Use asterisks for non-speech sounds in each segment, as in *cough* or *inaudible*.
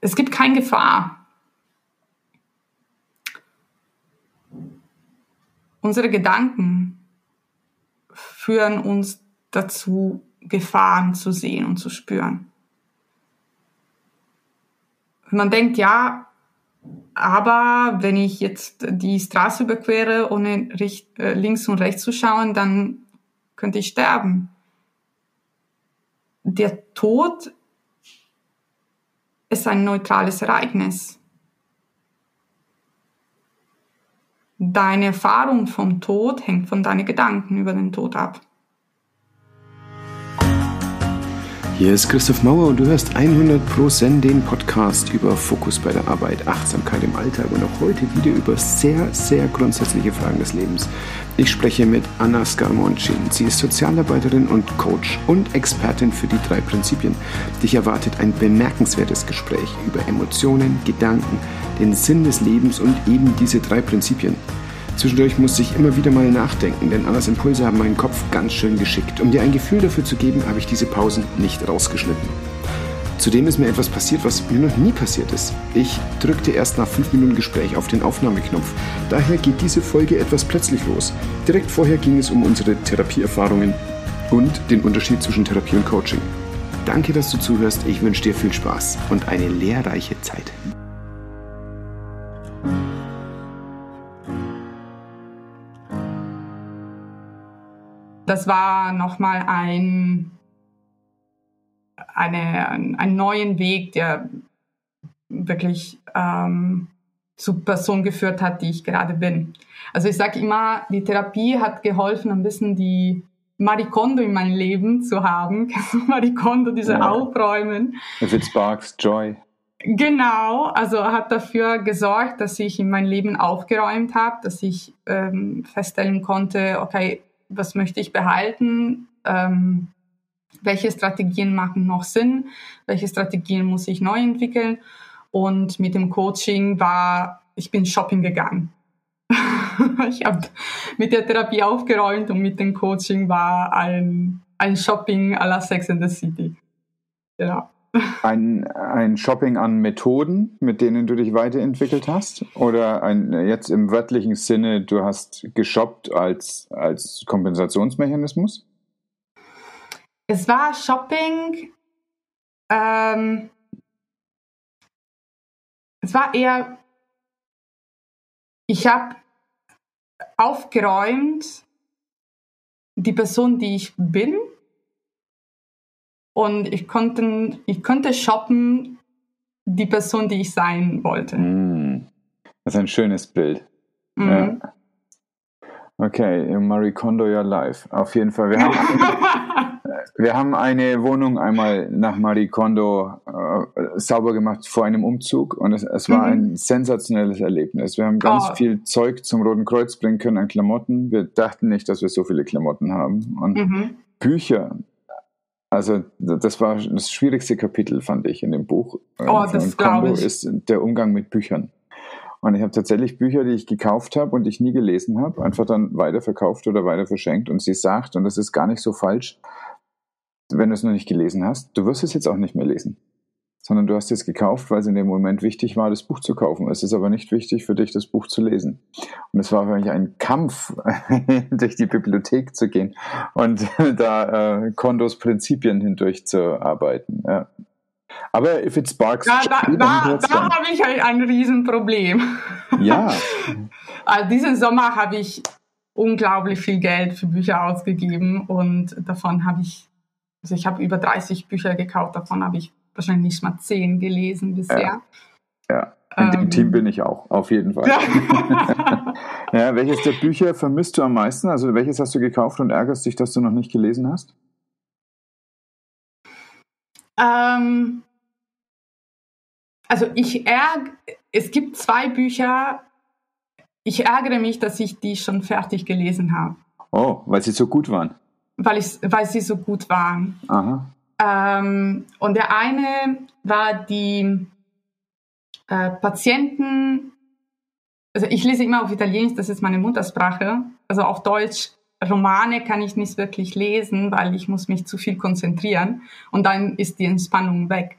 es gibt keine Gefahr. Unsere Gedanken führen uns dazu, Gefahren zu sehen und zu spüren. Wenn man denkt, ja, aber wenn ich jetzt die Straße überquere, ohne äh, links und rechts zu schauen, dann könnte ich sterben. Der Tod ist ein neutrales Ereignis. Deine Erfahrung vom Tod hängt von deinen Gedanken über den Tod ab. Hier ist Christoph Mauer und du hörst 100% den Podcast über Fokus bei der Arbeit, Achtsamkeit im Alltag und auch heute wieder über sehr, sehr grundsätzliche Fragen des Lebens. Ich spreche mit Anna Scarmoncin. Sie ist Sozialarbeiterin und Coach und Expertin für die drei Prinzipien. Dich erwartet ein bemerkenswertes Gespräch über Emotionen, Gedanken, den Sinn des Lebens und eben diese drei Prinzipien. Zwischendurch musste ich immer wieder mal nachdenken, denn Annas Impulse haben meinen Kopf ganz schön geschickt. Um dir ein Gefühl dafür zu geben, habe ich diese Pausen nicht rausgeschnitten. Zudem ist mir etwas passiert, was mir noch nie passiert ist. Ich drückte erst nach fünf Minuten Gespräch auf den Aufnahmeknopf. Daher geht diese Folge etwas plötzlich los. Direkt vorher ging es um unsere Therapieerfahrungen und den Unterschied zwischen Therapie und Coaching. Danke, dass du zuhörst. Ich wünsche dir viel Spaß und eine lehrreiche Zeit. Das war nochmal ein, eine, ein neuen Weg, der wirklich ähm, zur Person geführt hat, die ich gerade bin. Also ich sage immer, die Therapie hat geholfen, ein bisschen die Marikondo in mein Leben zu haben. *laughs* Marikondo, diese ja. Aufräumen. If it sparks joy. Genau, also hat dafür gesorgt, dass ich in mein Leben aufgeräumt habe, dass ich ähm, feststellen konnte, okay, was möchte ich behalten, ähm, welche Strategien machen noch Sinn, welche Strategien muss ich neu entwickeln. Und mit dem Coaching war, ich bin shopping gegangen. *laughs* ich habe mit der Therapie aufgeräumt und mit dem Coaching war ein, ein Shopping à la Sex in the City. Genau. Ein, ein Shopping an Methoden, mit denen du dich weiterentwickelt hast? Oder ein, jetzt im wörtlichen Sinne, du hast geshoppt als, als Kompensationsmechanismus? Es war Shopping. Ähm, es war eher, ich habe aufgeräumt, die Person, die ich bin, und ich konnte, ich konnte shoppen, die Person, die ich sein wollte. Mm. Das ist ein schönes Bild. Mm. Ja. Okay, Marie Kondo Your Life. Auf jeden Fall. Wir haben, *laughs* wir haben eine Wohnung einmal nach Marie Kondo äh, sauber gemacht vor einem Umzug und es, es war mhm. ein sensationelles Erlebnis. Wir haben ganz oh. viel Zeug zum Roten Kreuz bringen können an Klamotten. Wir dachten nicht, dass wir so viele Klamotten haben. Und mhm. Bücher, also das war das schwierigste Kapitel, fand ich in dem Buch. Oh, ähm, das glaube ich. ist der Umgang mit Büchern. Und ich habe tatsächlich Bücher, die ich gekauft habe und ich nie gelesen habe, einfach dann weiterverkauft oder weiter verschenkt. Und sie sagt, und das ist gar nicht so falsch, wenn du es noch nicht gelesen hast, du wirst es jetzt auch nicht mehr lesen sondern du hast es gekauft, weil es in dem Moment wichtig war, das Buch zu kaufen. Es ist aber nicht wichtig für dich, das Buch zu lesen. Und es war für mich ein Kampf, *laughs* durch die Bibliothek zu gehen und *laughs* da äh, Kondos Prinzipien hindurch zu arbeiten. Ja. Aber if it sparks, da, da, da, da habe ich halt ein Riesenproblem. Ja. also *laughs* diesen Sommer habe ich unglaublich viel Geld für Bücher ausgegeben und davon habe ich, also ich habe über 30 Bücher gekauft, davon habe ich wahrscheinlich nicht mal zehn gelesen bisher. Ja, ja. in dem ähm, Team bin ich auch, auf jeden Fall. Ja. *laughs* *laughs* ja, welches der Bücher vermisst du am meisten? Also welches hast du gekauft und ärgerst dich, dass du noch nicht gelesen hast? Ähm, also ich ärgere, es gibt zwei Bücher, ich ärgere mich, dass ich die schon fertig gelesen habe. Oh, weil sie so gut waren. Weil, ich, weil sie so gut waren. Aha. Ähm, und der eine war die äh, Patienten, also ich lese immer auf Italienisch, das ist meine Muttersprache, also auf Deutsch. Romane kann ich nicht wirklich lesen, weil ich muss mich zu viel konzentrieren und dann ist die Entspannung weg.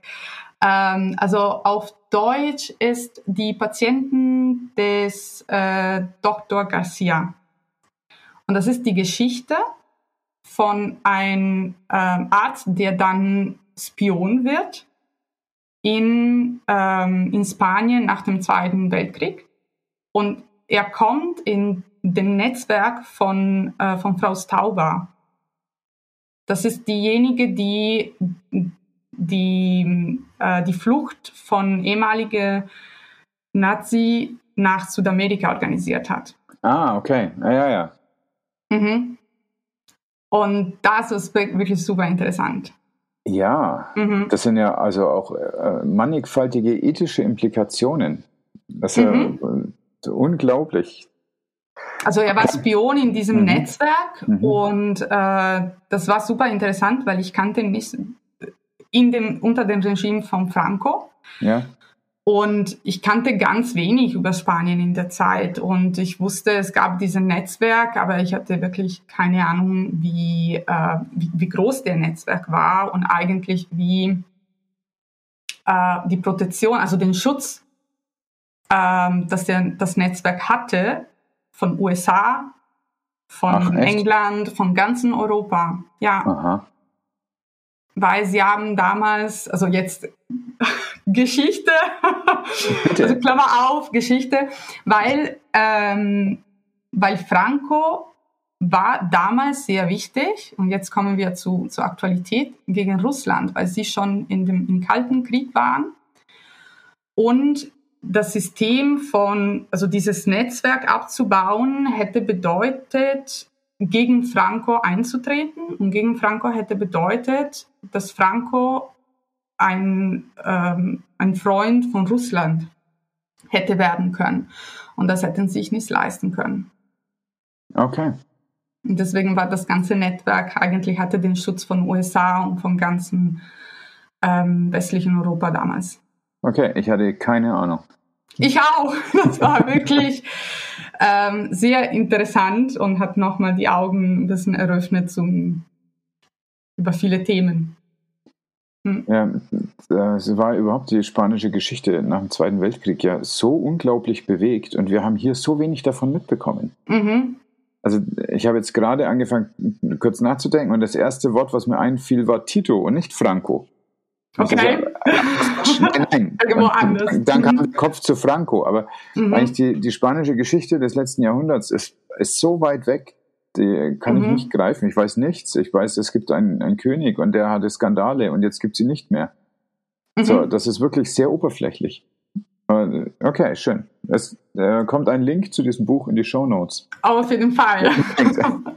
Ähm, also auf Deutsch ist die Patienten des äh, Dr. Garcia. Und das ist die Geschichte von einem ähm, Arzt, der dann Spion wird in, ähm, in Spanien nach dem Zweiten Weltkrieg. Und er kommt in dem Netzwerk von, äh, von Frau Stauber. Das ist diejenige, die die, äh, die Flucht von ehemaligen Nazi nach Südamerika organisiert hat. Ah, okay. Ja, ja, ja. Mhm. Und das ist wirklich super interessant. Ja, mhm. das sind ja also auch äh, mannigfaltige ethische Implikationen. Das ist mhm. ja unglaublich. Also er war Spion in diesem mhm. Netzwerk mhm. und äh, das war super interessant, weil ich kannte nicht in dem, unter dem Regime von Franco. Ja. Und ich kannte ganz wenig über Spanien in der Zeit und ich wusste, es gab diesen Netzwerk, aber ich hatte wirklich keine Ahnung, wie, äh, wie, wie, groß der Netzwerk war und eigentlich wie äh, die Protektion, also den Schutz, äh, dass der, das Netzwerk hatte von USA, von Ach, England, von ganzen Europa. Ja. Aha weil sie haben damals, also jetzt *laughs* Geschichte, also Klammer auf, Geschichte, weil, ähm, weil Franco war damals sehr wichtig. Und jetzt kommen wir zu, zur Aktualität gegen Russland, weil sie schon in dem im Kalten Krieg waren. Und das System von, also dieses Netzwerk abzubauen, hätte bedeutet, gegen Franco einzutreten. Und gegen Franco hätte bedeutet, dass Franco ein, ähm, ein Freund von Russland hätte werden können. Und das hätten sie sich nicht leisten können. Okay. Und deswegen war das ganze Netzwerk eigentlich hatte den Schutz von USA und vom ganzen ähm, westlichen Europa damals. Okay, ich hatte keine Ahnung. Ich auch. Das war *laughs* wirklich ähm, sehr interessant und hat nochmal die Augen ein bisschen eröffnet zum, über viele Themen. Hm. Ja, es war überhaupt die spanische Geschichte nach dem Zweiten Weltkrieg ja so unglaublich bewegt und wir haben hier so wenig davon mitbekommen. Mhm. Also ich habe jetzt gerade angefangen, kurz nachzudenken und das erste Wort, was mir einfiel, war Tito und nicht Franco. Okay. Nein. Dann, dann kam der Kopf zu Franco. Aber mhm. eigentlich die, die spanische Geschichte des letzten Jahrhunderts ist, ist so weit weg, die kann mhm. ich nicht greifen. Ich weiß nichts. Ich weiß, es gibt einen, einen König und der hatte Skandale und jetzt gibt sie nicht mehr. Mhm. So, das ist wirklich sehr oberflächlich. Okay, schön. Es äh, kommt ein Link zu diesem Buch in die Show Notes. Auf jeden Fall.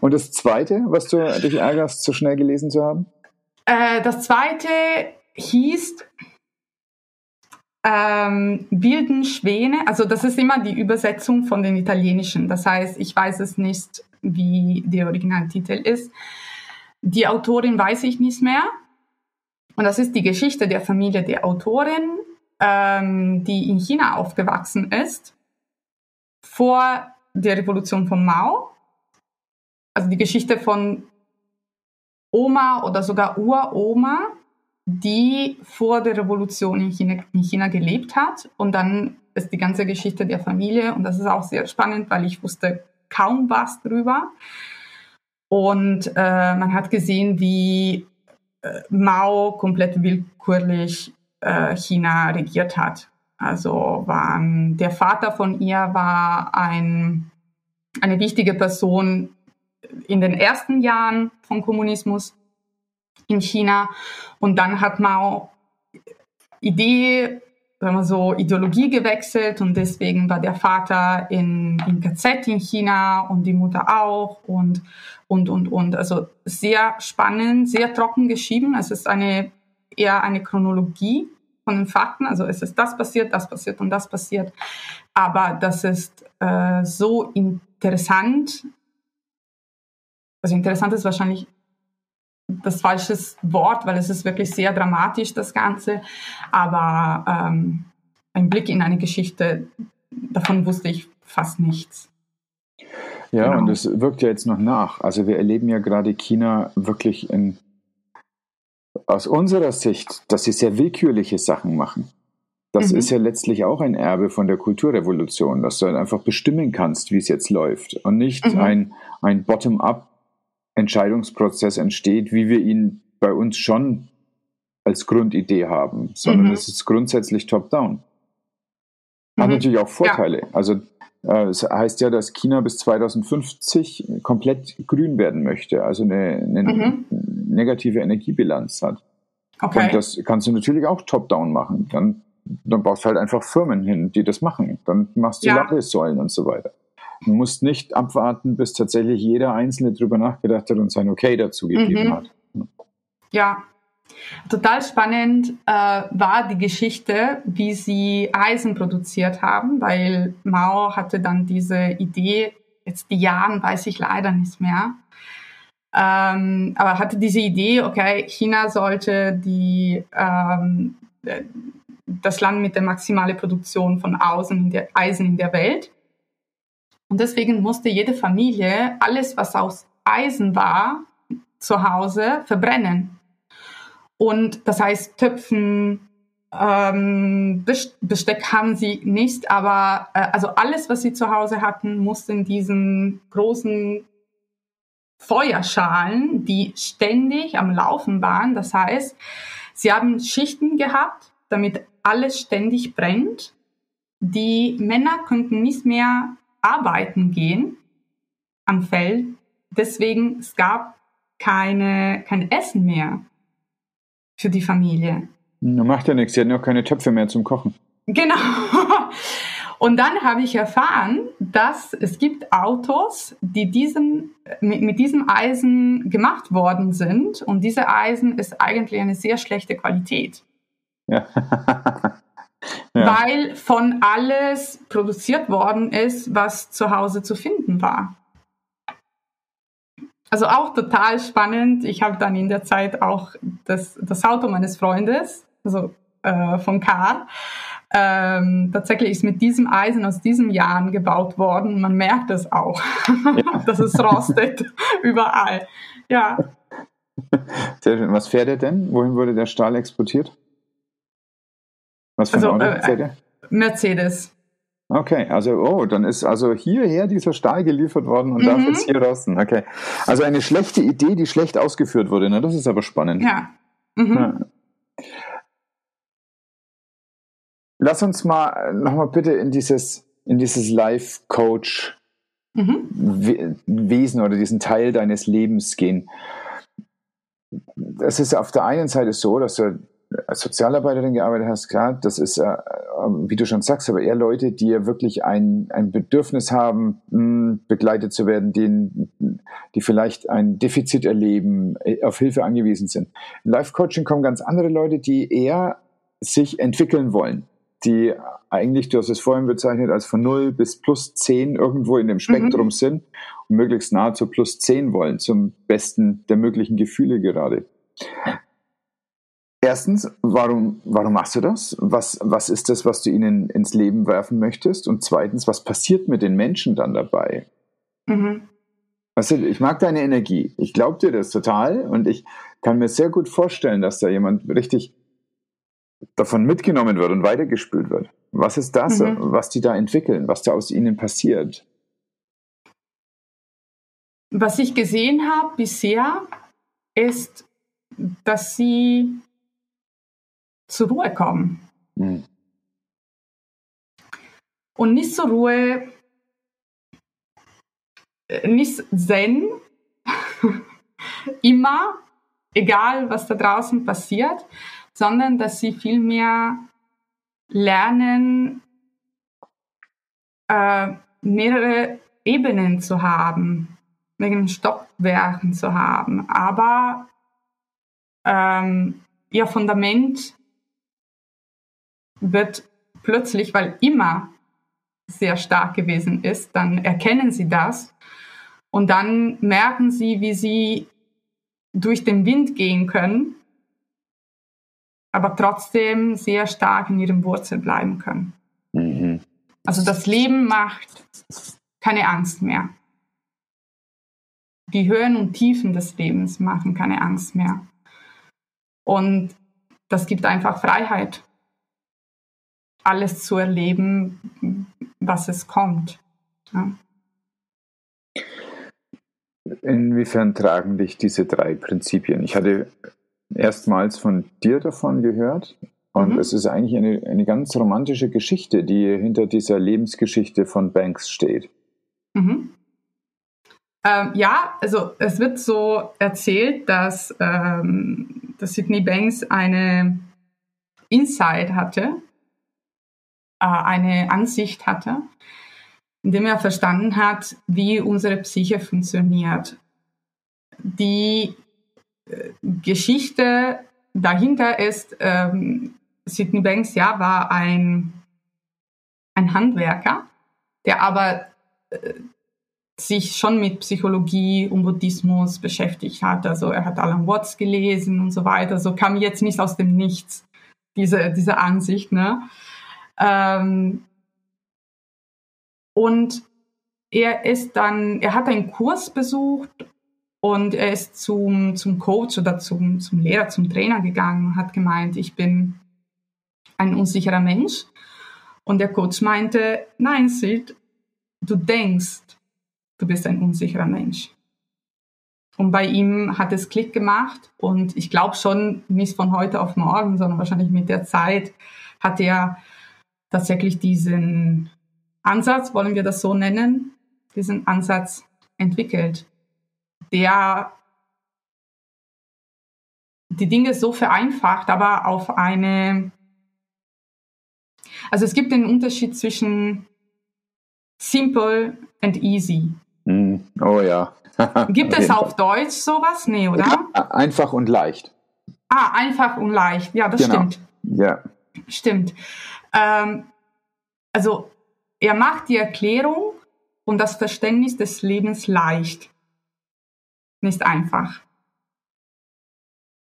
Und das Zweite, was du dich ärgerst, zu schnell gelesen zu haben? Äh, das Zweite hieß ähm, wilden Schwäne, also das ist immer die Übersetzung von den Italienischen. Das heißt, ich weiß es nicht, wie der Originaltitel ist. Die Autorin weiß ich nicht mehr. Und das ist die Geschichte der Familie der Autorin, ähm, die in China aufgewachsen ist, vor der Revolution von Mao. Also die Geschichte von Oma oder sogar Uroma, die vor der Revolution in China, in China gelebt hat. Und dann ist die ganze Geschichte der Familie. Und das ist auch sehr spannend, weil ich wusste kaum was drüber. Und äh, man hat gesehen, wie äh, Mao komplett willkürlich äh, China regiert hat. Also waren, der Vater von ihr war ein, eine wichtige Person in den ersten Jahren vom Kommunismus in China. Und dann hat Mao Idee, sagen wir so, Ideologie gewechselt und deswegen war der Vater in, in KZ in China und die Mutter auch und, und, und, und. Also sehr spannend, sehr trocken geschrieben. Es ist eine, eher eine Chronologie von den Fakten. Also es ist das passiert, das passiert und das passiert. Aber das ist äh, so interessant. Also interessant ist wahrscheinlich das falsche Wort, weil es ist wirklich sehr dramatisch, das Ganze. Aber ähm, ein Blick in eine Geschichte, davon wusste ich fast nichts. Ja, genau. und es wirkt ja jetzt noch nach. Also wir erleben ja gerade China wirklich in aus unserer Sicht, dass sie sehr willkürliche Sachen machen. Das mhm. ist ja letztlich auch ein Erbe von der Kulturrevolution, dass du dann einfach bestimmen kannst, wie es jetzt läuft und nicht mhm. ein, ein Bottom-up Entscheidungsprozess entsteht, wie wir ihn bei uns schon als Grundidee haben, sondern mhm. es ist grundsätzlich top-down. Hat mhm. natürlich auch Vorteile. Ja. Also äh, es heißt ja, dass China bis 2050 komplett grün werden möchte, also eine, eine mhm. negative Energiebilanz hat. Okay. Und das kannst du natürlich auch top-down machen. Dann, dann baust du halt einfach Firmen hin, die das machen. Dann machst du ja. Ladsäulen und so weiter. Du musst nicht abwarten, bis tatsächlich jeder Einzelne drüber nachgedacht hat und sein Okay dazu gegeben mhm. hat. Ja, Total spannend äh, war die Geschichte, wie sie Eisen produziert haben, weil Mao hatte dann diese Idee, jetzt die Jahren weiß ich leider nicht mehr, ähm, aber hatte diese Idee, okay, China sollte die, ähm, das Land mit der maximalen Produktion von Eisen in der, Eisen in der Welt. Und deswegen musste jede Familie alles, was aus Eisen war, zu Hause verbrennen. Und das heißt, Töpfen, ähm, Besteck haben sie nicht, aber äh, also alles, was sie zu Hause hatten, musste in diesen großen Feuerschalen, die ständig am Laufen waren. Das heißt, sie haben Schichten gehabt, damit alles ständig brennt. Die Männer konnten nicht mehr arbeiten gehen am Feld. Deswegen es gab keine, kein Essen mehr für die Familie. Na, macht ja nichts, sie hatten auch keine Töpfe mehr zum Kochen. Genau. *laughs* Und dann habe ich erfahren, dass es gibt Autos, die diesen, mit, mit diesem Eisen gemacht worden sind. Und diese Eisen ist eigentlich eine sehr schlechte Qualität. Ja. *laughs* ja. Weil von alles produziert worden ist, was zu Hause zu finden war. Also auch total spannend. Ich habe dann in der Zeit auch das, das Auto meines Freundes, also äh, von Karl, ähm, tatsächlich ist mit diesem Eisen aus diesem Jahren gebaut worden. Man merkt es auch, ja. *laughs* dass es rostet *laughs* überall. Ja. Sehr schön. Was fährt er denn? Wohin wurde der Stahl exportiert? Was für ein also, Auto äh, er? Mercedes. Okay, also oh, dann ist also hierher dieser Stahl geliefert worden und mhm. darf jetzt hier rosten. Okay, also eine schlechte Idee, die schlecht ausgeführt wurde. Ne? Das ist aber spannend. Ja. Mhm. ja. Lass uns mal nochmal bitte in dieses in dieses Life Coach mhm. Wesen oder diesen Teil deines Lebens gehen. Es ist auf der einen Seite so, dass du als Sozialarbeiterin gearbeitet hast, klar, das ist, äh, wie du schon sagst, aber eher Leute, die ja wirklich ein, ein Bedürfnis haben, mh, hm, begleitet zu werden, denen, die vielleicht ein Defizit erleben, äh, auf Hilfe angewiesen sind. In Life-Coaching kommen ganz andere Leute, die eher sich entwickeln wollen, die eigentlich, du hast es vorhin bezeichnet, als von 0 bis plus 10 irgendwo in dem Spektrum mhm. sind und möglichst nahe zu plus 10 wollen, zum besten der möglichen Gefühle gerade. Erstens, warum, warum machst du das? Was, was ist das, was du ihnen ins Leben werfen möchtest? Und zweitens, was passiert mit den Menschen dann dabei? Mhm. Weißt du, ich mag deine Energie. Ich glaube dir das total und ich kann mir sehr gut vorstellen, dass da jemand richtig davon mitgenommen wird und weitergespült wird. Was ist das, mhm. was die da entwickeln, was da aus ihnen passiert? Was ich gesehen habe bisher, ist, dass sie zur Ruhe kommen. Mhm. Und nicht zur Ruhe, äh, nicht Zen, *laughs* immer, egal was da draußen passiert, sondern dass sie vielmehr lernen, äh, mehrere Ebenen zu haben, wegen Stockwerken zu haben, aber ähm, ihr Fundament wird plötzlich, weil immer sehr stark gewesen ist, dann erkennen sie das und dann merken sie, wie sie durch den Wind gehen können, aber trotzdem sehr stark in ihrem Wurzel bleiben können. Mhm. Also das Leben macht keine Angst mehr. Die Höhen und Tiefen des Lebens machen keine Angst mehr. Und das gibt einfach Freiheit, alles zu erleben, was es kommt. Ja. Inwiefern tragen dich diese drei Prinzipien? Ich hatte erstmals von dir davon gehört und mhm. es ist eigentlich eine, eine ganz romantische Geschichte, die hinter dieser Lebensgeschichte von Banks steht. Mhm. Ähm, ja, also es wird so erzählt, dass, ähm, dass Sidney Banks eine Insight hatte, eine Ansicht hatte, indem er verstanden hat, wie unsere Psyche funktioniert. Die äh, Geschichte dahinter ist, ähm, Sidney Banks ja war ein, ein Handwerker, der aber äh, sich schon mit Psychologie und Buddhismus beschäftigt hat. Also er hat Alan Watts gelesen und so weiter. So kam jetzt nicht aus dem Nichts diese, diese Ansicht. Ne? Ähm, und er ist dann, er hat einen Kurs besucht und er ist zum, zum Coach oder zum, zum Lehrer, zum Trainer gegangen und hat gemeint, ich bin ein unsicherer Mensch. Und der Coach meinte, nein, Sid, du denkst, du bist ein unsicherer Mensch. Und bei ihm hat es Klick gemacht und ich glaube schon nicht von heute auf morgen, sondern wahrscheinlich mit der Zeit hat er tatsächlich diesen Ansatz, wollen wir das so nennen, diesen Ansatz entwickelt, der die Dinge so vereinfacht, aber auf eine, also es gibt den Unterschied zwischen simple and easy. Mm, oh ja. *laughs* Gibt es auf Deutsch sowas? Nee, oder? Einfach und leicht. Ah, einfach und leicht. Ja, das genau. stimmt. Ja. Stimmt. Ähm, also, er macht die Erklärung und das Verständnis des Lebens leicht. Nicht einfach.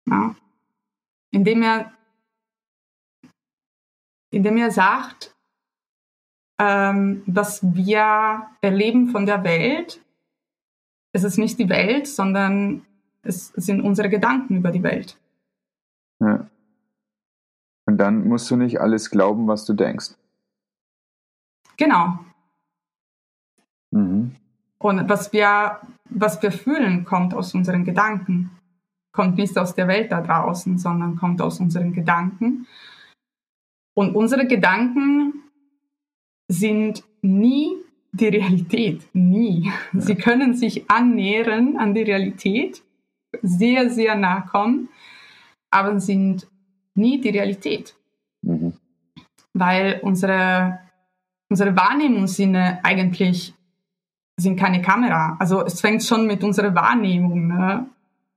Ja. Indem er, indem er sagt, ähm, was wir erleben von der Welt, es ist nicht die Welt, sondern es sind unsere Gedanken über die Welt. Ja. Und dann musst du nicht alles glauben, was du denkst. Genau. Mhm. Und was wir, was wir fühlen, kommt aus unseren Gedanken. Kommt nicht aus der Welt da draußen, sondern kommt aus unseren Gedanken. Und unsere Gedanken sind nie die Realität. Nie. Ja. Sie können sich annähern an die Realität, sehr, sehr nah kommen, aber sind nie die Realität. Mhm. Weil unsere, unsere Wahrnehmungssinne eigentlich sind keine Kamera. Also es fängt schon mit unserer Wahrnehmung. Ne?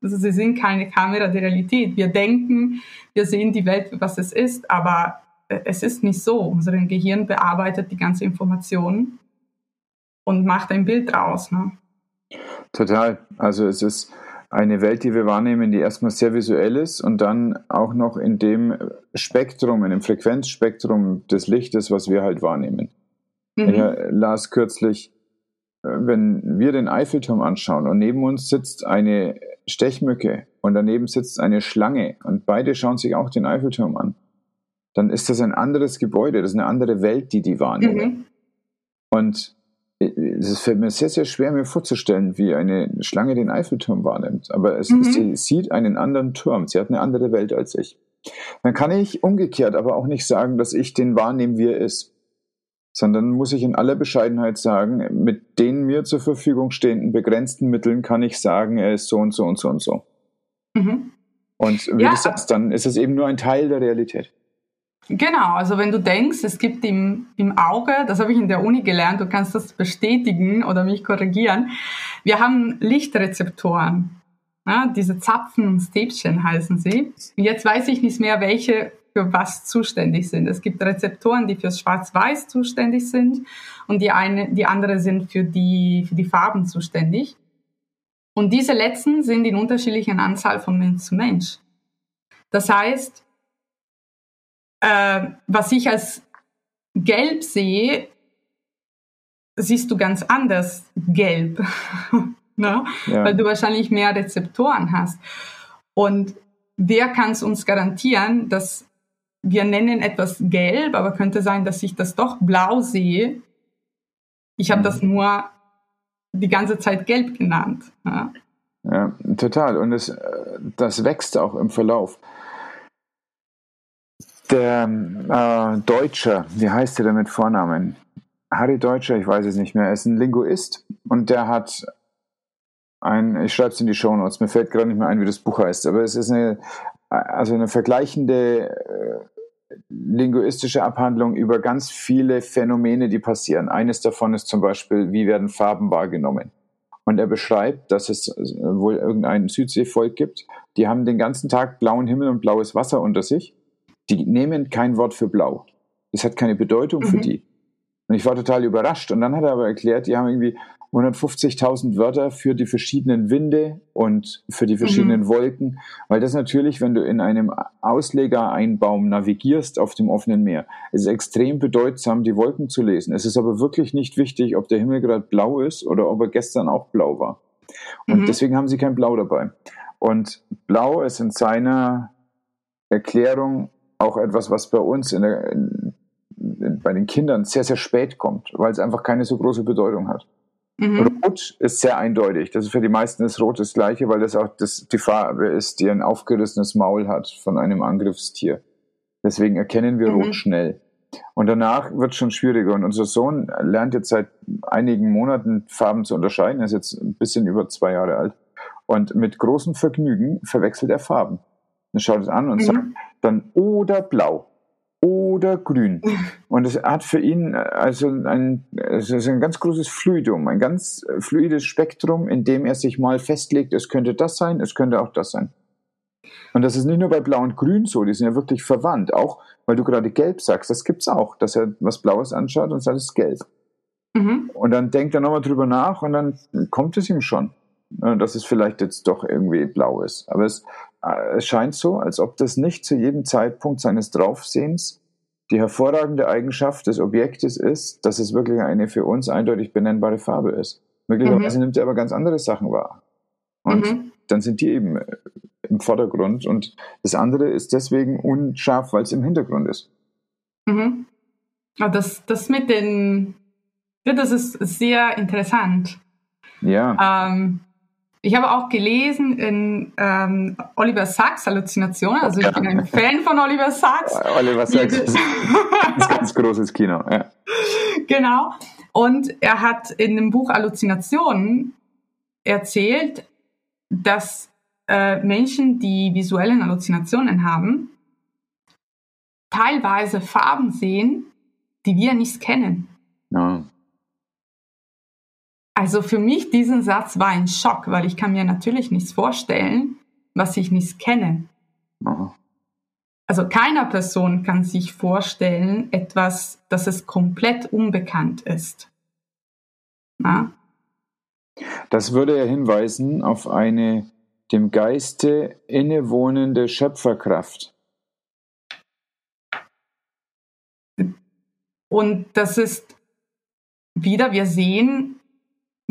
Also sie sind keine Kamera der Realität. Wir denken, wir sehen die Welt, was es ist, aber es ist nicht so. Unser Gehirn bearbeitet die ganze Information und macht ein Bild draus. Ne? Total. Also es ist eine Welt, die wir wahrnehmen, die erstmal sehr visuell ist und dann auch noch in dem Spektrum, in dem Frequenzspektrum des Lichtes, was wir halt wahrnehmen. Mhm. Ich las kürzlich, äh, wenn wir den Eiffelturm anschauen und neben uns sitzt eine Stechmücke und daneben sitzt eine Schlange und beide schauen sich auch den Eiffelturm an dann ist das ein anderes Gebäude, das ist eine andere Welt, die die wahrnehmen. Mhm. Und es fällt mir sehr, sehr schwer, mir vorzustellen, wie eine Schlange den Eiffelturm wahrnimmt. Aber es, mhm. sie sieht einen anderen Turm. Sie hat eine andere Welt als ich. Dann kann ich umgekehrt aber auch nicht sagen, dass ich den wahrnehme, wie er ist. Sondern muss ich in aller Bescheidenheit sagen, mit den mir zur Verfügung stehenden begrenzten Mitteln kann ich sagen, er ist so und so und so und so. Mhm. Und wie ja. du sagst, dann ist es eben nur ein Teil der Realität. Genau, also wenn du denkst, es gibt im, im Auge, das habe ich in der Uni gelernt, du kannst das bestätigen oder mich korrigieren, wir haben Lichtrezeptoren. Ja, diese Zapfen und Stäbchen heißen sie. Jetzt weiß ich nicht mehr, welche für was zuständig sind. Es gibt Rezeptoren, die fürs Schwarz-Weiß zuständig sind und die eine, die andere sind für die, für die Farben zuständig. Und diese letzten sind in unterschiedlichen Anzahl von Mensch zu Mensch. Das heißt, äh, was ich als gelb sehe, siehst du ganz anders gelb, *laughs* ne? Ja. weil du wahrscheinlich mehr Rezeptoren hast. Und wer kann es uns garantieren, dass wir nennen etwas gelb, aber könnte sein, dass ich das doch blau sehe. Ich habe das mhm. nur die ganze Zeit gelb genannt. Ja, ja total. Und es, das wächst auch im Verlauf. Der äh, Deutscher, wie heißt der denn mit Vornamen? Harry Deutscher, ich weiß es nicht mehr, ist ein Linguist und der hat ein, ich schreibe es in die Show Notes, mir fällt gerade nicht mehr ein, wie das Buch heißt, aber es ist eine, also eine vergleichende äh, linguistische Abhandlung über ganz viele Phänomene, die passieren. Eines davon ist zum Beispiel, wie werden Farben wahrgenommen? Und er beschreibt, dass es äh, wohl irgendein Südseevolk gibt, die haben den ganzen Tag blauen Himmel und blaues Wasser unter sich. Die nehmen kein Wort für blau. Das hat keine Bedeutung mhm. für die. Und ich war total überrascht. Und dann hat er aber erklärt, die haben irgendwie 150.000 Wörter für die verschiedenen Winde und für die verschiedenen mhm. Wolken, weil das natürlich, wenn du in einem Auslegereinbaum navigierst auf dem offenen Meer, es ist extrem bedeutsam, die Wolken zu lesen. Es ist aber wirklich nicht wichtig, ob der Himmel gerade blau ist oder ob er gestern auch blau war. Und mhm. deswegen haben sie kein Blau dabei. Und Blau ist in seiner Erklärung auch etwas, was bei uns in der, in, bei den Kindern sehr, sehr spät kommt, weil es einfach keine so große Bedeutung hat. Mhm. Rot ist sehr eindeutig. Das ist für die meisten ist Rot das Gleiche, weil das auch das, die Farbe ist, die ein aufgerissenes Maul hat von einem Angriffstier. Deswegen erkennen wir mhm. Rot schnell. Und danach wird es schon schwieriger. Und unser Sohn lernt jetzt seit einigen Monaten Farben zu unterscheiden. Er ist jetzt ein bisschen über zwei Jahre alt. Und mit großem Vergnügen verwechselt er Farben. Er schaut es an und mhm. sagt dann oder blau oder grün. *laughs* Und es hat für ihn also ein, es ist ein ganz großes Fluidum, ein ganz fluides Spektrum, in dem er sich mal festlegt, es könnte das sein, es könnte auch das sein. Und das ist nicht nur bei Blau und Grün so, die sind ja wirklich verwandt. Auch weil du gerade Gelb sagst, das gibt's auch, dass er was Blaues anschaut und sagt, es ist gelb. Mhm. Und dann denkt er nochmal drüber nach und dann kommt es ihm schon, dass es vielleicht jetzt doch irgendwie blau ist. Aber es äh, es scheint so, als ob das nicht zu jedem Zeitpunkt seines Draufsehens die hervorragende Eigenschaft des Objektes ist, dass es wirklich eine für uns eindeutig benennbare Farbe ist. Möglicherweise mhm. nimmt er aber ganz andere Sachen wahr. Und mhm. dann sind die eben äh, im Vordergrund und das andere ist deswegen unscharf, weil es im Hintergrund ist. Mhm. Aber das, das mit den, das ist sehr interessant. Ja. Ähm, ich habe auch gelesen in ähm, Oliver Sacks Halluzinationen. Also ich bin ein Fan von Oliver Sacks. Oliver Sacks ist ein ganz großes Kino. Ja. *laughs* Genau. Und er hat in dem Buch Halluzinationen erzählt, dass äh, Menschen, die visuelle Halluzinationen haben, teilweise Farben sehen, die wir nicht kennen. Ja. Also für mich diesen Satz war ein Schock, weil ich kann mir natürlich nichts vorstellen, was ich nicht kenne. Aha. Also keiner Person kann sich vorstellen etwas, dass es komplett unbekannt ist. Na? Das würde ja hinweisen auf eine dem Geiste innewohnende Schöpferkraft. Und das ist wieder, wir sehen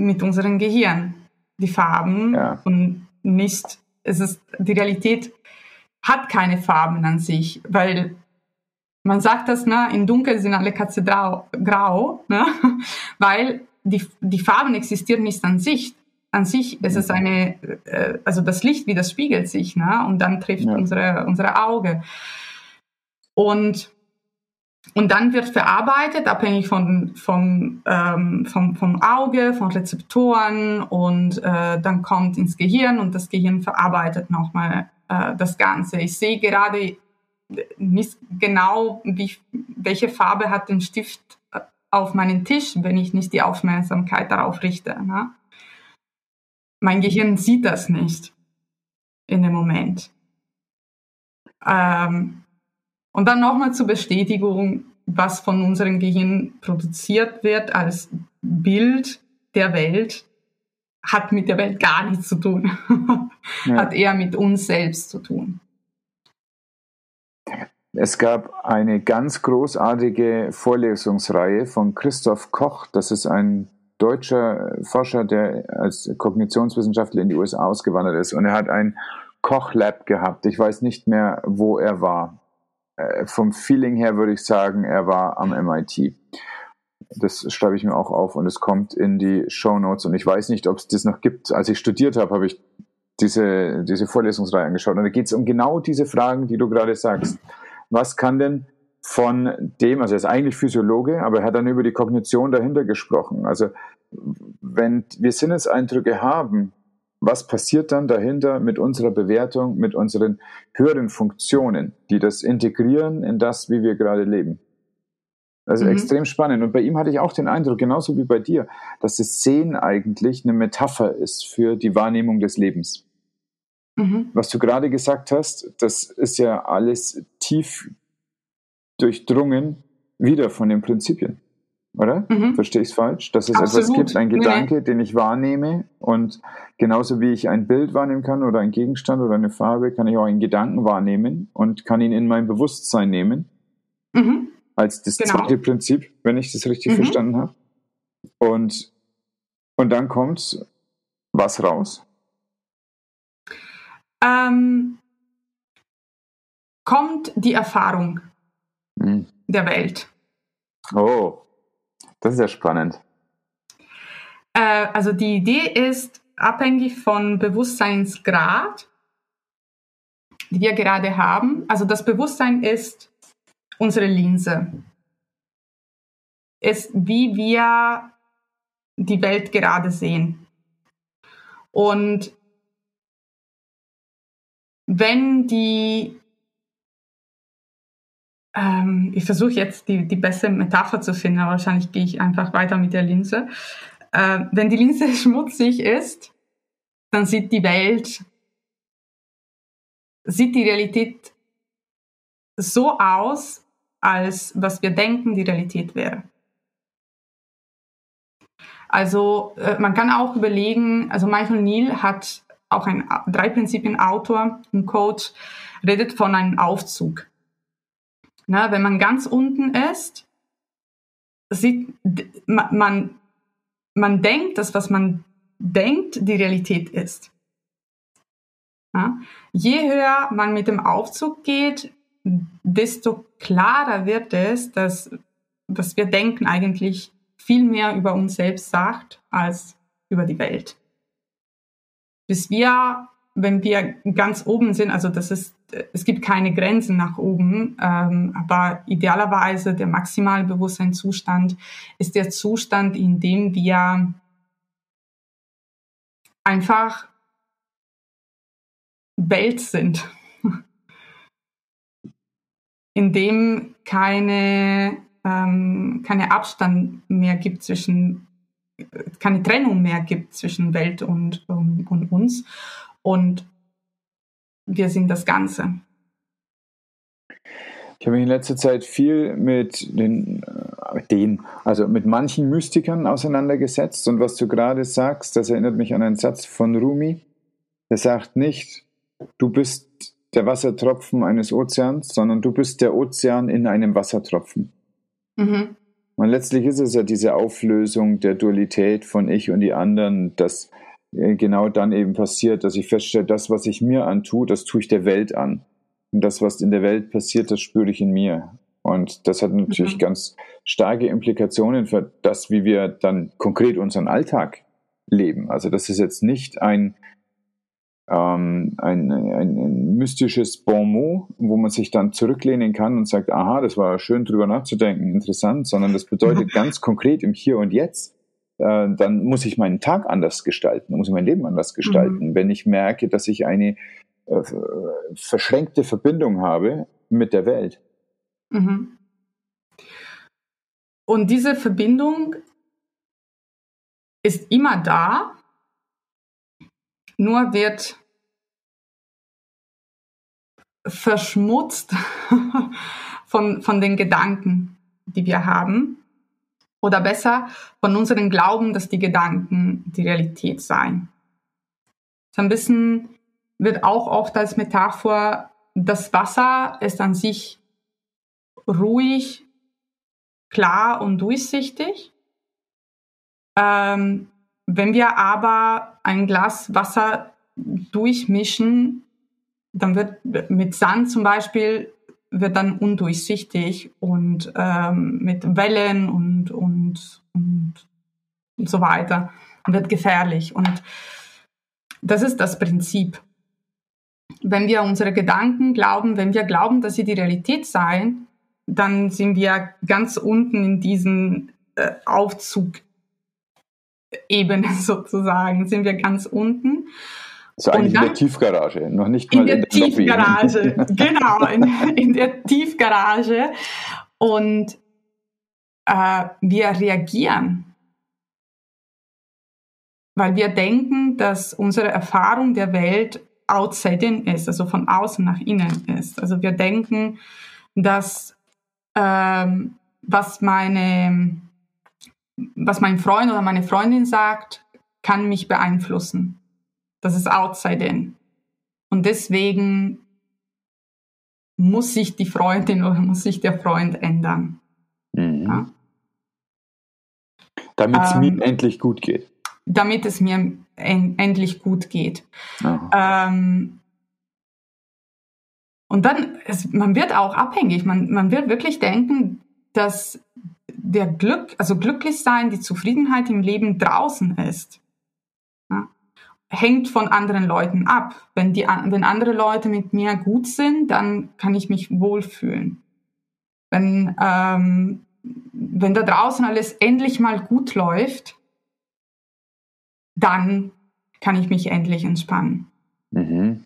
mit unserem Gehirn. Die Farben ja. und nicht, es ist, die Realität hat keine Farben an sich, weil man sagt das, ne, in Dunkel sind alle Katze grau, grau ne, *laughs* weil die, die Farben existieren nicht an sich. An sich ist es eine, äh, also das Licht widerspiegelt sich, ne, und dann trifft ja. unsere, unsere Auge. Und und dann wird verarbeitet, abhängig von, vom, ähm, vom, vom Auge, von Rezeptoren und äh, dann kommt ins Gehirn und das Gehirn verarbeitet nochmal äh, das Ganze. Ich sehe gerade nicht genau, wie, welche Farbe hat den Stift äh, auf meinen Tisch, wenn ich nicht die Aufmerksamkeit darauf richte. Ne? Mein Gehirn sieht das nicht in dem Moment. Ähm, und dann nochmal zur Bestätigung, was von unserem Gehirn produziert wird als Bild der Welt, hat mit der Welt gar nichts zu tun. *laughs* ja. Hat eher mit uns selbst zu tun. Es gab eine ganz großartige Vorlesungsreihe von Christoph Koch. Das ist ein deutscher Forscher, der als Kognitionswissenschaftler in die USA ausgewandert ist. Und er hat ein Kochlab gehabt. Ich weiß nicht mehr, wo er war. Äh, vom Feeling her würde ich sagen, er war am MIT. Das schreibe ich mir auch auf und es kommt in die Show Notes. Und ich weiß nicht, ob es das noch gibt. Als ich studiert habe, habe ich diese, diese Vorlesungsreihe angeschaut. Und da geht es um genau diese Fragen, die du gerade sagst. Was kann denn von dem, also er ist eigentlich Physiologe, aber er hat dann über die Kognition dahinter gesprochen. Also wenn wir Sinneseindrücke haben, was passiert dann dahinter mit unserer Bewertung, mit unseren höheren Funktionen, die das integrieren in das, wie wir gerade leben? Also mhm. extrem spannend. Und bei ihm hatte ich auch den Eindruck, genauso wie bei dir, dass das Sehen eigentlich eine Metapher ist für die Wahrnehmung des Lebens. Mhm. Was du gerade gesagt hast, das ist ja alles tief durchdrungen wieder von den Prinzipien. Oder? Mhm. Verstehe ich es falsch? Dass es Absolut. etwas gibt, ein Gedanke, nee. den ich wahrnehme und genauso wie ich ein Bild wahrnehmen kann oder ein Gegenstand oder eine Farbe, kann ich auch einen Gedanken wahrnehmen und kann ihn in mein Bewusstsein nehmen. Mhm. Als das genau. zweite Prinzip, wenn ich das richtig mhm. verstanden habe. Und, und dann kommt was raus? Ähm, kommt die Erfahrung mhm. der Welt. Oh, das ist ja spannend. Äh, also die Idee ist abhängig von Bewusstseinsgrad, die wir gerade haben. Also das Bewusstsein ist unsere Linse. Ist, wie wir die Welt gerade sehen. Und wenn die ähm, ich versuche jetzt die, die beste Metapher zu finden, aber wahrscheinlich gehe ich einfach weiter mit der Linse. Äh, wenn die Linse *laughs* schmutzig ist, dann sieht die Welt, sieht die Realität so aus, als was wir denken, die Realität wäre. Also äh, man kann auch überlegen, also Michael Neal hat auch ein drei Prinzipien Autor, ein Coach, redet von einem Aufzug. Na, wenn man ganz unten ist, sieht man, man denkt, dass was man denkt, die Realität ist. Ja? Je höher man mit dem Aufzug geht, desto klarer wird es, dass was wir denken eigentlich viel mehr über uns selbst sagt als über die Welt. Bis wir wenn wir ganz oben sind, also das ist, es gibt keine Grenzen nach oben, ähm, aber idealerweise der maximale Bewusstseinszustand ist der Zustand, in dem wir einfach Welt sind, *laughs* in dem keine, ähm, keine Abstand mehr gibt zwischen, keine Trennung mehr gibt zwischen Welt und, und, und uns. Und wir sind das Ganze. Ich habe mich in letzter Zeit viel mit den, äh, den, also mit manchen Mystikern auseinandergesetzt und was du gerade sagst, das erinnert mich an einen Satz von Rumi. Er sagt nicht, du bist der Wassertropfen eines Ozeans, sondern du bist der Ozean in einem Wassertropfen. Mhm. Und letztlich ist es ja diese Auflösung der Dualität von ich und die anderen, dass genau dann eben passiert, dass ich feststelle, das, was ich mir antue, das tue ich der Welt an. Und das, was in der Welt passiert, das spüre ich in mir. Und das hat natürlich mhm. ganz starke Implikationen für das, wie wir dann konkret unseren Alltag leben. Also das ist jetzt nicht ein, ähm, ein, ein, ein mystisches Bonmot, wo man sich dann zurücklehnen kann und sagt, aha, das war schön drüber nachzudenken, interessant, sondern das bedeutet ganz konkret im Hier und Jetzt äh, dann muss ich meinen Tag anders gestalten, muss ich mein Leben anders gestalten. Mhm. Wenn ich merke, dass ich eine äh, verschränkte Verbindung habe mit der Welt. Mhm. Und diese Verbindung ist immer da, nur wird verschmutzt *laughs* von, von den Gedanken, die wir haben. Oder besser von unseren Glauben, dass die Gedanken die Realität seien. So ein bisschen wird auch oft als Metapher, das Wasser ist an sich ruhig, klar und durchsichtig. Ähm, wenn wir aber ein Glas Wasser durchmischen, dann wird mit Sand zum Beispiel wird dann undurchsichtig und ähm, mit Wellen und, und, und, und so weiter und wird gefährlich. Und das ist das Prinzip. Wenn wir unsere Gedanken glauben, wenn wir glauben, dass sie die Realität seien, dann sind wir ganz unten in diesen äh, Aufzug Ebene *laughs* sozusagen, sind wir ganz unten. So eigentlich dann, in der Tiefgarage, noch nicht mal in der, in der Tiefgarage, *laughs* genau, in, in, der Tiefgarage. Und äh, wir reagieren, weil wir denken, dass unsere Erfahrung der Welt outside in ist, also von außen nach innen ist. Also wir denken, dass ähm, was meine was mein Freund oder meine Freundin sagt, kann mich beeinflussen. Das ist outside in. Und deswegen muss sich die Freundin oder muss sich der Freund ändern. Mhm. Ja? Damit es ähm, mir endlich gut geht. Damit es mir en endlich gut geht. Ähm, und dann, es, man wird auch abhängig. Man, man wird wirklich denken, dass der Glück, also glücklich sein, die Zufriedenheit im Leben draußen ist, hängt von anderen Leuten ab. Wenn, die, wenn andere Leute mit mir gut sind, dann kann ich mich wohlfühlen. Wenn, ähm, wenn da draußen alles endlich mal gut läuft, dann kann ich mich endlich entspannen. Mhm.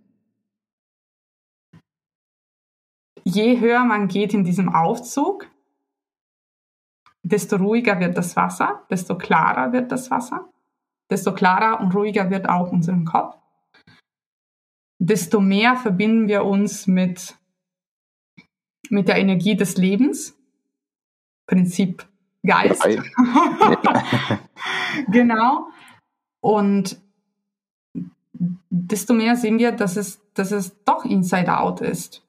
Je höher man geht in diesem Aufzug, desto ruhiger wird das Wasser, desto klarer wird das Wasser, desto klarer und ruhiger wird auch unser Kopf, desto mehr verbinden wir uns mit, mit der Energie des Lebens, Prinzip Geist. *laughs* genau. Und desto mehr sehen wir, dass es, dass es doch Inside Out ist.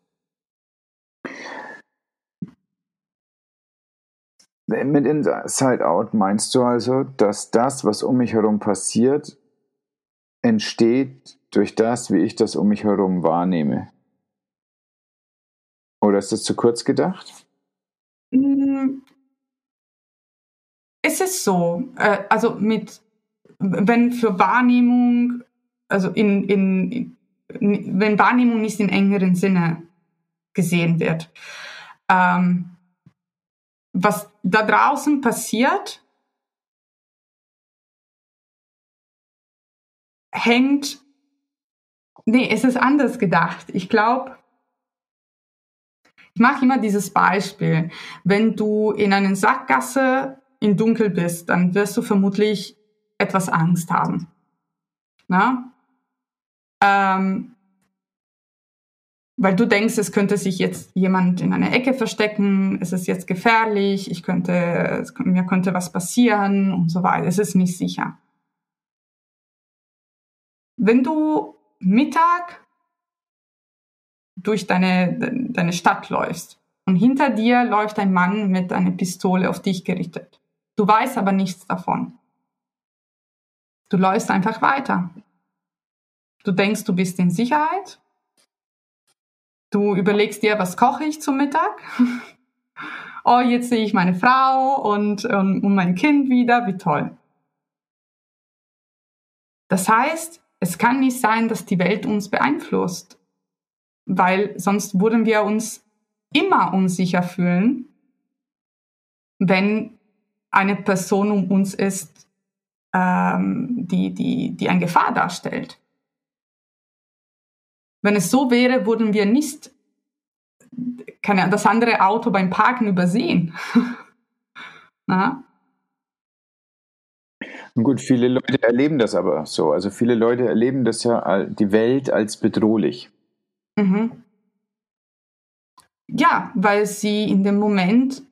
Mit Inside Out meinst du also, dass das, was um mich herum passiert, entsteht durch das, wie ich das um mich herum wahrnehme? Oder ist das zu kurz gedacht? Mm. Es ist so, äh, also mit, wenn für Wahrnehmung, also in, in wenn Wahrnehmung nicht im engeren Sinne gesehen wird, ähm, was da draußen passiert, hängt, nee, es ist anders gedacht. Ich glaube, ich mache immer dieses Beispiel. Wenn du in einer Sackgasse in Dunkel bist, dann wirst du vermutlich etwas Angst haben. Na? Ähm, weil du denkst, es könnte sich jetzt jemand in einer Ecke verstecken, es ist jetzt gefährlich, ich könnte, mir könnte was passieren und so weiter. Es ist nicht sicher. Wenn du Mittag durch deine, deine Stadt läufst und hinter dir läuft ein Mann mit einer Pistole auf dich gerichtet. Du weißt aber nichts davon. Du läufst einfach weiter. Du denkst, du bist in Sicherheit Du überlegst dir, was koche ich zum Mittag? *laughs* oh, jetzt sehe ich meine Frau und, und, und mein Kind wieder, wie toll. Das heißt, es kann nicht sein, dass die Welt uns beeinflusst, weil sonst würden wir uns immer unsicher fühlen, wenn eine Person um uns ist, ähm, die, die, die eine Gefahr darstellt. Wenn es so wäre, würden wir nicht keine, das andere Auto beim Parken übersehen. *laughs* Na? Gut, viele Leute erleben das aber so. Also viele Leute erleben das ja die Welt als bedrohlich. Mhm. Ja, weil sie in dem Moment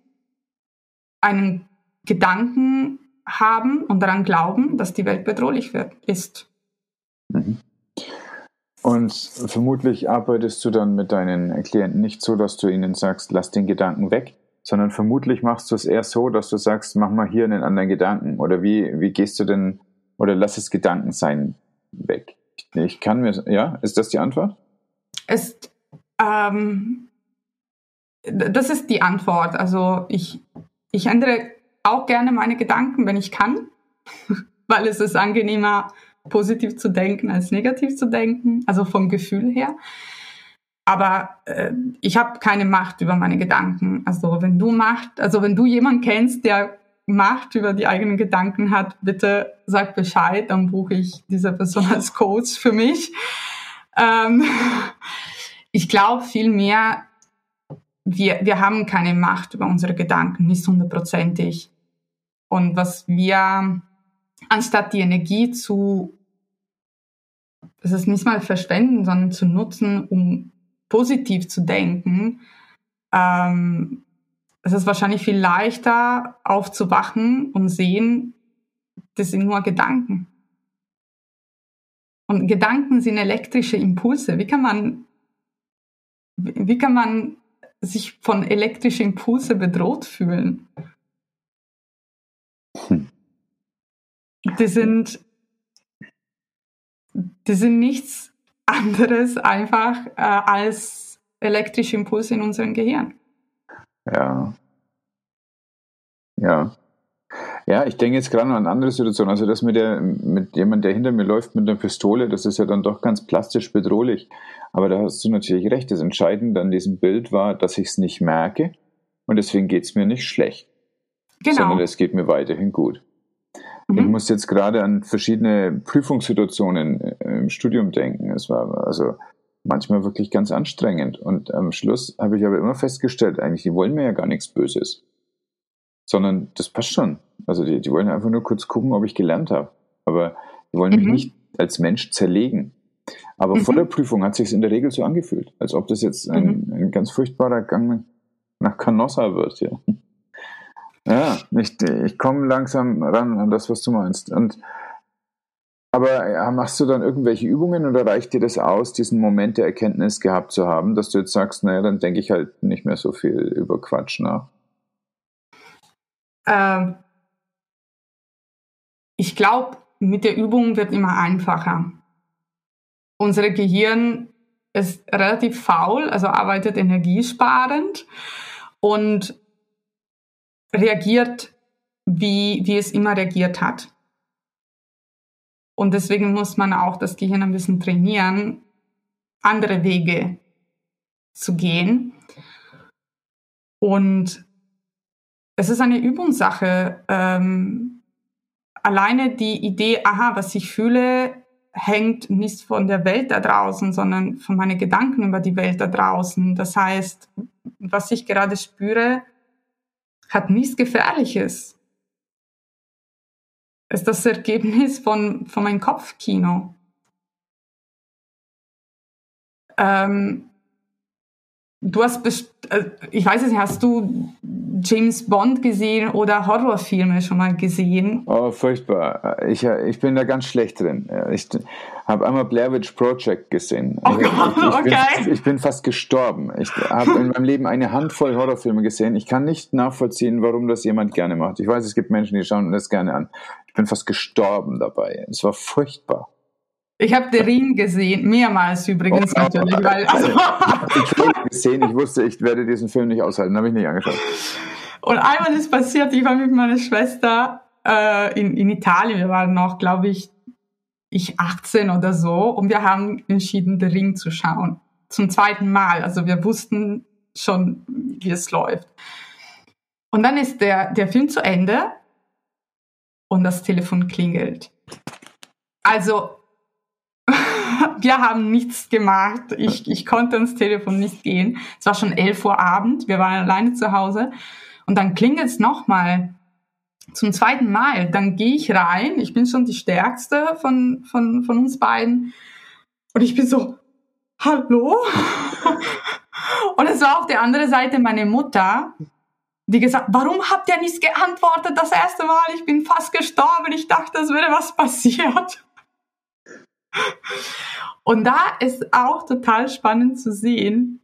einen Gedanken haben und daran glauben, dass die Welt bedrohlich wird, ist. Und vermutlich arbeitest du dann mit deinen Klienten nicht so, dass du ihnen sagst, lass den Gedanken weg, sondern vermutlich machst du es eher so, dass du sagst, mach mal hier einen anderen Gedanken. Oder wie, wie gehst du denn, oder lass es Gedanken sein weg. Ich kann mir, ja, ist das die Antwort? ist, ähm, das ist die Antwort. Also ich, ich ändere auch gerne meine Gedanken, wenn ich kann, *laughs* weil es ist angenehmer, positiv zu denken als negativ zu denken, also vom Gefühl her. Aber äh, ich habe keine Macht über meine Gedanken. Also wenn du Macht, also wenn du jemanden kennst, der Macht über die eigenen Gedanken hat, bitte sag Bescheid, dann buche ich diese Person als Coach für mich. Ähm, *laughs* ich glaube vielmehr, wir, wir haben keine Macht über unsere Gedanken, nicht hundertprozentig. Und was wir, anstatt die Energie zu, das ist nicht mal verschwenden, sondern zu nutzen, um positiv zu denken, ähm, es ist wahrscheinlich viel leichter aufzuwachen und sehen, das sind nur Gedanken. Und Gedanken sind elektrische Impulse. Wie kann man, wie kann man sich von elektrischen Impulse bedroht fühlen? Die sind, die sind nichts anderes einfach äh, als elektrische Impulse in unserem Gehirn. Ja. Ja. Ja, ich denke jetzt gerade an eine andere Situation. Also das mit der, mit jemand, der hinter mir läuft mit einer Pistole, das ist ja dann doch ganz plastisch bedrohlich. Aber da hast du natürlich recht. Das Entscheidende an diesem Bild war, dass ich es nicht merke und deswegen geht es mir nicht schlecht. Genau. Sondern es geht mir weiterhin gut. Mhm. Ich muss jetzt gerade an verschiedene Prüfungssituationen äh, im Studium denken. Es war also manchmal wirklich ganz anstrengend. Und am Schluss habe ich aber immer festgestellt, eigentlich, die wollen mir ja gar nichts Böses. Sondern das passt schon. Also die, die wollen einfach nur kurz gucken, ob ich gelernt habe. Aber die wollen mhm. mich nicht als Mensch zerlegen. Aber mhm. vor der Prüfung hat sich in der Regel so angefühlt, als ob das jetzt ein, mhm. ein ganz furchtbarer Gang nach Canossa wird. Ja, ja ich, ich komme langsam ran an das, was du meinst. Und aber ja, machst du dann irgendwelche Übungen oder reicht dir das aus, diesen Moment der Erkenntnis gehabt zu haben, dass du jetzt sagst, naja, dann denke ich halt nicht mehr so viel über Quatsch nach? Ähm, ich glaube, mit der Übung wird immer einfacher. Unser Gehirn ist relativ faul, also arbeitet energiesparend und reagiert, wie, wie es immer reagiert hat. Und deswegen muss man auch das Gehirn ein bisschen trainieren, andere Wege zu gehen. Und es ist eine Übungssache. Ähm, alleine die Idee, aha, was ich fühle, hängt nicht von der Welt da draußen, sondern von meinen Gedanken über die Welt da draußen. Das heißt, was ich gerade spüre, hat nichts Gefährliches ist das Ergebnis von, von meinem Kopfkino. Ähm, du hast, äh, ich weiß es nicht, hast du James Bond gesehen oder Horrorfilme schon mal gesehen? Oh, furchtbar. Ich, ich bin da ganz schlecht drin. Ich habe einmal Blair Witch Project gesehen. Oh ich, ich, ich, okay. bin, ich bin fast gestorben. Ich habe in meinem Leben eine Handvoll Horrorfilme gesehen. Ich kann nicht nachvollziehen, warum das jemand gerne macht. Ich weiß, es gibt Menschen, die schauen das gerne an. Ich bin fast gestorben dabei. Es war furchtbar. Ich habe den Ring gesehen, mehrmals übrigens oh, natürlich. Weil, also ich habe gesehen, ich wusste, ich werde diesen Film nicht aushalten, habe ich nicht angeschaut. Und einmal ist passiert, ich war mit meiner Schwester äh, in, in Italien, wir waren noch, glaube ich, ich 18 oder so, und wir haben entschieden, den Ring zu schauen. Zum zweiten Mal. Also wir wussten schon, wie es läuft. Und dann ist der, der Film zu Ende und das Telefon klingelt. Also *laughs* wir haben nichts gemacht. Ich, ich konnte ans Telefon nicht gehen. Es war schon 11 Uhr Abend. Wir waren alleine zu Hause. Und dann klingelt es nochmal. Zum zweiten Mal. Dann gehe ich rein. Ich bin schon die Stärkste von, von, von uns beiden. Und ich bin so, hallo? *laughs* Und es war auf der anderen Seite meine Mutter, die gesagt, warum habt ihr nicht geantwortet das erste Mal? Ich bin fast gestorben. Ich dachte, es wäre was passiert. Und da ist auch total spannend zu sehen,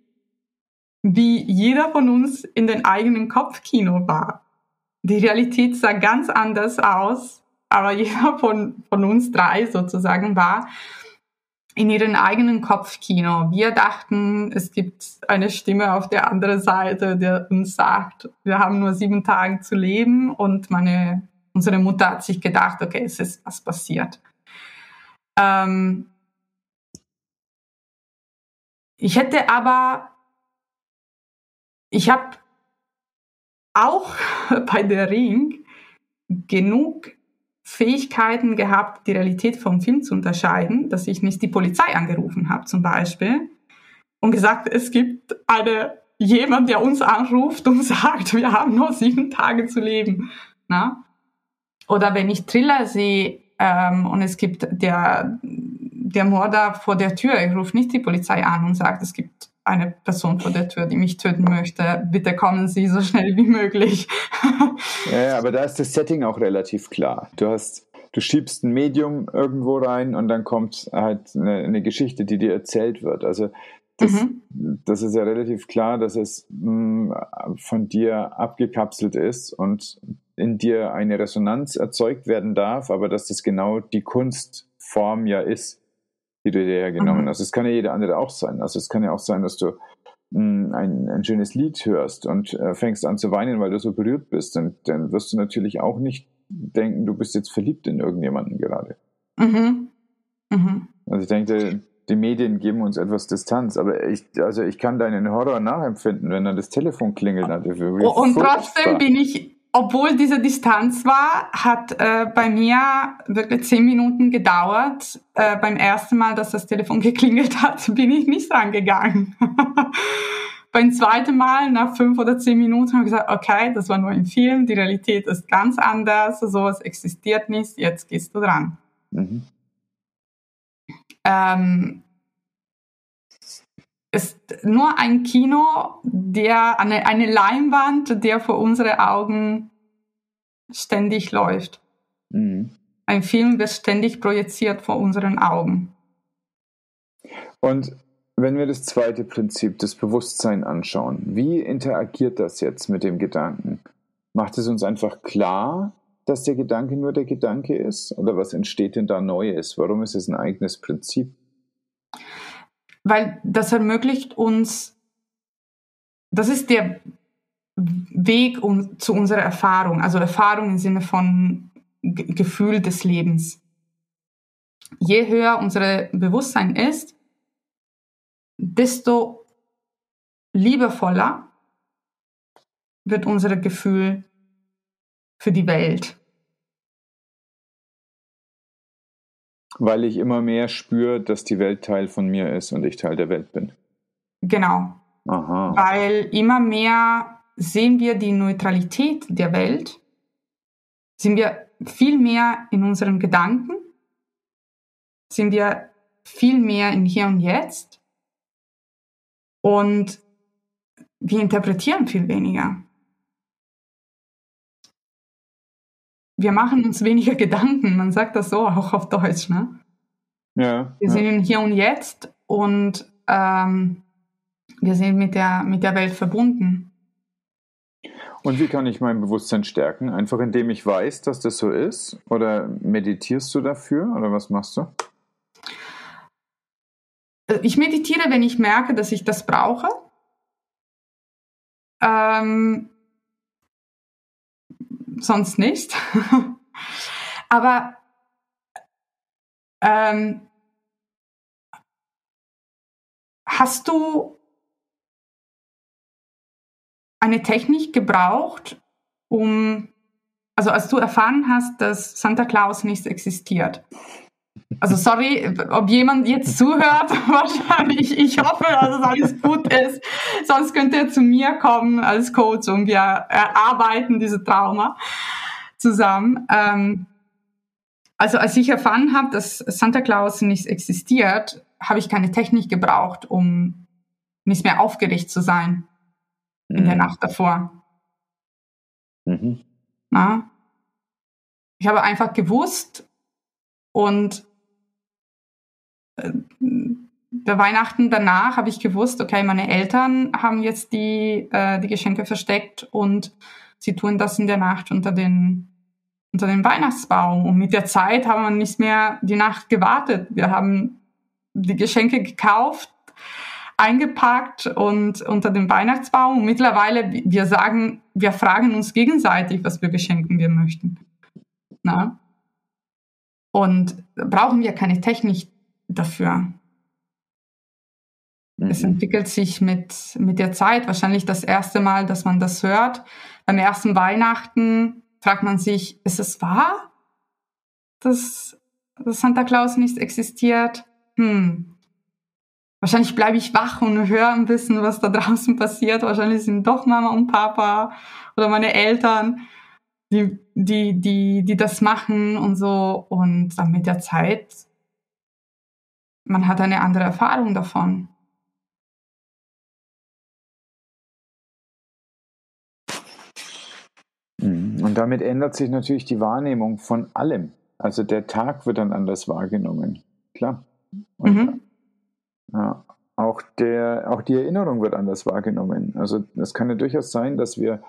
wie jeder von uns in den eigenen Kopfkino war. Die Realität sah ganz anders aus, aber jeder von, von uns drei sozusagen war in ihren eigenen Kopfkino. Wir dachten, es gibt eine Stimme auf der anderen Seite, der uns sagt, wir haben nur sieben Tage zu leben und meine, unsere Mutter hat sich gedacht, okay, es ist was passiert. Ähm ich hätte aber, ich habe auch *laughs* bei der Ring genug Fähigkeiten gehabt, die Realität vom Film zu unterscheiden, dass ich nicht die Polizei angerufen habe zum Beispiel und gesagt, es gibt eine jemand, der uns anruft und *laughs* sagt, wir haben nur sieben Tage zu leben. Na? Oder wenn ich Thriller sehe ähm, und es gibt der, der Mörder vor der Tür, ich rufe nicht die Polizei an und sagt, es gibt eine Person vor der Tür, die mich töten möchte. Bitte kommen Sie so schnell wie möglich. *laughs* ja, aber da ist das Setting auch relativ klar. Du hast, du schiebst ein Medium irgendwo rein und dann kommt halt eine, eine Geschichte, die dir erzählt wird. Also das, mhm. das ist ja relativ klar, dass es mh, mm, von dir abgekapselt ist und in dir eine Resonanz erzeugt werden darf, aber dass das genau die Kunstform ja ist die du dir hergenommen mhm. hast. Es kann ja jeder andere auch sein. Also es kann ja auch sein, dass du mh, hm, ein, ein schönes Lied hörst und äh, fängst an zu weinen, weil du so berührt bist. Und dann wirst du natürlich auch nicht denken, du bist jetzt verliebt in irgendjemanden gerade. Mhm. Mhm. Also ich denke, die Medien geben uns etwas Distanz, aber ich, also ich kann deinen Horror nachempfinden, wenn dann das Telefon klingelt. Und trotzdem bin ich obwohl diese Distanz war, hat äh, bei mir wirklich zehn Minuten gedauert. Äh, beim ersten Mal, dass das Telefon *laughs* geklingelt hat, bin ich nicht rangegangen. *laughs* beim zweiten Mal, nach fünf oder zehn Minuten, habe ich gesagt, okay, das war nur ein Film, die Realität ist ganz anders, sowas existiert nicht, jetzt gehst du dran. Mhm. Ähm, ist nur ein Kino, der eine, eine Leinwand, der vor unsere Augen ständig läuft. Mhm. Ein Film wird ständig projiziert vor unseren Augen. Und wenn wir das zweite Prinzip, das Bewusstsein anschauen, wie interagiert das jetzt mit dem Gedanken? Macht es uns einfach klar, dass der Gedanke nur der Gedanke ist? Oder was entsteht denn da Neues? Warum ist es ein eigenes Prinzip? Weil das ermöglicht uns, das ist der Weg zu unserer Erfahrung, also Erfahrung im Sinne von G Gefühl des Lebens. Je höher unser Bewusstsein ist, desto liebevoller wird unser Gefühl für die Welt. Weil ich immer mehr spüre, dass die Welt Teil von mir ist und ich Teil der Welt bin. Genau. Aha. Weil immer mehr sehen wir die Neutralität der Welt, sind wir viel mehr in unseren Gedanken, sind wir viel mehr in Hier und Jetzt und wir interpretieren viel weniger. Wir machen uns weniger Gedanken. Man sagt das so auch auf Deutsch, ne? Ja. Wir ja. sind Hier und Jetzt und ähm, wir sind mit der, mit der Welt verbunden. Und wie kann ich mein Bewusstsein stärken? Einfach indem ich weiß, dass das so ist? Oder meditierst du dafür? Oder was machst du? Äh, ich meditiere, wenn ich merke, dass ich das brauche. Ähm, sonst nicht. *laughs* Aber ähm, hast du eine Technik gebraucht, um, also als du erfahren hast, dass Santa Claus nicht existiert? Also sorry, ob jemand jetzt zuhört, *laughs* wahrscheinlich. Ich hoffe, dass alles gut ist. Sonst könnt ihr zu mir kommen als Coach und wir erarbeiten diese Trauma zusammen. Ähm, also als ich erfahren habe, dass Santa Claus nicht existiert, habe ich keine Technik gebraucht, um nicht mehr aufgeregt zu sein mhm. in der mhm. Nacht davor. Mhm. Na? Ich habe einfach gewusst, und äh, der Weihnachten danach habe ich gewusst, okay, meine Eltern haben jetzt die, äh, die Geschenke versteckt und sie tun das in der Nacht unter den, unter den Weihnachtsbaum. Und mit der Zeit haben wir nicht mehr die Nacht gewartet. Wir haben die Geschenke gekauft, eingepackt und unter dem Weihnachtsbaum. Und mittlerweile, wir sagen, wir fragen uns gegenseitig, was für Geschenken wir möchten. Na? Und brauchen wir keine Technik dafür. Mhm. Es entwickelt sich mit, mit der Zeit. Wahrscheinlich das erste Mal, dass man das hört. Beim ersten Weihnachten fragt man sich, ist es wahr, dass, dass Santa Claus nicht existiert? Hm. Wahrscheinlich bleibe ich wach und höre ein bisschen, was da *laughs* draußen passiert. Wahrscheinlich sind doch Mama und Papa oder meine Eltern, die, die, die, die das machen und so. Und dann mit der Zeit, man hat eine andere Erfahrung davon. Mhm. Und damit ändert sich natürlich die Wahrnehmung von allem. Also der Tag wird dann anders wahrgenommen. Klar. Mhm. Ja, auch, der, auch die Erinnerung wird anders wahrgenommen. Also es kann ja durchaus sein, dass wir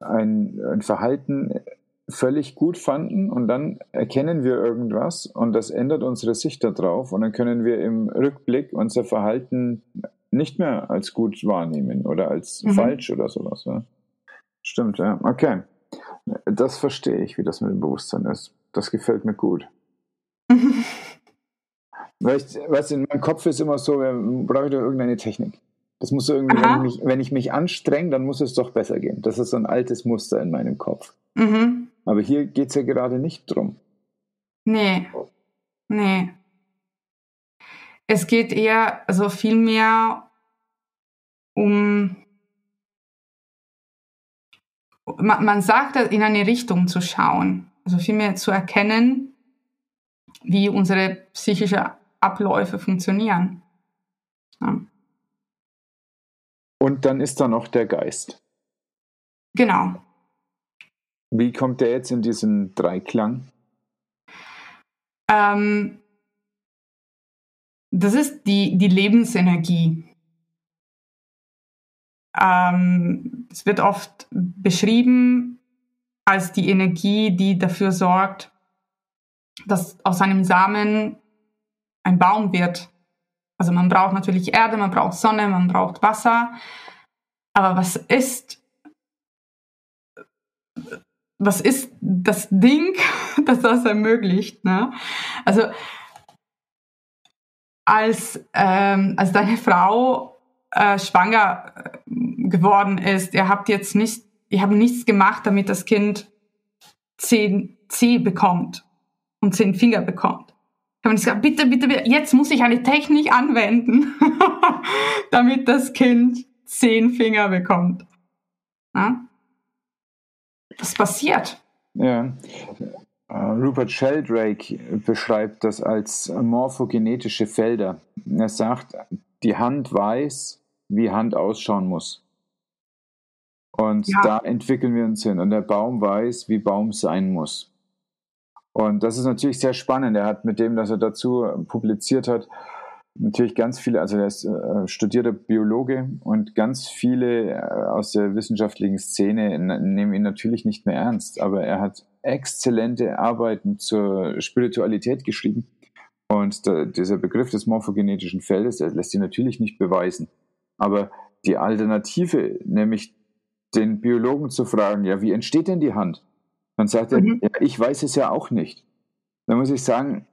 ein, ein Verhalten völlig gut fanden und dann erkennen wir irgendwas und das ändert unsere Sicht darauf und dann können wir im Rückblick unser Verhalten nicht mehr als gut wahrnehmen oder als mhm. falsch oder sowas. Ja. Stimmt, ja. Okay. Das verstehe ich, wie das mit dem Bewusstsein ist. Das gefällt mir gut. *laughs* weißt, weißt, in meinem Kopf ist immer so, brauche ich doch irgendeine Technik. Das muss irgendwie, wenn ich, mich, wenn ich mich anstrenge, dann muss es doch besser gehen. Das ist so ein altes Muster in meinem Kopf. Mhm. Aber hier geht es ja gerade nicht drum. Nee. Nee. Es geht eher, also viel mehr um man, man sagt, in eine Richtung zu schauen, also vielmehr zu erkennen, wie unsere psychischen Abläufe funktionieren. Ja. Und dann ist da noch der Geist. Genau. Wie kommt der jetzt in diesen Dreiklang? Ähm, das ist die, die Lebensenergie. Ähm, es wird oft beschrieben als die Energie, die dafür sorgt, dass aus einem Samen ein Baum wird. Also man braucht natürlich Erde, man braucht Sonne, man braucht Wasser. Aber was ist, was ist das Ding, *laughs* das das ermöglicht? Ne? Also als, ähm, als deine Frau äh, schwanger äh, geworden ist, ihr habt jetzt nicht, ihr habt nichts gemacht, damit das Kind zehn C bekommt und zehn Finger bekommt. Ich habe gesagt, bitte, bitte, bitte, jetzt muss ich eine Technik anwenden, *laughs* damit das Kind zehn Finger bekommt. Ja? Was passiert? Ja. Uh, Rupert Sheldrake beschreibt das als morphogenetische Felder. Er sagt, die Hand weiß, wie Hand ausschauen muss. Und ja. da entwickeln wir uns hin. Und der Baum weiß, wie Baum sein muss. Und das ist natürlich sehr spannend. Er hat mit dem, dass er dazu publiziert hat, natürlich ganz viele, also er ist äh, studierter Biologe und ganz viele äh, aus der wissenschaftlichen Szene nehmen ihn natürlich nicht mehr ernst, aber er hat exzellente Arbeiten zur Spiritualität geschrieben. Und der, dieser Begriff des morphogenetischen Feldes, der lässt sich natürlich nicht beweisen. Aber die Alternative, nämlich den Biologen zu fragen, ja, wie entsteht denn die Hand? Dann sagt mhm. er, ja, ich weiß es ja auch nicht. Dann muss ich sagen,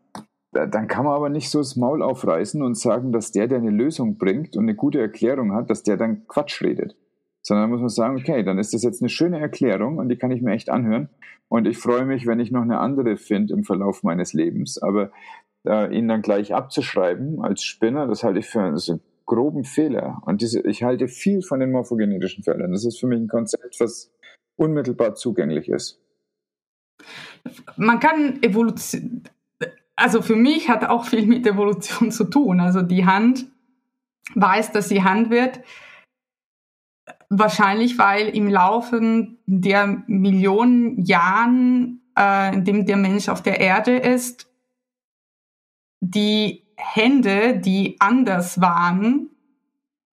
dann kann man aber nicht so das Maul aufreißen und sagen, dass der, der eine Lösung bringt und eine gute Erklärung hat, dass der dann Quatsch redet. Sondern muss man sagen, okay, dann ist das jetzt eine schöne Erklärung und die kann ich mir echt anhören. Und ich freue mich, wenn ich noch eine andere finde im Verlauf meines Lebens. Aber äh, ihn dann gleich abzuschreiben als Spinner, das halte ich für also groben Fehler. Und diese, ich halte viel von den morphogenetischen Fehlern. Das ist für mich ein Konzept, was unmittelbar zugänglich ist. Man kann Evolution, also für mich hat auch viel mit Evolution zu tun. Also die Hand weiß, dass sie Hand wird. Wahrscheinlich, weil im Laufe der Millionen Jahren, äh, in dem der Mensch auf der Erde ist, die Hände, die anders waren,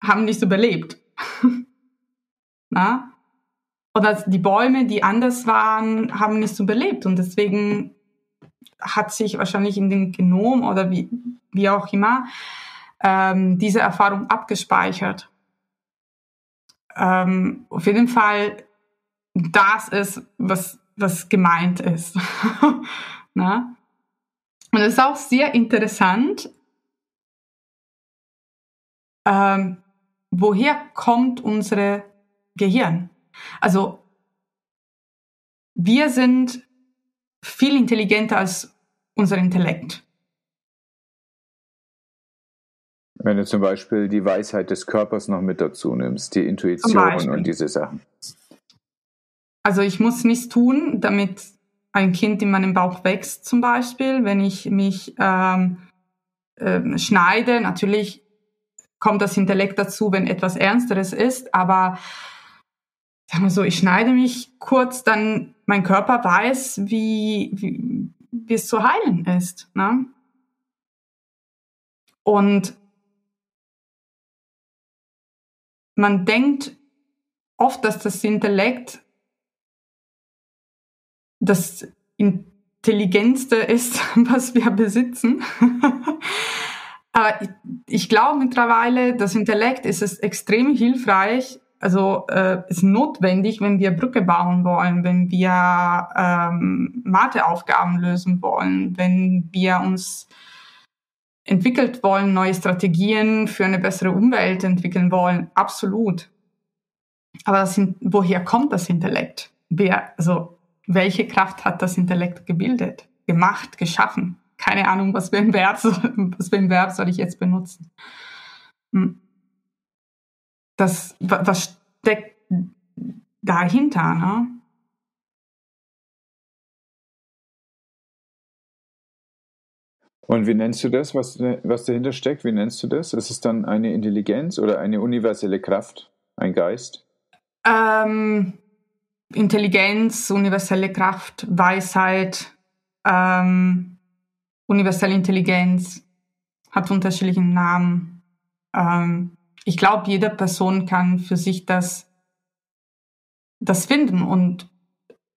haben nicht überlebt. *laughs* Na? Oder die Bäume, die anders waren, haben nicht überlebt. Und deswegen hat sich wahrscheinlich in dem Genom oder wie, wie auch immer, ähm, diese Erfahrung abgespeichert. Ähm, auf jeden Fall, das ist, was, was gemeint ist. *laughs* Na? Und es ist auch sehr interessant, ähm, woher kommt unsere Gehirn? Also wir sind viel intelligenter als unser Intellekt. Wenn du zum Beispiel die Weisheit des Körpers noch mit dazu nimmst, die Intuition und diese Sachen. Also ich muss nichts tun, damit ein Kind in meinem Bauch wächst zum Beispiel. Wenn ich mich ähm, äh, schneide, natürlich kommt das Intellekt dazu, wenn etwas Ernsteres ist, aber sagen wir so, ich schneide mich kurz, dann mein Körper weiß, wie, wie, es zu heilen ist. Ne? Und man denkt oft, dass das Intellekt das Intelligenzste ist, *laughs* was wir besitzen. *laughs* Aber ich, ich glaube mittlerweile, das Intellekt ist es extrem hilfreich, also äh, ist notwendig, wenn wir Brücke bauen wollen, wenn wir ähm, Matheaufgaben lösen wollen, wenn wir uns entwickelt wollen, neue Strategien für eine bessere Umwelt entwickeln wollen, absolut. Aber sind, woher kommt das Intellekt? Wer, also welche Kraft hat das Intellekt gebildet, gemacht, geschaffen? Keine Ahnung, was für ein Verb, Verb soll ich jetzt benutzen? Hm. Das, was steckt dahinter, ne? Und wie nennst du das, was, was dahinter steckt? Wie nennst du das? Ist es dann eine Intelligenz oder eine universelle Kraft, ein Geist? Ähm, Intelligenz, universelle Kraft, Weisheit, ähm, universelle Intelligenz, hat unterschiedliche Namen. Ähm, ich glaube, jede Person kann für sich das, das finden und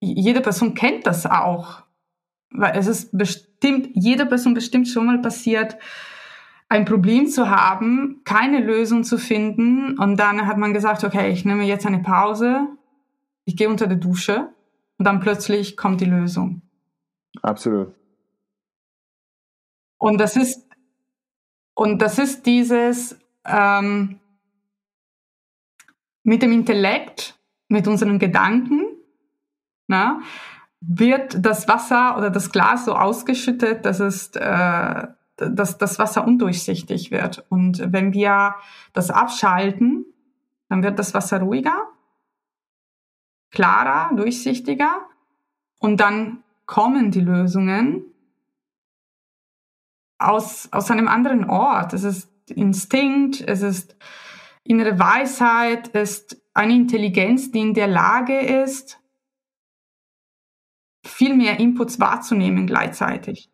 jede Person kennt das auch. Weil es ist bestimmt, jeder Person bestimmt schon mal passiert, ein Problem zu haben, keine Lösung zu finden und dann hat man gesagt, okay, ich nehme jetzt eine Pause, ich gehe unter die Dusche und dann plötzlich kommt die Lösung. Absolut. Und das ist, und das ist dieses, ähm, mit dem Intellekt, mit unseren Gedanken, na, wird das Wasser oder das Glas so ausgeschüttet, dass es äh, dass das Wasser undurchsichtig wird. Und wenn wir das abschalten, dann wird das Wasser ruhiger, klarer, durchsichtiger und dann kommen die Lösungen aus, aus einem anderen Ort. Es ist Instinkt, es ist innere Weisheit, es ist eine Intelligenz, die in der Lage ist, viel mehr Inputs wahrzunehmen gleichzeitig.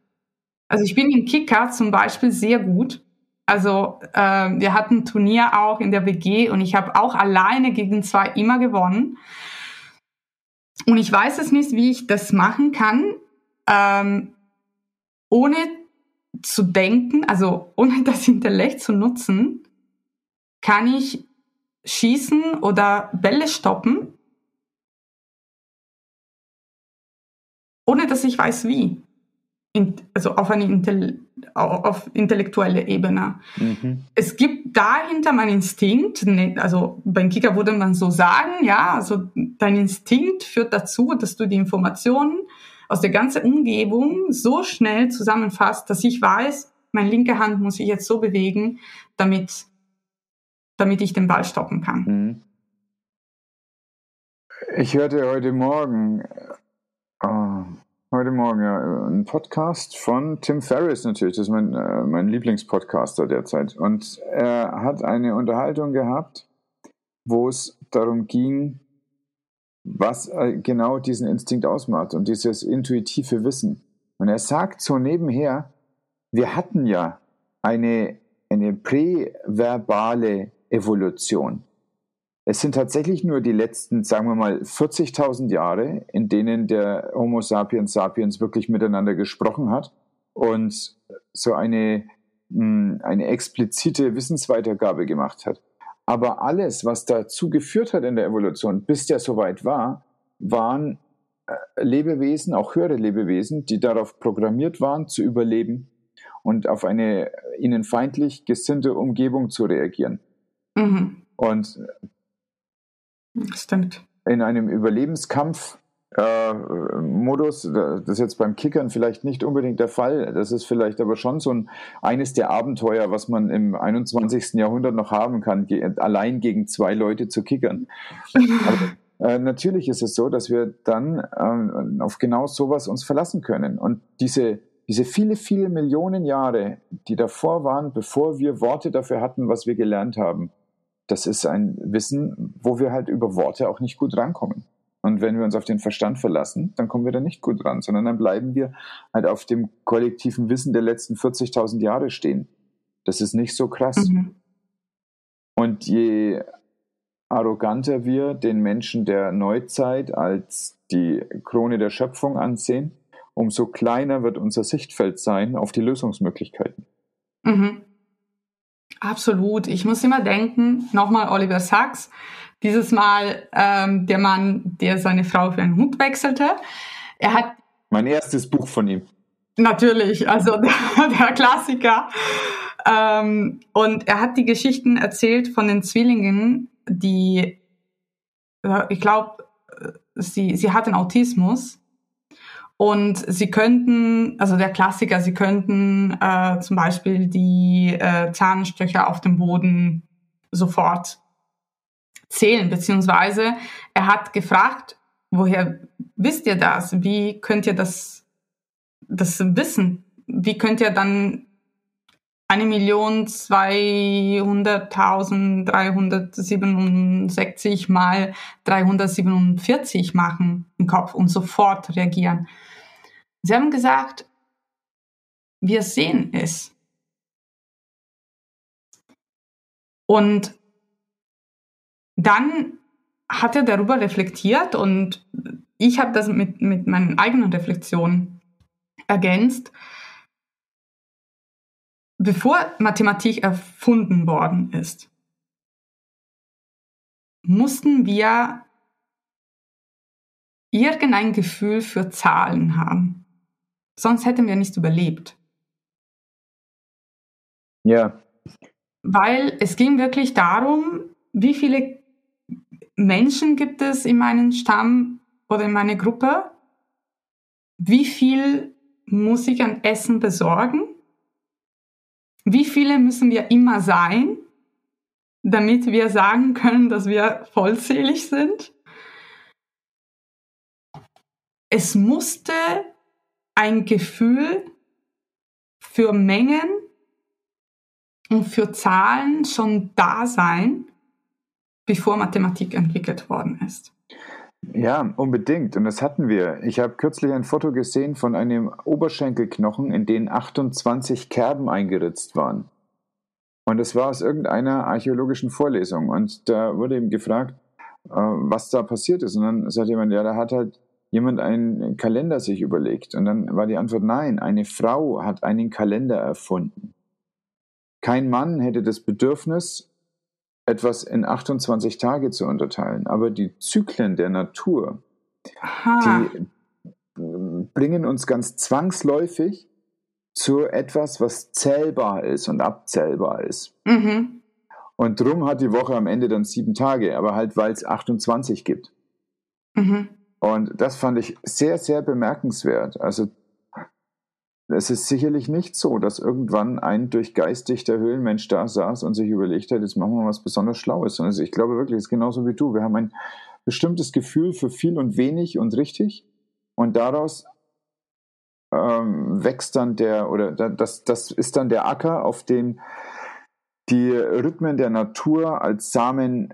Also ich bin im Kicker zum Beispiel sehr gut. Also äh, wir hatten Turnier auch in der WG und ich habe auch alleine gegen zwei immer gewonnen. Und ich weiß es nicht, wie ich das machen kann, ähm, ohne zu denken, also ohne *laughs* das Intellekt zu nutzen, kann ich schießen oder Bälle stoppen, ohne dass ich weiß wie. In, also auf eine Intell auf intellektuelle Ebene. Mhm. Es gibt dahinter mein Instinkt, ne, also beim Kicker würde man so sagen, ja, also dein Instinkt führt dazu, dass du die Informationen aus der ganzen Umgebung so schnell zusammenfasst, dass ich weiß, meine linke Hand muss ich jetzt so bewegen, damit, damit ich den Ball stoppen kann. Mhm. Ich hörte heute Morgen, oh, heute Morgen ja einen Podcast von Tim Ferriss natürlich, das ist mein, äh, mein Lieblingspodcaster derzeit. Und er hat eine Unterhaltung gehabt, wo es darum ging, was äh, genau diesen Instinkt ausmacht und dieses intuitive Wissen. Und er sagt so nebenher, wir hatten ja eine, eine präverbale Evolution. Es sind tatsächlich nur die letzten, sagen wir mal, 40.000 Jahre, in denen der Homo sapiens sapiens wirklich miteinander gesprochen hat und so eine mh, eine explizite Wissensweitergabe gemacht hat. Aber alles, was dazu geführt hat in der Evolution, bis der soweit war, waren äh, Lebewesen, auch höhere Lebewesen, die darauf programmiert waren, zu überleben und auf eine ihnen feindlich gesinnte Umgebung zu reagieren. Mhm. Und Stimmt. in einem Überlebenskampf äh, Modus, das ist jetzt beim Kickern vielleicht nicht unbedingt der Fall. Das ist vielleicht aber schon so ein, eines der Abenteuer, was man im 21. Jahrhundert noch haben kann, allein gegen zwei Leute zu kickern. aber, äh, natürlich ist es so, dass wir dann äh, auf genau sowas uns verlassen können. Und diese, diese viele, viele Millionen Jahre, die davor waren, bevor wir Worte dafür hatten, was wir gelernt haben, das ist ein Wissen, wo wir halt über Worte auch nicht gut rankommen. Und wenn wir uns auf den Verstand verlassen, dann kommen wir da nicht gut ran, sondern dann bleiben wir halt auf dem kollektiven Wissen der letzten 40.000 Jahre stehen. Das ist nicht so krass. Mhm. Und je arroganter wir den Menschen der Neuzeit als die Krone der Schöpfung ansehen, umso kleiner wird unser Sichtfeld sein auf die Lösungsmöglichkeiten. Mhm. Absolut. Ich muss immer denken, nochmal Oliver Sacks, dieses Mal ähm, der Mann, der seine Frau für einen Hund wechselte. Er hat mein erstes Buch von ihm. Natürlich, also *laughs* der, der Klassiker. Ähm, und er hat die Geschichten erzählt von den Zwillingen, die, ich glaube, sie, sie hatten Autismus. Und sie könnten, also der Klassiker, sie könnten äh, zum Beispiel die äh, Zahnstöcher auf dem Boden sofort zählen, beziehungsweise er hat gefragt, woher wisst ihr das? Wie könnt ihr das, das wissen? Wie könnt ihr dann eine Million zweihunderttausend dreihundertsiebenundsechzig mal 347 machen im Kopf und sofort reagieren? Sie haben gesagt, wir sehen es. Und dann hat er darüber reflektiert und ich habe das mit, mit meinen eigenen Reflexionen ergänzt. Bevor Mathematik erfunden worden ist, mussten wir irgendein Gefühl für Zahlen haben. Sonst hätten wir nicht überlebt. Ja. Weil es ging wirklich darum, wie viele Menschen gibt es in meinem Stamm oder in meiner Gruppe? Wie viel muss ich an Essen besorgen? Wie viele müssen wir immer sein, damit wir sagen können, dass wir vollzählig sind? Es musste ein Gefühl für Mengen und für Zahlen schon da sein, bevor Mathematik entwickelt worden ist. Ja, unbedingt. Und das hatten wir. Ich habe kürzlich ein Foto gesehen von einem Oberschenkelknochen, in den 28 Kerben eingeritzt waren. Und es war aus irgendeiner archäologischen Vorlesung. Und da wurde ihm gefragt, äh, was da passiert ist. Und dann sagt jemand, ja, da hat halt jemand einen Kalender sich überlegt. Und dann war die Antwort, nein, eine Frau hat einen Kalender erfunden. Kein Mann hätte das Bedürfnis, etwas in 28 Tage zu unterteilen. Aber die Zyklen der Natur, Aha. die bringen uns ganz zwangsläufig zu etwas, was zählbar ist und abzählbar ist. Mhm. Und drum hat die Woche am Ende dann sieben Tage, aber halt, weil es 28 gibt. Mhm. Und das fand ich sehr, sehr bemerkenswert. Also es ist sicherlich nicht so, dass irgendwann ein durchgeistigter Höhlenmensch da saß und sich überlegt hat, jetzt machen wir was besonders Schlaues. Also ich glaube wirklich, es ist genauso wie du. Wir haben ein bestimmtes Gefühl für viel und wenig und richtig und daraus ähm, wächst dann der, oder das, das ist dann der Acker, auf den die Rhythmen der Natur als Samen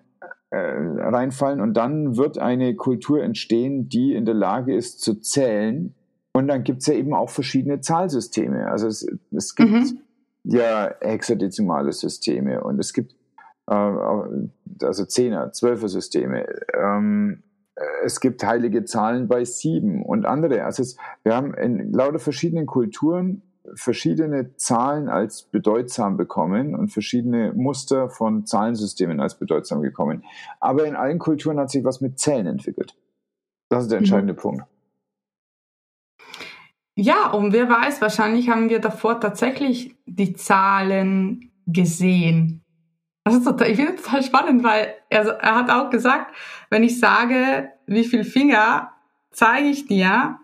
äh, reinfallen und dann wird eine Kultur entstehen, die in der Lage ist zu zählen und dann gibt es ja eben auch verschiedene Zahlsysteme. Also es, es gibt mhm. ja hexadezimale Systeme und es gibt äh, also Zehner, Zwölfer Systeme. Ähm, es gibt heilige Zahlen bei sieben und andere. Also es, wir haben in lauter verschiedenen Kulturen verschiedene Zahlen als bedeutsam bekommen und verschiedene Muster von Zahlensystemen als bedeutsam gekommen. Aber in allen Kulturen hat sich was mit Zellen entwickelt. Das ist der mhm. entscheidende mhm. Punkt. Ja, und wer weiß, wahrscheinlich haben wir davor tatsächlich die Zahlen gesehen. Das ist total, ich finde es total spannend, weil er, er hat auch gesagt, wenn ich sage, wie viel Finger zeige ich dir,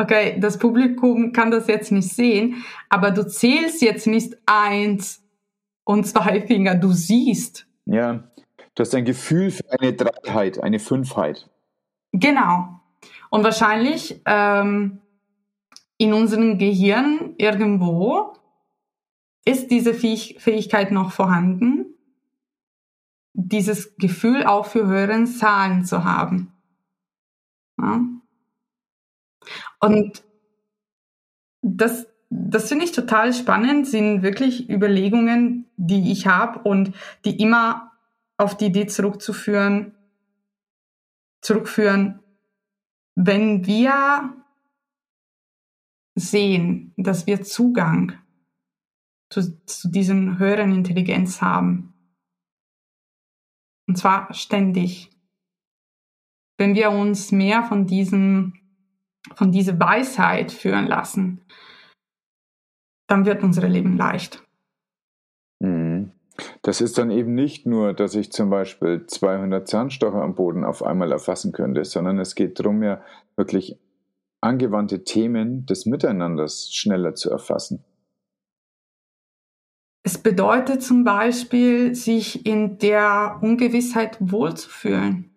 okay, das Publikum kann das jetzt nicht sehen, aber du zählst jetzt nicht eins und zwei Finger, du siehst. Ja, du hast ein Gefühl für eine Dreiheit, eine Fünfheit. Genau. Und wahrscheinlich ähm, in unserem Gehirn irgendwo ist diese Fähigkeit noch vorhanden, dieses Gefühl auch für höheren Zahlen zu haben. Ja? Und das, das finde ich total spannend, sind wirklich Überlegungen, die ich habe und die immer auf die Idee zurückzuführen, zurückführen, wenn wir sehen, dass wir Zugang zu, zu diesen höheren Intelligenz haben. Und zwar ständig. Wenn wir uns mehr von diesem, von dieser Weisheit führen lassen, dann wird unser Leben leicht. Mhm. Das ist dann eben nicht nur, dass ich zum Beispiel 200 Zahnstocher am Boden auf einmal erfassen könnte, sondern es geht darum, ja wirklich angewandte Themen des Miteinanders schneller zu erfassen. Es bedeutet zum Beispiel, sich in der Ungewissheit wohlzufühlen.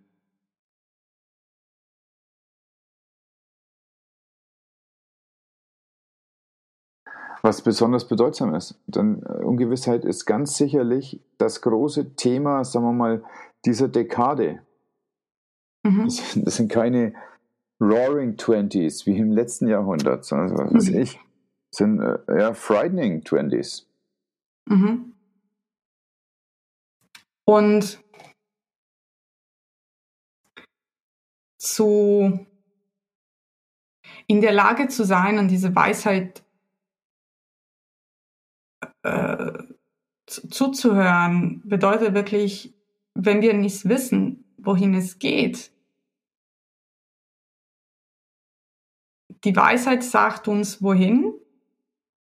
Was besonders bedeutsam ist. Denn äh, Ungewissheit ist ganz sicherlich das große Thema, sagen wir mal, dieser Dekade. Mhm. Das, sind keine Roaring Twenties wie im letzten Jahrhundert, sondern was weiß mhm. ich, sind äh, ja frightening Twenties. Mhm. Und zu in der Lage zu sein, an diese Weisheit äh, zuzuhören, bedeutet wirklich, wenn wir nicht wissen, wohin es geht, die Weisheit sagt uns wohin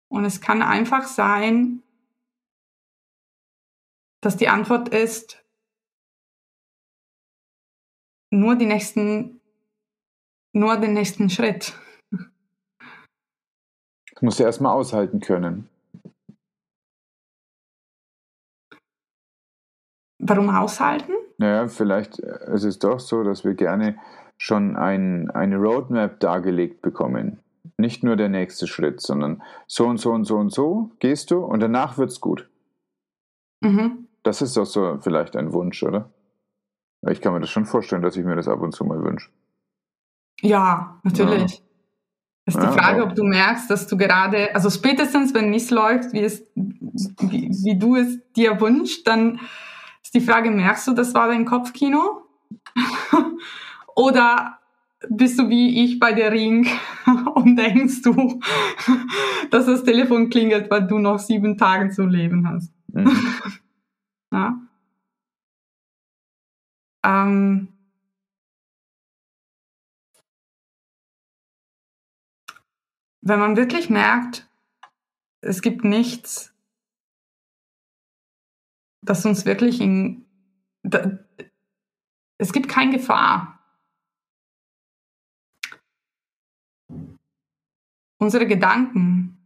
und es kann einfach sein, dass die Antwort ist, nur die nächsten, nur den nächsten Schritt. Das musst du erstmal aushalten können. Warum aushalten? Naja, vielleicht ist es doch so, dass wir gerne schon ein, eine Roadmap dargelegt bekommen. Nicht nur der nächste Schritt, sondern so und so und so und so gehst du und danach wird's gut. Mhm. Das ist doch so vielleicht ein Wunsch, oder? Ich kann mir das schon vorstellen, dass ich mir das ab und zu mal wünsche. Ja, natürlich. Ja. Das ist die Frage, ob du merkst, dass du gerade, also spätestens, wenn nichts läuft, wie, es, wie, wie du es dir wünschst, dann ist die Frage, merkst du, das war dein Kopfkino? Oder bist du wie ich bei der Ring *laughs* und denkst du, *laughs* dass das Telefon klingelt, weil du noch sieben Tage zu leben hast? Mhm. *laughs* Ja? Ähm, wenn man wirklich merkt, es gibt nichts, das uns wirklich in, da, es gibt keine Gefahr. Unsere Gedanken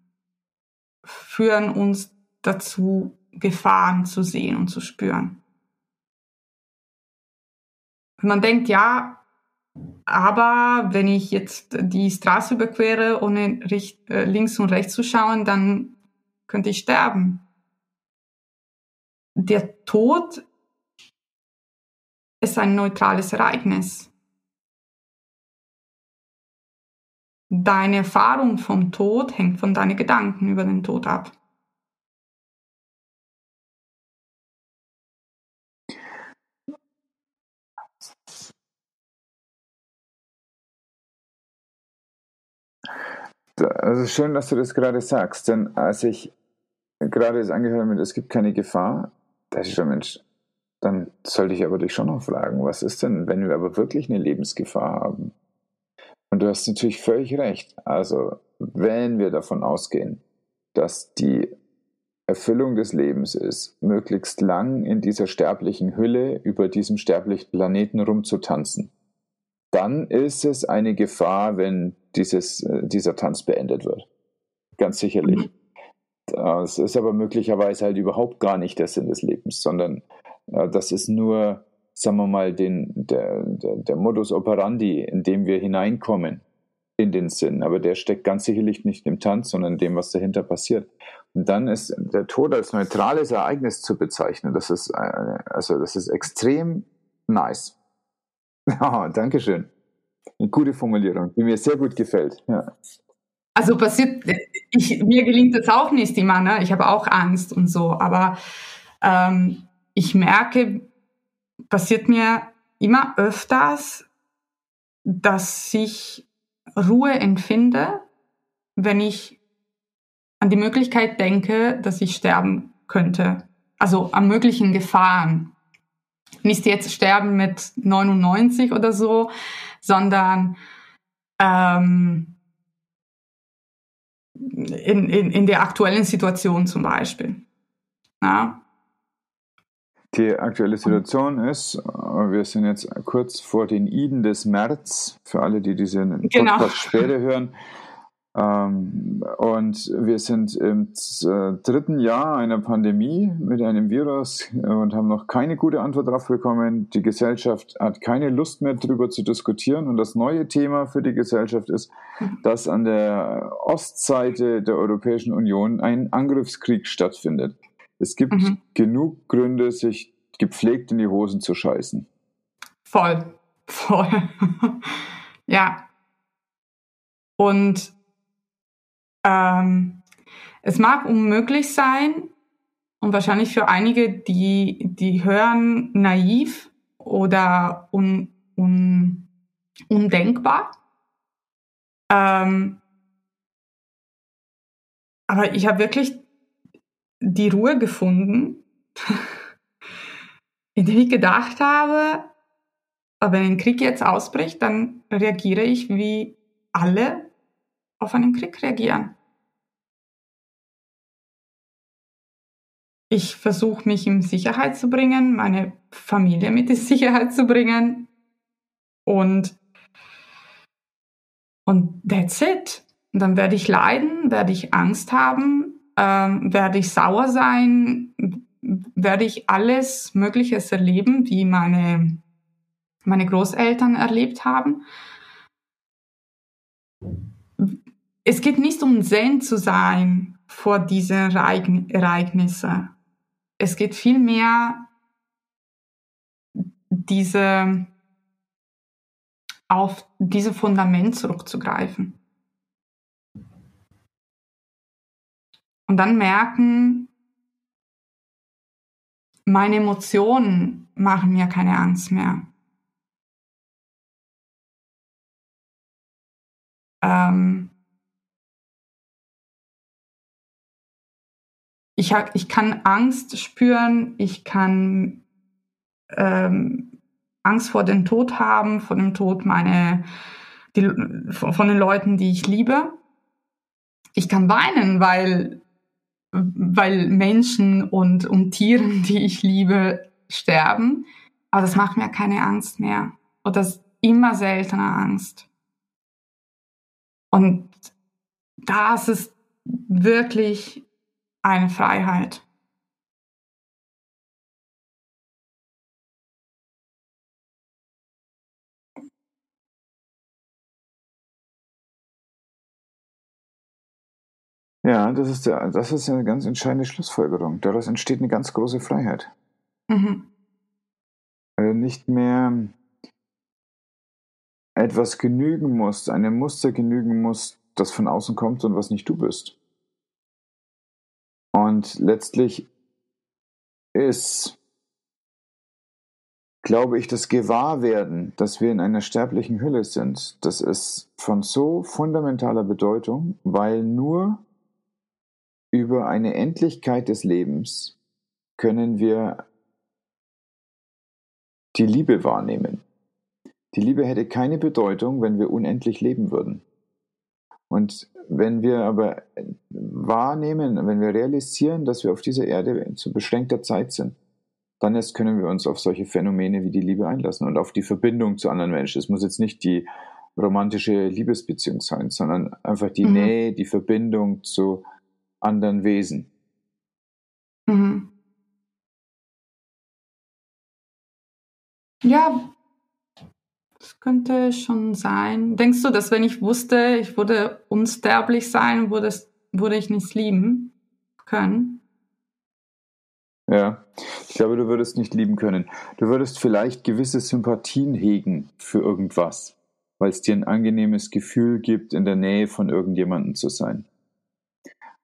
führen uns dazu, Gefahren zu sehen und zu spüren. Man denkt, ja, aber wenn ich jetzt die Straße überquere, ohne äh, links und rechts zu schauen, dann könnte ich sterben. Der Tod ist ein neutrales Ereignis. Deine Erfahrung vom Tod hängt von deinen Gedanken über den Tod ab. Also schön, dass du das gerade sagst, denn als ich gerade es angehört habe, es gibt keine Gefahr, da ist schon Mensch, dann sollte ich aber dich schon noch fragen, was ist denn, wenn wir aber wirklich eine Lebensgefahr haben? Und du hast natürlich völlig recht. Also, wenn wir davon ausgehen, dass die Erfüllung des Lebens ist, möglichst lang in dieser sterblichen Hülle über diesem sterblichen Planeten rumzutanzen, dann ist es eine Gefahr, wenn dieses, äh, dieser Tanz beendet wird. Ganz sicherlich. Mhm. Das ist aber möglicherweise halt überhaupt gar nicht der Sinn des Lebens, sondern äh, das ist nur sagen wir mal, den, der, der, der Modus operandi, in dem wir hineinkommen in den Sinn. Aber der steckt ganz sicherlich nicht im Tanz, sondern in dem, was dahinter passiert. Und dann ist der Tod als neutrales Ereignis zu bezeichnen. Das ist, äh, also das ist extrem nice. *laughs* Ja, danke schön. Eine gute Formulierung, die mir sehr gut gefällt. Ja. Also passiert, ich, mir gelingt das auch nicht immer, ne? Ich habe auch Angst und so, aber ähm, ich merke, passiert mir immer öfters, dass ich Ruhe empfinde, wenn ich an die Möglichkeit denke, dass ich sterben könnte. Also an möglichen Gefahren. Nicht jetzt sterben mit 99 oder so, sondern ähm, in, in, in der aktuellen Situation zum Beispiel. Ja? Die aktuelle Situation ist, äh, wir sind jetzt kurz vor den Iden des März, für alle, die diesen genau. Podcast später hören. Ähm, und wir sind im äh, dritten Jahr einer Pandemie mit einem Virus und haben noch keine gute Antwort darauf bekommen. Die Gesellschaft hat keine Lust mehr darüber zu diskutieren. Und das neue Thema für die Gesellschaft ist, dass an der Ostseite der Europäischen Union ein Angriffskrieg stattfindet. Es gibt mhm. genug Gründe, sich gepflegt in die Hosen zu scheißen. Voll, voll. *laughs* ja. Und ähm, es mag unmöglich sein und wahrscheinlich für einige, die, die hören naiv oder un, un, undenkbar. Ähm, aber ich habe wirklich die Ruhe gefunden, *laughs* indem ich gedacht habe, wenn ein Krieg jetzt ausbricht, dann reagiere ich wie alle auf einen Krieg reagieren. Ich versuche mich in Sicherheit zu bringen, meine Familie mit in Sicherheit zu bringen und und that's it. Und dann werde ich leiden, werde ich Angst haben, ähm, werde ich sauer sein, werde ich alles Mögliches erleben, wie meine, meine Großeltern erlebt haben. Es geht nicht um Zen zu sein vor diesen Ereignissen. Es geht vielmehr diese, auf diese Fundament zurückzugreifen. Und dann merken, meine Emotionen machen mir keine Angst mehr. Ähm ich, hab, ich kann Angst spüren, ich kann ähm, Angst vor dem Tod haben, vor dem Tod meine, die, von den Leuten, die ich liebe. Ich kann weinen, weil weil Menschen und, und Tieren, *laughs* die ich liebe, sterben. Aber das macht mir keine Angst mehr. Oder das immer seltener Angst. Und das ist wirklich eine Freiheit. Ja, das ist, der, das ist eine ganz entscheidende Schlussfolgerung. Daraus entsteht eine ganz große Freiheit. Mhm. Weil du nicht mehr etwas genügen musst, einem Muster genügen musst, das von außen kommt und was nicht du bist. Und letztlich ist glaube ich, das Gewahrwerden, dass wir in einer sterblichen Hülle sind, das ist von so fundamentaler Bedeutung, weil nur über eine Endlichkeit des Lebens können wir die Liebe wahrnehmen. Die Liebe hätte keine Bedeutung, wenn wir unendlich leben würden. Und wenn wir aber wahrnehmen, wenn wir realisieren, dass wir auf dieser Erde zu beschränkter Zeit sind, dann erst können wir uns auf solche Phänomene wie die Liebe einlassen und auf die Verbindung zu anderen Menschen. Es muss jetzt nicht die romantische Liebesbeziehung sein, sondern einfach die mhm. Nähe, die Verbindung zu anderen Wesen. Mhm. Ja, das könnte schon sein. Denkst du, dass wenn ich wusste, ich würde unsterblich sein, würde, es, würde ich nichts lieben können? Ja, ich glaube, du würdest nicht lieben können. Du würdest vielleicht gewisse Sympathien hegen für irgendwas, weil es dir ein angenehmes Gefühl gibt, in der Nähe von irgendjemandem zu sein.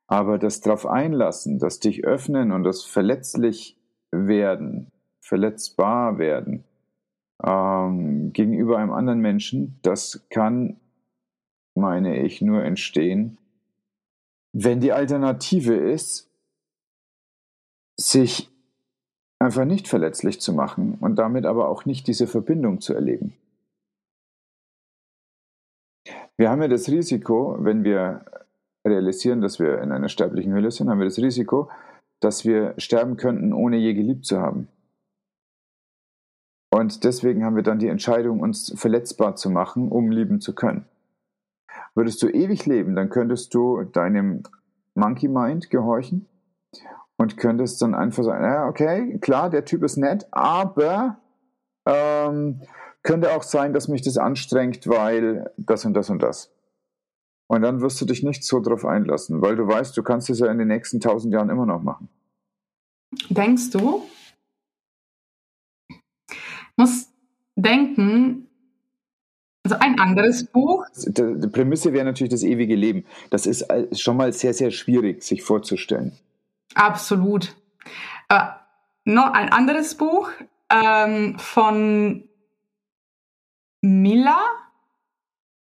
Aber das darauf einlassen, das dich öffnen und das verletzlich werden, verletzbar werden ähm, gegenüber einem anderen Menschen, das kann, meine ich, nur entstehen, wenn die Alternative ist, sich einfach nicht verletzlich zu machen und damit aber auch nicht diese Verbindung zu erleben. Wir haben ja das Risiko, wenn wir realisieren, dass wir in einer sterblichen Hülle sind, haben wir das Risiko, dass wir sterben könnten, ohne je geliebt zu haben. Und deswegen haben wir dann die Entscheidung, uns verletzbar zu machen, um lieben zu können. Würdest du ewig leben, dann könntest du deinem Monkey Mind gehorchen und könntest dann einfach sagen, ja, okay, klar, der Typ ist nett, aber ähm, könnte auch sein, dass mich das anstrengt, weil das und das und das. Und dann wirst du dich nicht so drauf einlassen, weil du weißt, du kannst es ja in den nächsten tausend Jahren immer noch machen. Denkst du? Muss denken, also ein anderes Buch. Die Prämisse wäre natürlich das ewige Leben. Das ist schon mal sehr, sehr schwierig, sich vorzustellen. Absolut. Äh, noch ein anderes Buch ähm, von Miller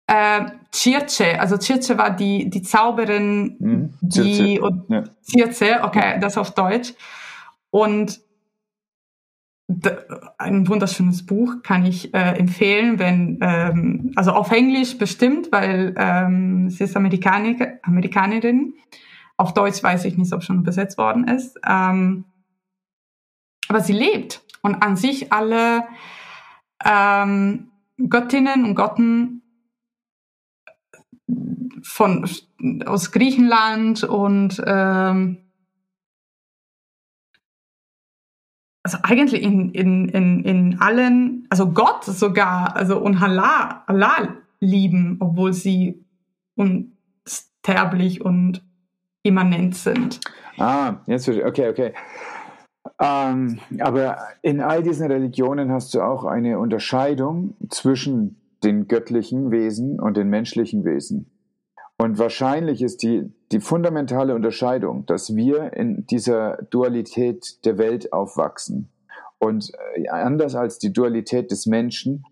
äh, Circe, also Circe war die, die Zauberin, mhm. die, Circe. Ja. Circe, okay, das auf Deutsch. Und ein wunderschönes Buch kann ich äh, empfehlen, wenn ähm, also auf Englisch bestimmt, weil ähm, sie ist Amerikaner, Amerikanerin. Auf Deutsch weiß ich nicht, ob schon übersetzt worden ist. Ähm, aber sie lebt und an sich alle ähm, Göttinnen und Götten von, aus Griechenland und ähm, also eigentlich in, in, in, in allen, also Gott sogar, also und Allah, Allah lieben, obwohl sie unsterblich und immanent sind. Ah, jetzt. Okay, okay. Ähm, aber in all diesen Religionen hast du auch eine Unterscheidung zwischen den göttlichen Wesen und den menschlichen Wesen. Und wahrscheinlich ist die, die fundamentale Unterscheidung, dass wir in dieser Dualität der Welt aufwachsen. Und äh, anders als die Dualität des Menschen,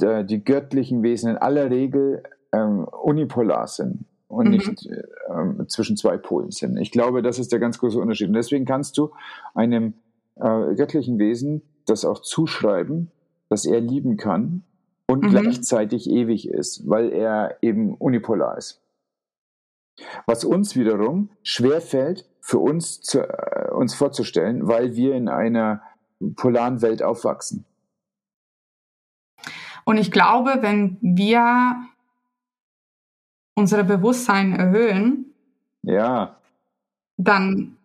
die göttlichen Wesen in aller Regel ähm, unipolar sind und mhm. nicht äh, zwischen zwei Polen sind. Ich glaube, das ist der ganz große Unterschied. Und deswegen kannst du einem äh, göttlichen Wesen das auch zuschreiben, dass er lieben kann und mhm. gleichzeitig ewig ist, weil er eben unipolar ist. Was uns wiederum schwerfällt, für uns, zu, äh, uns vorzustellen, weil wir in einer polaren Welt aufwachsen. Und ich glaube, wenn wir unser Bewusstsein erhöhen, ja. dann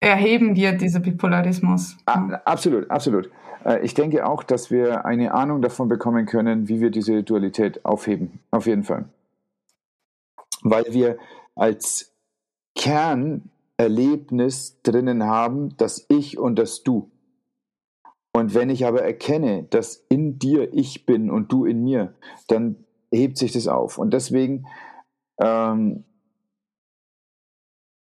erheben wir diesen Bipolarismus. A absolut, absolut. Äh, ich denke auch, dass wir eine Ahnung davon bekommen können, wie wir diese Dualität aufheben. Auf jeden Fall weil wir als Kernerlebnis drinnen haben, das Ich und das Du. Und wenn ich aber erkenne, dass in dir ich bin und du in mir, dann hebt sich das auf. Und deswegen ähm,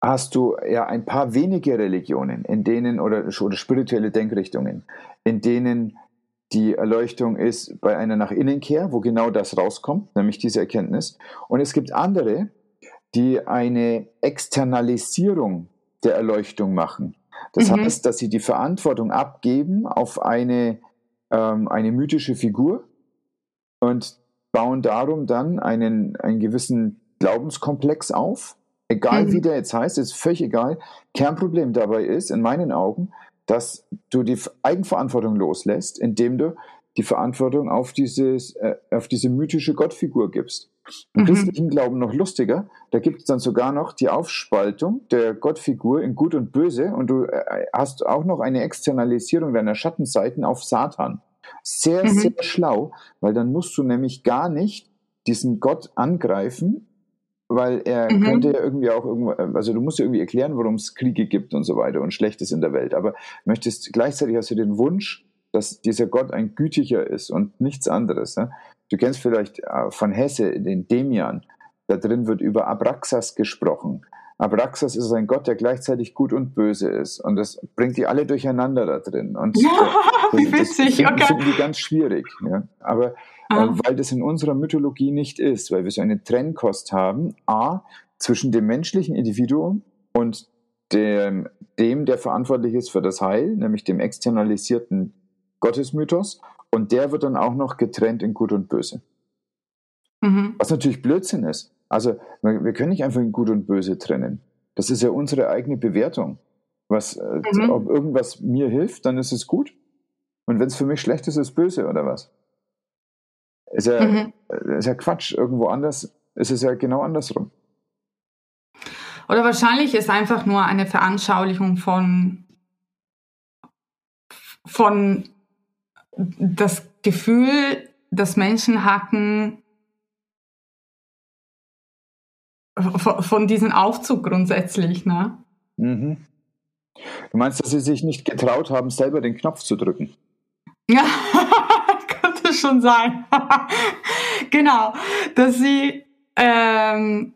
hast du ja ein paar wenige Religionen, in denen oder, oder spirituelle Denkrichtungen, in denen die Erleuchtung ist bei einer nach Innenkehr, wo genau das rauskommt, nämlich diese Erkenntnis. Und es gibt andere, die eine Externalisierung der Erleuchtung machen. Das mhm. heißt, dass sie die Verantwortung abgeben auf eine, ähm, eine mythische Figur und bauen darum dann einen, einen gewissen Glaubenskomplex auf. Egal mhm. wie der jetzt heißt, ist völlig egal. Kernproblem dabei ist, in meinen Augen, dass du die Eigenverantwortung loslässt, indem du die Verantwortung auf, dieses, äh, auf diese mythische Gottfigur gibst. Im mhm. christlichen Glauben noch lustiger, da gibt es dann sogar noch die Aufspaltung der Gottfigur in Gut und Böse und du äh, hast auch noch eine Externalisierung deiner Schattenseiten auf Satan. Sehr, mhm. sehr schlau, weil dann musst du nämlich gar nicht diesen Gott angreifen, weil er mhm. könnte ja irgendwie auch irgendwo, also du musst ja irgendwie erklären, warum es Kriege gibt und so weiter und Schlechtes in der Welt, aber möchtest gleichzeitig hast du den Wunsch, dass dieser Gott ein gütiger ist und nichts anderes. Ne? Du kennst vielleicht äh, von Hesse den Demian, da drin wird über Abraxas gesprochen. Abraxas ist ein Gott, der gleichzeitig gut und böse ist. Und das bringt die alle durcheinander da drin. Und *laughs* ja, das, wie witzig. Das okay. finden die ganz schwierig. Ja? Aber äh, weil das in unserer Mythologie nicht ist, weil wir so eine Trennkost haben, a, zwischen dem menschlichen Individuum und dem, dem, der verantwortlich ist für das Heil, nämlich dem externalisierten Gottesmythos, und der wird dann auch noch getrennt in Gut und Böse. Mhm. Was natürlich Blödsinn ist. Also wir können nicht einfach in Gut und Böse trennen. Das ist ja unsere eigene Bewertung. Was, äh, mhm. Ob irgendwas mir hilft, dann ist es gut. Und wenn es für mich schlecht ist, ist es böse oder was? Ist ja, mhm. ist ja Quatsch. Irgendwo anders ist es ja genau andersrum. Oder wahrscheinlich ist einfach nur eine Veranschaulichung von, von das Gefühl, dass Menschen hacken von, von diesem Aufzug grundsätzlich, ne? Mhm. Du meinst, dass sie sich nicht getraut haben, selber den Knopf zu drücken? Ja, *laughs* schon sein. *laughs* genau, dass sie ähm,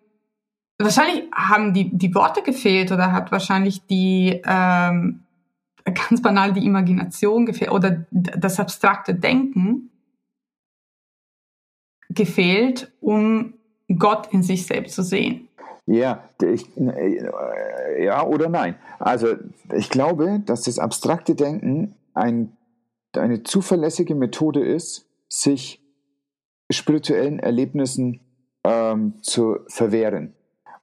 wahrscheinlich haben die, die Worte gefehlt oder hat wahrscheinlich die ähm, ganz banal die Imagination gefehlt oder das abstrakte Denken gefehlt, um Gott in sich selbst zu sehen. Ja, ich, ja oder nein. Also ich glaube, dass das abstrakte Denken ein, eine zuverlässige Methode ist, sich spirituellen Erlebnissen ähm, zu verwehren.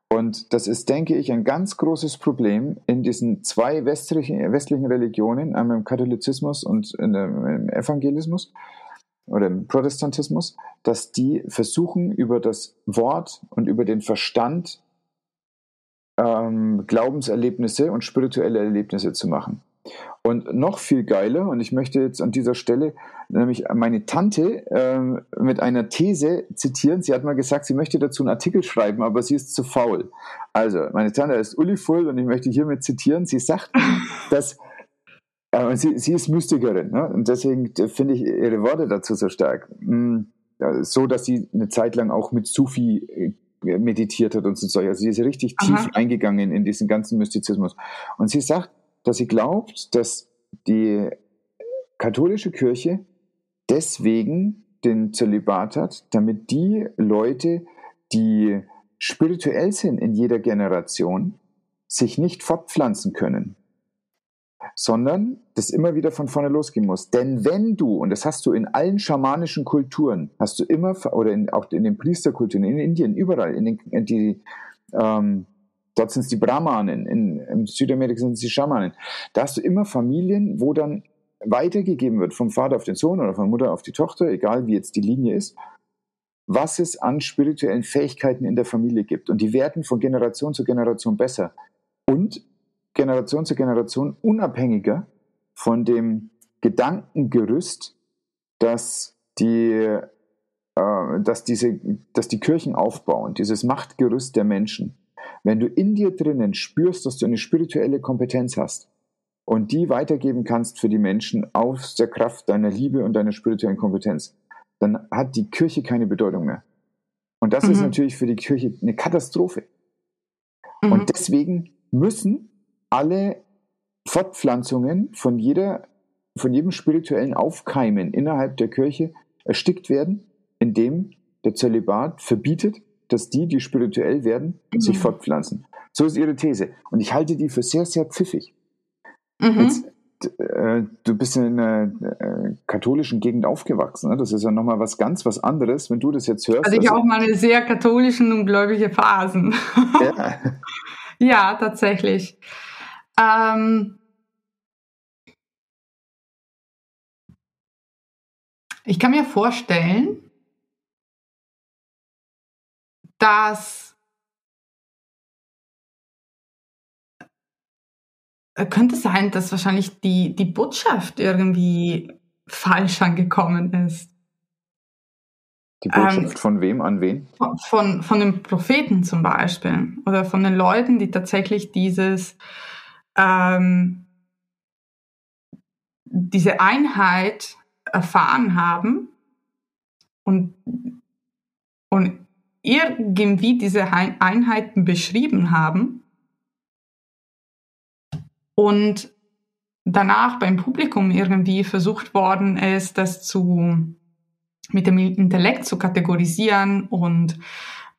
Und das ist, denke ich, ein ganz großes Problem in diesen zwei westlichen, westlichen Religionen, einmal im Katholizismus und im Evangelismus oder im Protestantismus, dass die versuchen, über das Wort und über den Verstand ähm, Glaubenserlebnisse und spirituelle Erlebnisse zu machen. Und noch viel geiler, und ich möchte jetzt an dieser Stelle nämlich meine Tante äh, mit einer These zitieren. Sie hat mal gesagt, sie möchte dazu einen Artikel schreiben, aber sie ist zu faul. Also, meine Tante ist Uli Full und ich möchte hiermit zitieren. Sie sagt, *laughs* dass äh, sie, sie ist Mystikerin ne? und deswegen finde ich ihre Worte dazu so stark. Hm, so, dass sie eine Zeit lang auch mit Sufi äh, meditiert hat und so. Also sie ist richtig Aha. tief eingegangen in diesen ganzen Mystizismus. Und sie sagt, dass sie glaubt, dass die katholische Kirche deswegen den Zölibat hat, damit die Leute, die spirituell sind in jeder Generation, sich nicht fortpflanzen können, sondern das immer wieder von vorne losgehen muss. Denn wenn du, und das hast du in allen schamanischen Kulturen, hast du immer, oder in, auch in den Priesterkulturen, in Indien, überall, in, den, in die ähm, Dort sind es die Brahmanen, in, in Südamerika sind es die Schamanen. Da hast du immer Familien, wo dann weitergegeben wird vom Vater auf den Sohn oder von Mutter auf die Tochter, egal wie jetzt die Linie ist, was es an spirituellen Fähigkeiten in der Familie gibt. Und die werden von Generation zu Generation besser und Generation zu Generation unabhängiger von dem Gedankengerüst, dass die, äh, dass diese, dass die Kirchen aufbauen, dieses Machtgerüst der Menschen wenn du in dir drinnen spürst, dass du eine spirituelle Kompetenz hast und die weitergeben kannst für die Menschen aus der Kraft deiner Liebe und deiner spirituellen Kompetenz, dann hat die Kirche keine Bedeutung mehr. Und das mhm. ist natürlich für die Kirche eine Katastrophe. Mhm. Und deswegen müssen alle Fortpflanzungen von jeder, von jedem spirituellen Aufkeimen innerhalb der Kirche erstickt werden, indem der Zölibat verbietet, dass die, die spirituell werden, mhm. sich fortpflanzen. So ist ihre These. Und ich halte die für sehr, sehr pfiffig. Mhm. Jetzt, äh, du bist in einer äh, katholischen Gegend aufgewachsen. Ne? Das ist ja nochmal was ganz was anderes, wenn du das jetzt hörst. Also ich also, auch meine sehr katholischen und gläubige Phasen. Ja, *laughs* ja tatsächlich. Ähm, ich kann mir vorstellen, dass äh, könnte sein, dass wahrscheinlich die, die Botschaft irgendwie falsch angekommen ist. Die Botschaft ähm, von wem an wen? Von, von den Propheten zum Beispiel oder von den Leuten, die tatsächlich dieses, ähm, diese Einheit erfahren haben und, und irgendwie diese Einheiten beschrieben haben und danach beim Publikum irgendwie versucht worden ist, das zu mit dem Intellekt zu kategorisieren und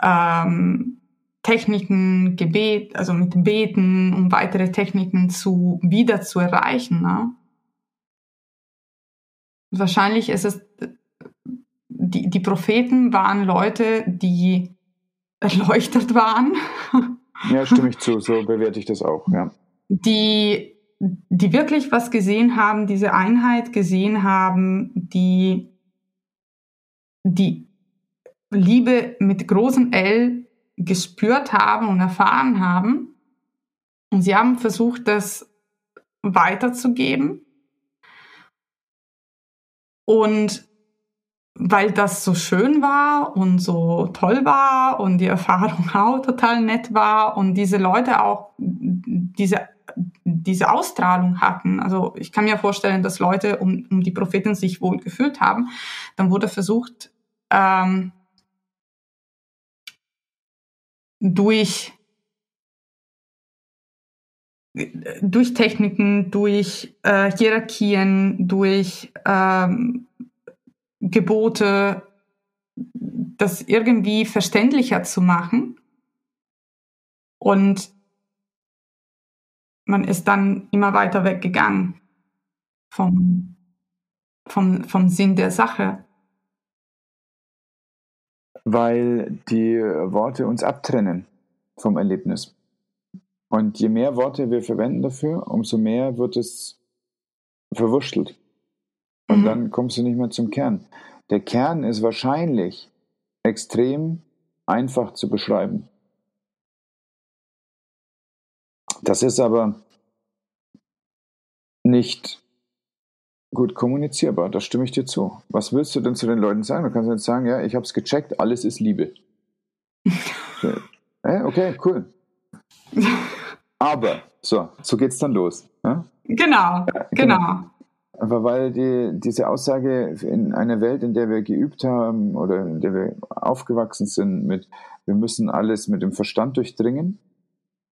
ähm, Techniken, Gebet, also mit Beten, um weitere Techniken zu wieder zu erreichen. Ne? Wahrscheinlich ist es die, die Propheten waren Leute, die erleuchtet waren. *laughs* Ja, stimme ich zu, so bewerte ich das auch, ja. Die, die wirklich was gesehen haben, diese Einheit gesehen haben, die die Liebe mit großem L gespürt haben und erfahren haben. Und sie haben versucht, das weiterzugeben. Und weil das so schön war und so toll war und die Erfahrung *laughs* auch total nett war und diese Leute auch diese, diese Ausstrahlung hatten. Also ich kann mir vorstellen, dass Leute um, um die Propheten sich wohl gefühlt haben. Dann wurde versucht, ähm, durch durch Techniken, durch äh, Hierarchien, durch ähm, Gebote, das irgendwie verständlicher zu machen. Und man ist dann immer weiter weggegangen vom, vom, vom Sinn der Sache. Weil die Worte uns abtrennen vom Erlebnis. Und je mehr Worte wir verwenden dafür, umso mehr wird es verwurschtelt. Und mhm. dann kommst du nicht mehr zum Kern. Der Kern ist wahrscheinlich extrem einfach zu beschreiben. Das ist aber nicht gut kommunizierbar, da stimme ich dir zu. Was willst du denn zu den Leuten sagen? Du kannst jetzt sagen, ja, ich habe es gecheckt, alles ist Liebe. *laughs* okay, cool. Aber, so, so geht's dann los. Ja? Genau, ja, genau, genau. Aber weil die, diese Aussage in einer Welt, in der wir geübt haben oder in der wir aufgewachsen sind mit, wir müssen alles mit dem Verstand durchdringen,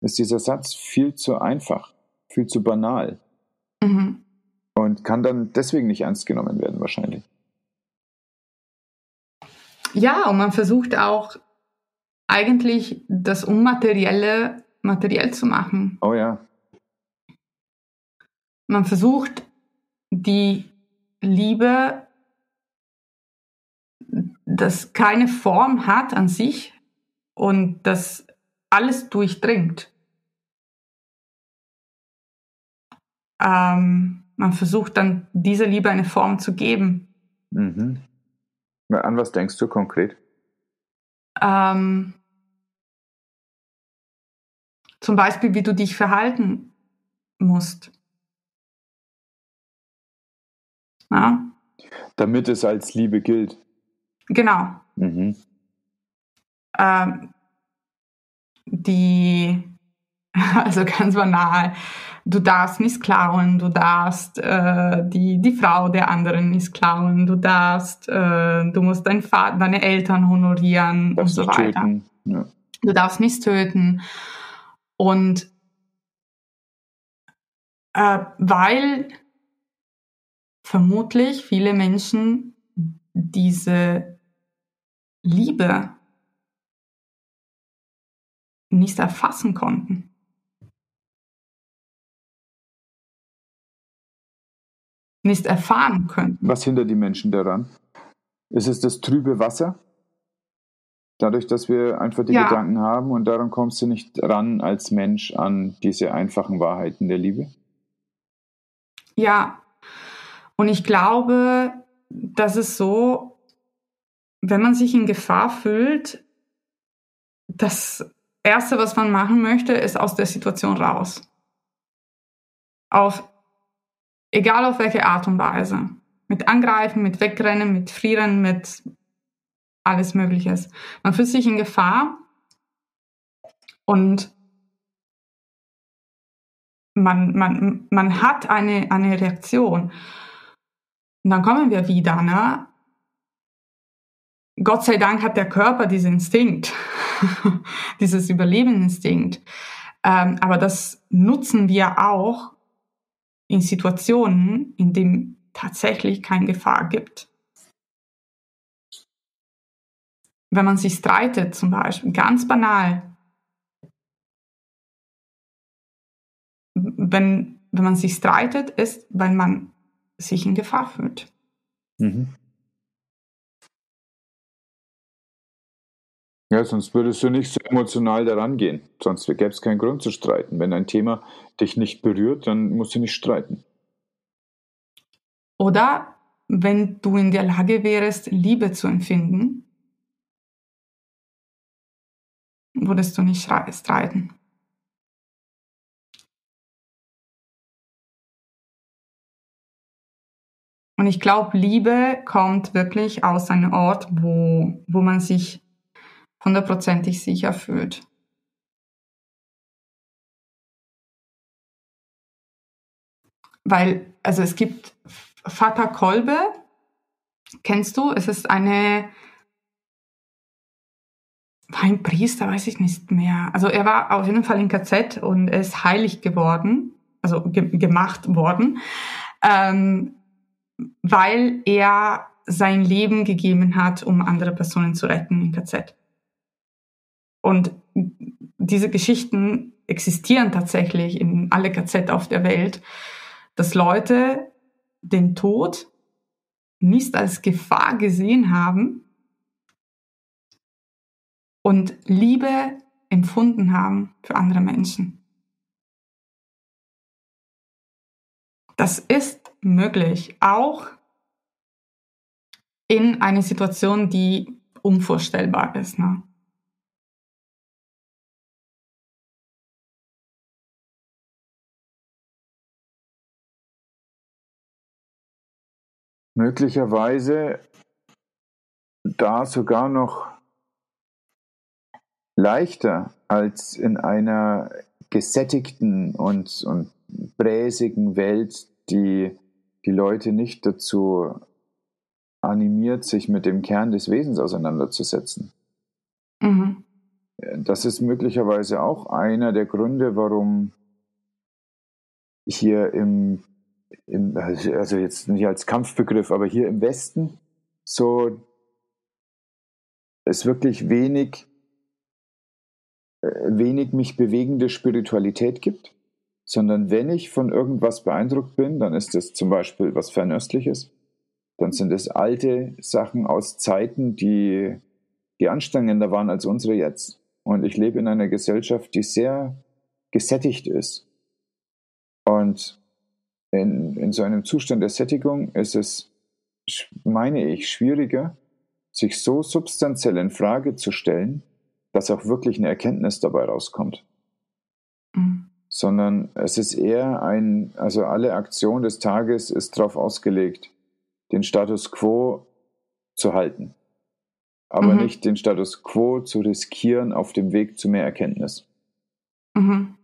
ist dieser Satz viel zu einfach, viel zu banal. Mhm. Und kann dann deswegen nicht ernst genommen werden, wahrscheinlich. Ja, und man versucht auch eigentlich das Unmaterielle materiell zu machen. Oh ja. Man versucht die Liebe, das keine Form hat an sich und das alles durchdringt. Ähm, man versucht dann dieser Liebe eine Form zu geben. Mhm. An was denkst du konkret? Ähm, zum Beispiel, wie du dich verhalten musst. Ja? Damit es als Liebe gilt. Genau. Mhm. Ähm, die, *laughs* also ganz banal, du darfst nicht klauen, du darfst äh, die, die Frau der anderen nicht klauen, du darfst, äh, du musst dein Vater, deine Eltern honorieren und so weiter. Ja. Du darfst nicht töten. Und äh, weil vermutlich viele Menschen diese Liebe nicht erfassen konnten. Nicht erfahren können. Was hindert die Menschen daran? Ist es das trübe Wasser? Dadurch, dass wir einfach die ja. Gedanken haben und daran kommst du nicht ran als Mensch an diese einfachen Wahrheiten der Liebe? Ja, und ich glaube, dass es so, wenn man sich in Gefahr fühlt, das Erste, was man machen möchte, ist aus der Situation raus. Auf, egal auf welche Art und Weise. Mit Angreifen, mit Wegrennen, mit Frieren, mit alles Mögliches. Man fühlt sich in Gefahr und man, man, man hat eine, eine Reaktion. Und dann kommen wir wieder, ne? Gott sei Dank hat der Körper diesen Instinkt, *laughs* dieses Überlebensinstinkt. Ähm, aber das nutzen wir auch in Situationen, in denen tatsächlich keine Gefahr gibt. Wenn man sich streitet zum Beispiel, ganz banal, wenn, wenn man sich streitet, ist, weil man sich in Gefahr fühlt. Mhm. Ja, sonst würdest du nicht so emotional daran gehen. Sonst gäbe es keinen Grund zu streiten. Wenn ein Thema dich nicht berührt, dann musst du nicht streiten. Oder wenn du in der Lage wärst, Liebe zu empfinden, würdest du nicht streiten. Und ich glaube, Liebe kommt wirklich aus einem Ort, wo, wo man sich hundertprozentig sicher fühlt. Weil, also es gibt Vater Kolbe, kennst du? Es ist eine, war ein Priester, weiß ich nicht mehr. Also er war auf jeden Fall in KZ und er ist heilig geworden, also ge gemacht worden. Ähm, weil er sein Leben gegeben hat, um andere Personen zu retten im KZ. Und diese Geschichten existieren tatsächlich in alle KZ auf der Welt, dass Leute den Tod nicht als Gefahr gesehen haben und Liebe empfunden haben für andere Menschen. Das ist möglich, auch in einer Situation, die unvorstellbar ist. Ne? Möglicherweise da sogar noch leichter als in einer gesättigten und, und bräsigen Welt, die die Leute nicht dazu animiert, sich mit dem Kern des Wesens auseinanderzusetzen. Mhm. Das ist möglicherweise auch einer der Gründe, warum hier im, im, also jetzt nicht als Kampfbegriff, aber hier im Westen so es wirklich wenig, äh, wenig mich bewegende Spiritualität gibt sondern wenn ich von irgendwas beeindruckt bin, dann ist es zum Beispiel was Fernöstliches, dann sind es alte Sachen aus Zeiten, die, die anstrengender waren als unsere jetzt. Und ich lebe in einer Gesellschaft, die sehr gesättigt ist. Und in, in so einem Zustand der Sättigung ist es, meine ich, schwieriger, sich so substanziell in Frage zu stellen, dass auch wirklich eine Erkenntnis dabei rauskommt. Mhm sondern es ist eher ein, also alle Aktion des Tages ist darauf ausgelegt, den Status quo zu halten, aber mhm. nicht den Status quo zu riskieren auf dem Weg zu mehr Erkenntnis. Mhm.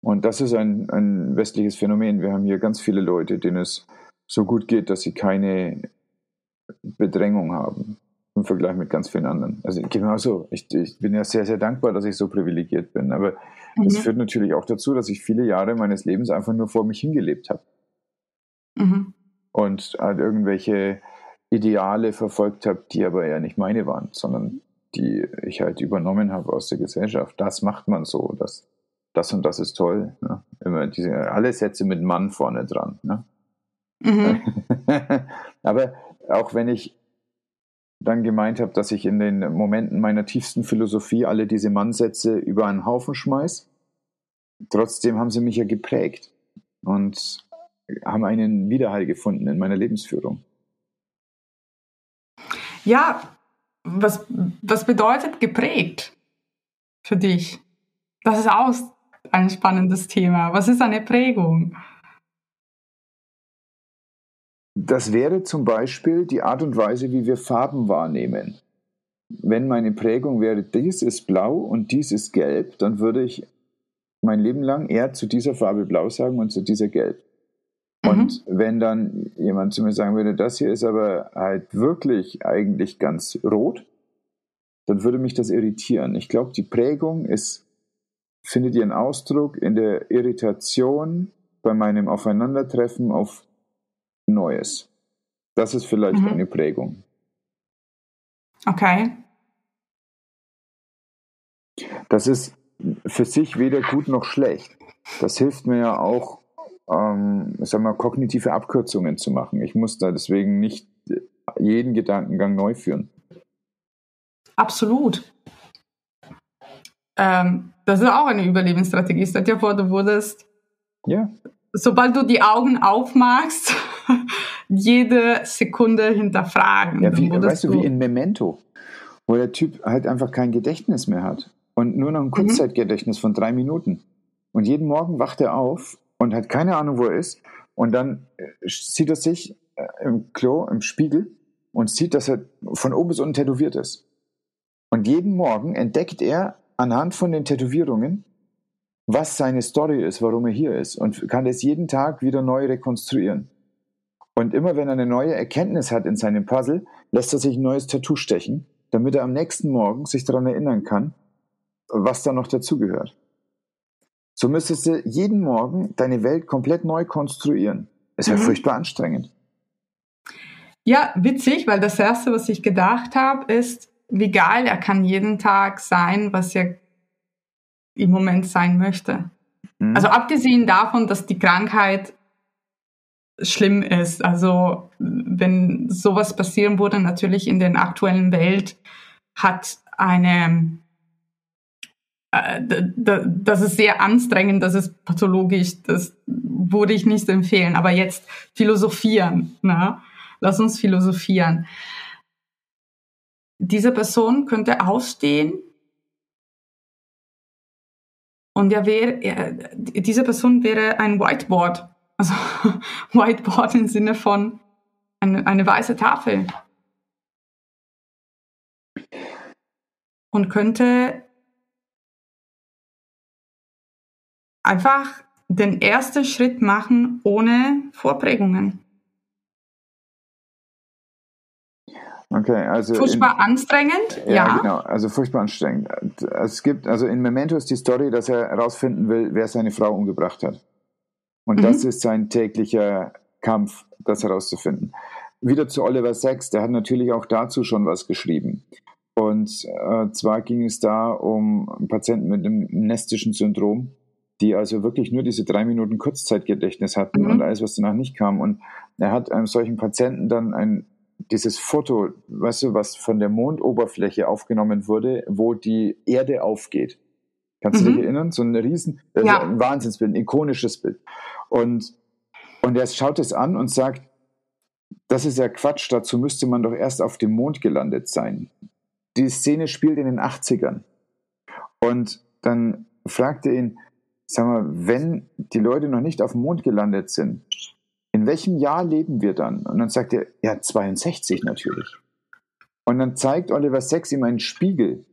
Und das ist ein, ein westliches Phänomen. Wir haben hier ganz viele Leute, denen es so gut geht, dass sie keine Bedrängung haben. im Vergleich mit ganz vielen anderen. Also genauso, ich, ich bin ja sehr, sehr dankbar, dass ich so privilegiert bin. Aber mhm. das führt natürlich auch dazu, dass ich viele Jahre meines Lebens einfach nur vor mich hingelebt habe. Mhm. Und halt irgendwelche Ideale verfolgt habe, die aber ja nicht meine waren, sondern die ich halt übernommen habe aus der Gesellschaft. Das macht man so, das, das und das ist toll. Ne? Immer diese, alle Sätze mit Mann vorne dran. Ne? Mhm. *laughs* aber auch wenn ich dann gemeint habe, dass ich in den Momenten meiner tiefsten Philosophie alle diese Mannsätze über einen Haufen schmeiß, trotzdem haben sie mich ja geprägt und haben einen Widerhall gefunden in meiner Lebensführung. Ja, was, was bedeutet geprägt für dich? Das ist auch ein spannendes Thema. Was ist eine Prägung? Das wäre zum Beispiel die Art und Weise, wie wir Farben wahrnehmen. Wenn meine Prägung wäre, dies ist blau und dies ist gelb, dann würde ich mein Leben lang eher zu dieser Farbe blau sagen und zu dieser gelb. Und mhm. wenn dann jemand zu mir sagen würde, das hier ist aber halt wirklich eigentlich ganz rot, dann würde mich das irritieren. Ich glaube, die Prägung ist, findet ihren Ausdruck in der Irritation bei meinem Aufeinandertreffen auf Neues. Das ist vielleicht mhm. eine Prägung. Okay. Das ist für sich weder gut noch schlecht. Das hilft mir ja auch, ähm, sagen wir, kognitive Abkürzungen zu machen. Ich muss da deswegen nicht jeden Gedankengang neu führen. Absolut. Ähm, das ist auch eine Überlebensstrategie. Stell dir vor, du wurdest, ja. Sobald du die Augen aufmachst, *laughs* jede Sekunde hinterfragen. Ja, wie, weißt du, wie in Memento, wo der Typ halt einfach kein Gedächtnis mehr hat und nur noch ein mhm. Kurzzeitgedächtnis mhm. von drei Minuten. Und jeden Morgen wacht er auf und hat keine Ahnung, wo er ist. Und dann äh, sieht er sich äh, im Klo, im Spiegel und sieht, dass er von oben bis unten tätowiert ist. Und jeden Morgen entdeckt er anhand von den Tätowierungen, was seine Story ist, warum er hier ist und kann es jeden Tag wieder neu rekonstruieren. Und immer wenn er eine neue Erkenntnis hat in seinem Puzzle, lässt er sich ein neues Tattoo stechen, damit er am nächsten Morgen sich daran erinnern kann, was da noch dazugehört. So müsstest du jeden Morgen deine Welt komplett neu konstruieren. Es wäre mhm. furchtbar anstrengend. Ja, witzig, weil das Erste, was ich gedacht habe, ist, wie geil er kann jeden Tag sein, was er im Moment sein möchte. Mhm. Also abgesehen davon, dass die Krankheit schlimm ist. Also wenn sowas passieren würde, natürlich in der aktuellen Welt hat eine äh, das ist sehr anstrengend, das ist pathologisch, das würde ich nicht empfehlen. Aber jetzt philosophieren, ne? lass uns philosophieren. Diese Person könnte ausstehen und er wäre, diese Person wäre ein Whiteboard. Also *laughs* Whiteboard im Sinne von eine, eine weiße Tafel. Und könnte einfach den ersten Schritt machen ohne Vorprägungen. Okay, also furchtbar in, anstrengend, ja, ja. Genau, also furchtbar anstrengend. Es gibt, also in Memento ist die Story, dass er herausfinden will, wer seine Frau umgebracht hat. Und mhm. das ist sein täglicher Kampf, das herauszufinden. Wieder zu Oliver Sacks, der hat natürlich auch dazu schon was geschrieben. Und äh, zwar ging es da um Patienten mit einem nestischen Syndrom, die also wirklich nur diese drei Minuten Kurzzeitgedächtnis hatten mhm. und alles, was danach nicht kam. Und er hat einem solchen Patienten dann ein dieses Foto, weißt du, was von der Mondoberfläche aufgenommen wurde, wo die Erde aufgeht. Kannst mhm. du dich erinnern? So ein riesen, äh, ja. ein Wahnsinnsbild, ein ikonisches Bild. Und, und er schaut es an und sagt, das ist ja Quatsch, dazu müsste man doch erst auf dem Mond gelandet sein. Die Szene spielt in den 80ern. Und dann fragt er ihn, sag mal, wenn die Leute noch nicht auf dem Mond gelandet sind, in welchem Jahr leben wir dann? Und dann sagt er, ja, 62 natürlich. Und dann zeigt Oliver Sacks ihm einen Spiegel.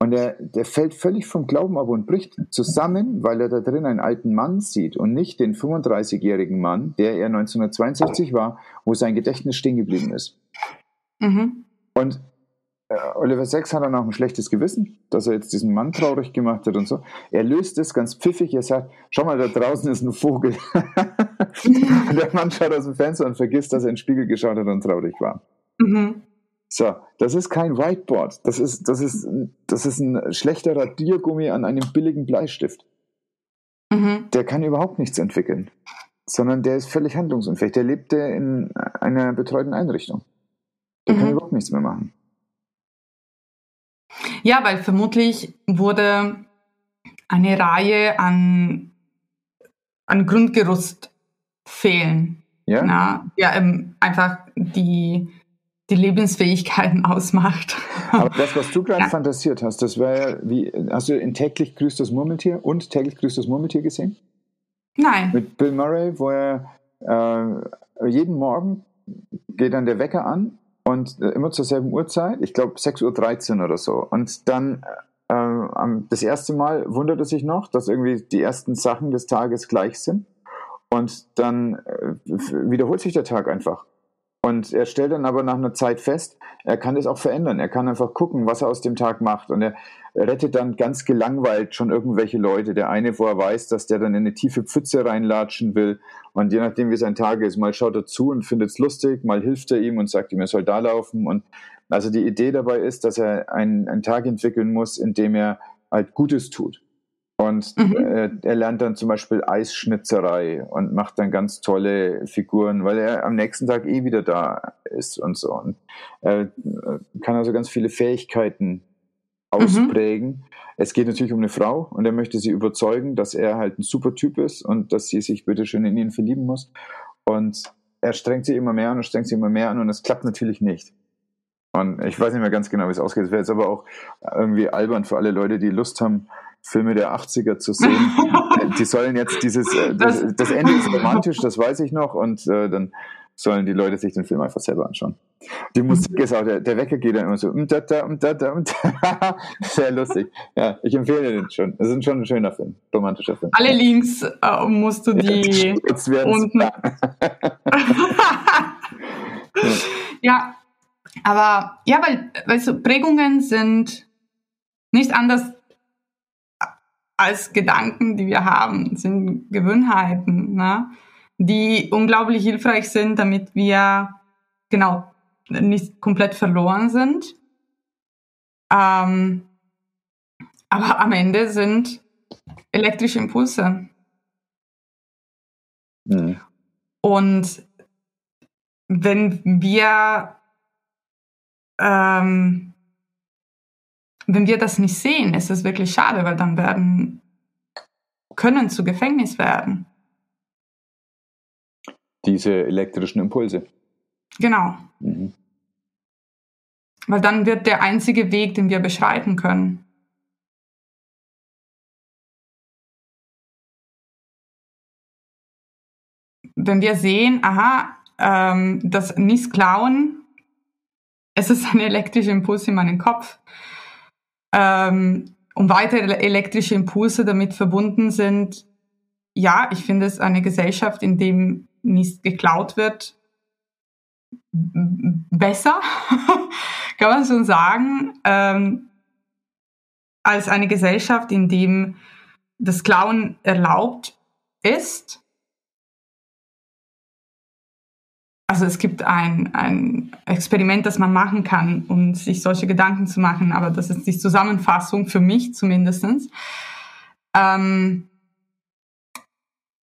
Und der, der fällt völlig vom Glauben ab und bricht zusammen, weil er da drin einen alten Mann sieht und nicht den 35-jährigen Mann, der er 1962 war, wo sein Gedächtnis stehen geblieben ist. Mhm. Und Oliver Sacks hat dann auch ein schlechtes Gewissen, dass er jetzt diesen Mann traurig gemacht hat und so. Er löst es ganz pfiffig. Er sagt, schau mal, da draußen ist ein Vogel. *laughs* und der Mann schaut aus dem Fenster und vergisst, dass er in den Spiegel geschaut hat und traurig war. Mhm. So, das ist kein Whiteboard. Das ist, das ist, das ist ein schlechter Radiergummi an einem billigen Bleistift. Mhm. Der kann überhaupt nichts entwickeln, sondern der ist völlig handlungsunfähig. Der lebte in einer betreuten Einrichtung. Der mhm. kann überhaupt nichts mehr machen. Ja, weil vermutlich wurde eine Reihe an, an Grundgerüst fehlen. Ja. Na, ja, ähm, einfach die, die Lebensfähigkeiten *laughs* ausmacht. Aber das, was du gerade ja. fantasiert hast, das wäre wie, hast du in täglich grüßt das Murmeltier und täglich grüßt das Murmeltier gesehen? Nein. Mit Bill Murray, wo er äh, jeden Morgen geht dann der Wecker an und äh, immer zur selben Uhrzeit, ich glaube 6.13 Uhr oder so. Und dann äh, das erste Mal wundert er sich noch, dass irgendwie die ersten Sachen des Tages gleich sind. Und dann äh, wiederholt sich der Tag einfach. Und er stellt dann aber nach einer Zeit fest, er kann das auch verändern. Er kann einfach gucken, was er aus dem Tag macht. Und er rettet dann ganz gelangweilt schon irgendwelche Leute. Der eine, wo er weiß, dass der dann in eine tiefe Pfütze reinlatschen will. Und je nachdem, wie sein Tag ist, mal schaut er zu und findet es lustig, mal hilft er ihm und sagt ihm, er soll da laufen. Und also die Idee dabei ist, dass er einen, einen Tag entwickeln muss, in dem er halt Gutes tut. Und mhm. äh, er lernt dann zum Beispiel Eisschnitzerei und macht dann ganz tolle Figuren, weil er am nächsten Tag eh wieder da ist und so. Und äh, kann also ganz viele Fähigkeiten ausprägen. Mhm. Es geht natürlich um eine Frau und er möchte sie überzeugen, dass er halt ein super Typ ist und dass sie sich bitteschön in ihn verlieben muss. Und er strengt sie immer mehr an und strengt sie immer mehr an und es klappt natürlich nicht. Und ich weiß nicht mehr ganz genau, wie es ausgeht. Es wäre jetzt aber auch irgendwie albern für alle Leute, die Lust haben, Filme der 80er zu sehen. *laughs* die sollen jetzt dieses, äh, das, das, Ende ist romantisch, das weiß ich noch, und äh, dann sollen die Leute sich den Film einfach selber anschauen. Die Musik ist auch, der, der Wecker geht dann immer so, um da, da, um da, da, um da. *laughs* Sehr lustig. Ja, ich empfehle den schon. Es ist schon ein schöner Film, romantischer Film. Alle Links äh, musst du die jetzt unten. *laughs* ja, aber ja, weil, weil so Prägungen sind nicht anders als Gedanken, die wir haben, sind Gewohnheiten, ne? die unglaublich hilfreich sind, damit wir genau nicht komplett verloren sind. Ähm, aber am Ende sind elektrische Impulse. Mhm. Und wenn wir ähm, wenn wir das nicht sehen, ist es wirklich schade, weil dann werden, können zu Gefängnis werden. Diese elektrischen Impulse. Genau. Mhm. Weil dann wird der einzige Weg, den wir beschreiten können. Wenn wir sehen, aha, ähm, das Nies-Klauen, es ist ein *laughs* elektrischer Impuls in meinem Kopf ähm, und weitere elektrische Impulse damit verbunden sind. Ja, ich finde es eine Gesellschaft, in dem nicht geklaut wird, besser, *laughs* kann man schon sagen, ähm, als eine Gesellschaft, in dem das Klauen erlaubt ist also es gibt ein, ein Experiment, das man machen kann, um sich solche Gedanken zu machen, aber das ist die Zusammenfassung für mich zumindestens. Ähm,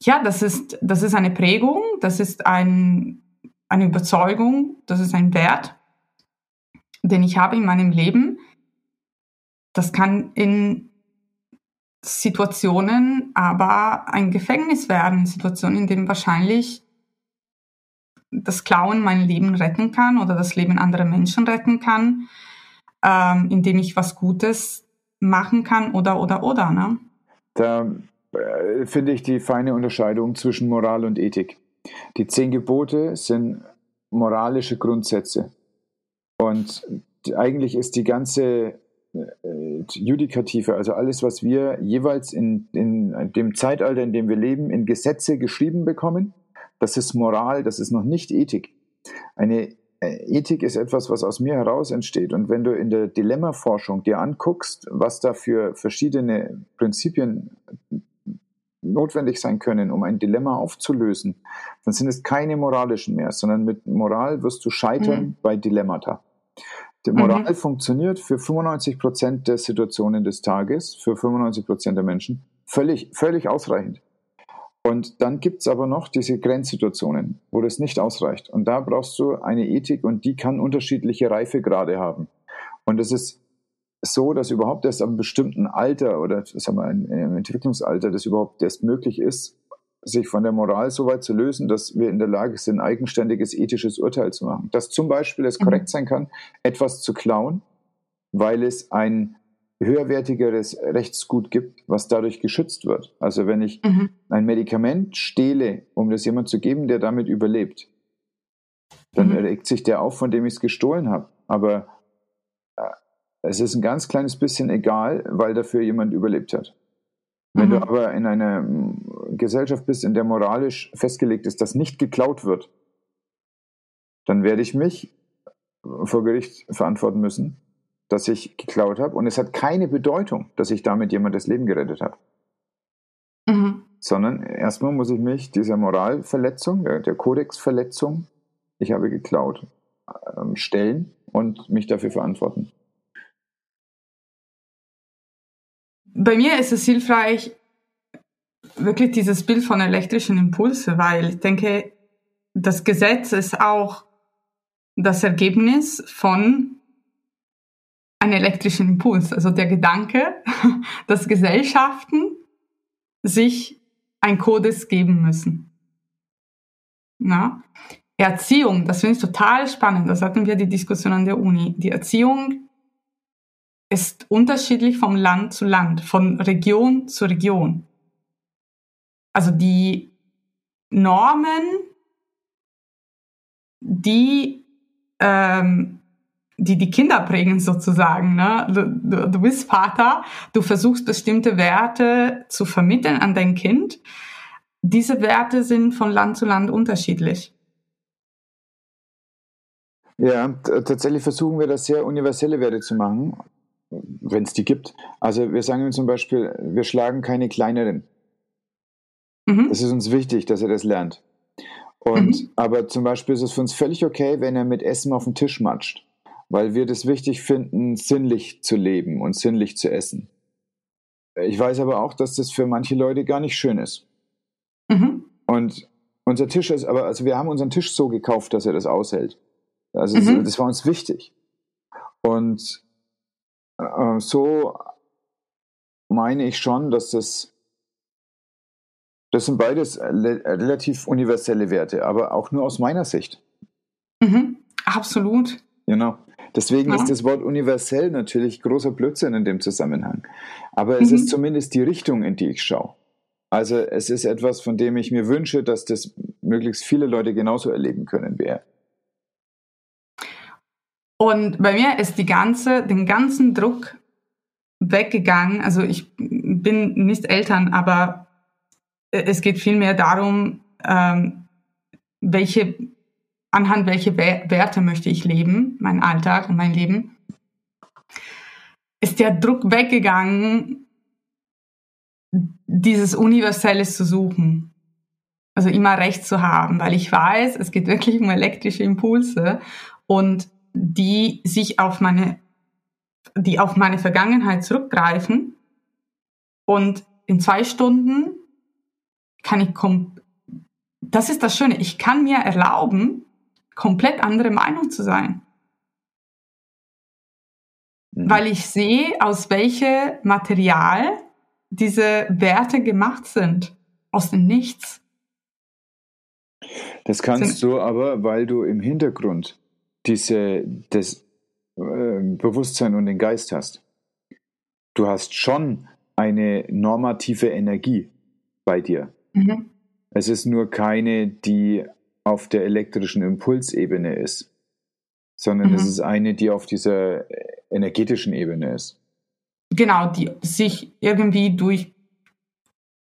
ja, das ist, das ist eine Prägung, das ist ein, eine Überzeugung, das ist ein Wert, den ich habe in meinem Leben. Das kann in Situationen aber ein Gefängnis werden, Situationen, in denen wahrscheinlich das Klauen mein Leben retten kann oder das Leben anderer Menschen retten kann, ähm, indem ich was Gutes machen kann oder oder oder. Ne? Da äh, finde ich die feine Unterscheidung zwischen Moral und Ethik. Die zehn Gebote sind moralische Grundsätze. Und eigentlich ist die ganze äh, Judikative, also alles, was wir jeweils in, in dem Zeitalter, in dem wir leben, in Gesetze geschrieben bekommen, das ist Moral, das ist noch nicht Ethik. Eine äh, Ethik ist etwas, was aus mir heraus entsteht. Und wenn du in der Dilemmaforschung dir anguckst, was da für verschiedene Prinzipien notwendig sein können, um ein Dilemma aufzulösen, dann sind es keine moralischen mehr, sondern mit Moral wirst du scheitern mhm. bei Dilemmata. Die Moral mhm. funktioniert für 95 Prozent der Situationen des Tages, für 95 Prozent der Menschen, völlig, völlig ausreichend. Und dann gibt es aber noch diese Grenzsituationen, wo das nicht ausreicht. Und da brauchst du eine Ethik und die kann unterschiedliche Reifegrade haben. Und es ist so, dass überhaupt erst am bestimmten Alter oder sagen wir, im Entwicklungsalter das überhaupt erst möglich ist, sich von der Moral so weit zu lösen, dass wir in der Lage sind, eigenständiges ethisches Urteil zu machen. Dass zum Beispiel es korrekt mhm. sein kann, etwas zu klauen, weil es ein höherwertigeres Rechtsgut gibt, was dadurch geschützt wird. Also wenn ich mhm. ein Medikament stehle, um das jemand zu geben, der damit überlebt, dann mhm. regt sich der auf, von dem ich es gestohlen habe. Aber äh, es ist ein ganz kleines bisschen egal, weil dafür jemand überlebt hat. Wenn mhm. du aber in einer mm, Gesellschaft bist, in der moralisch festgelegt ist, dass nicht geklaut wird, dann werde ich mich vor Gericht verantworten müssen dass ich geklaut habe. Und es hat keine Bedeutung, dass ich damit jemand das Leben gerettet habe. Mhm. Sondern erstmal muss ich mich dieser Moralverletzung, der, der Kodexverletzung, ich habe geklaut, ähm, stellen und mich dafür verantworten. Bei mir ist es hilfreich, wirklich dieses Bild von elektrischen Impulse, weil ich denke, das Gesetz ist auch das Ergebnis von einen elektrischen Impuls. Also der Gedanke, *laughs* dass Gesellschaften sich ein Kodes geben müssen. Na? Erziehung, das finde ich total spannend. Das hatten wir die Diskussion an der Uni. Die Erziehung ist unterschiedlich vom Land zu Land, von Region zu Region. Also die Normen, die ähm, die die Kinder prägen sozusagen. Ne? Du, du, du bist Vater, du versuchst bestimmte Werte zu vermitteln an dein Kind. Diese Werte sind von Land zu Land unterschiedlich. Ja, tatsächlich versuchen wir das sehr universelle Werte zu machen, wenn es die gibt. Also wir sagen zum Beispiel, wir schlagen keine kleineren. Mhm. Das ist uns wichtig, dass er das lernt. Und mhm. aber zum Beispiel ist es für uns völlig okay, wenn er mit Essen auf den Tisch matscht weil wir das wichtig finden, sinnlich zu leben und sinnlich zu essen. Ich weiß aber auch, dass das für manche Leute gar nicht schön ist. Mhm. Und unser Tisch ist, aber also wir haben unseren Tisch so gekauft, dass er das aushält. Also mhm. das war uns wichtig. Und äh, so meine ich schon, dass das das sind beides relativ universelle Werte, aber auch nur aus meiner Sicht. Mhm, absolut. Genau. Deswegen ja. ist das Wort universell natürlich großer Blödsinn in dem Zusammenhang. Aber es mhm. ist zumindest die Richtung, in die ich schaue. Also es ist etwas, von dem ich mir wünsche, dass das möglichst viele Leute genauso erleben können wie er. Und bei mir ist die ganze, den ganzen Druck weggegangen. Also ich bin nicht Eltern, aber es geht vielmehr darum, ähm, welche anhand welche Werte möchte ich leben, mein Alltag und mein Leben, ist der Druck weggegangen, dieses Universelles zu suchen. Also immer recht zu haben, weil ich weiß, es geht wirklich um elektrische Impulse und die sich auf meine, die auf meine Vergangenheit zurückgreifen und in zwei Stunden kann ich das ist das Schöne. Ich kann mir erlauben, komplett andere Meinung zu sein. Mhm. Weil ich sehe, aus welchem Material diese Werte gemacht sind. Aus dem Nichts. Das kannst du aber, weil du im Hintergrund diese, das äh, Bewusstsein und den Geist hast. Du hast schon eine normative Energie bei dir. Mhm. Es ist nur keine, die auf der elektrischen Impulsebene ist, sondern mhm. es ist eine, die auf dieser energetischen Ebene ist. Genau, die sich irgendwie durch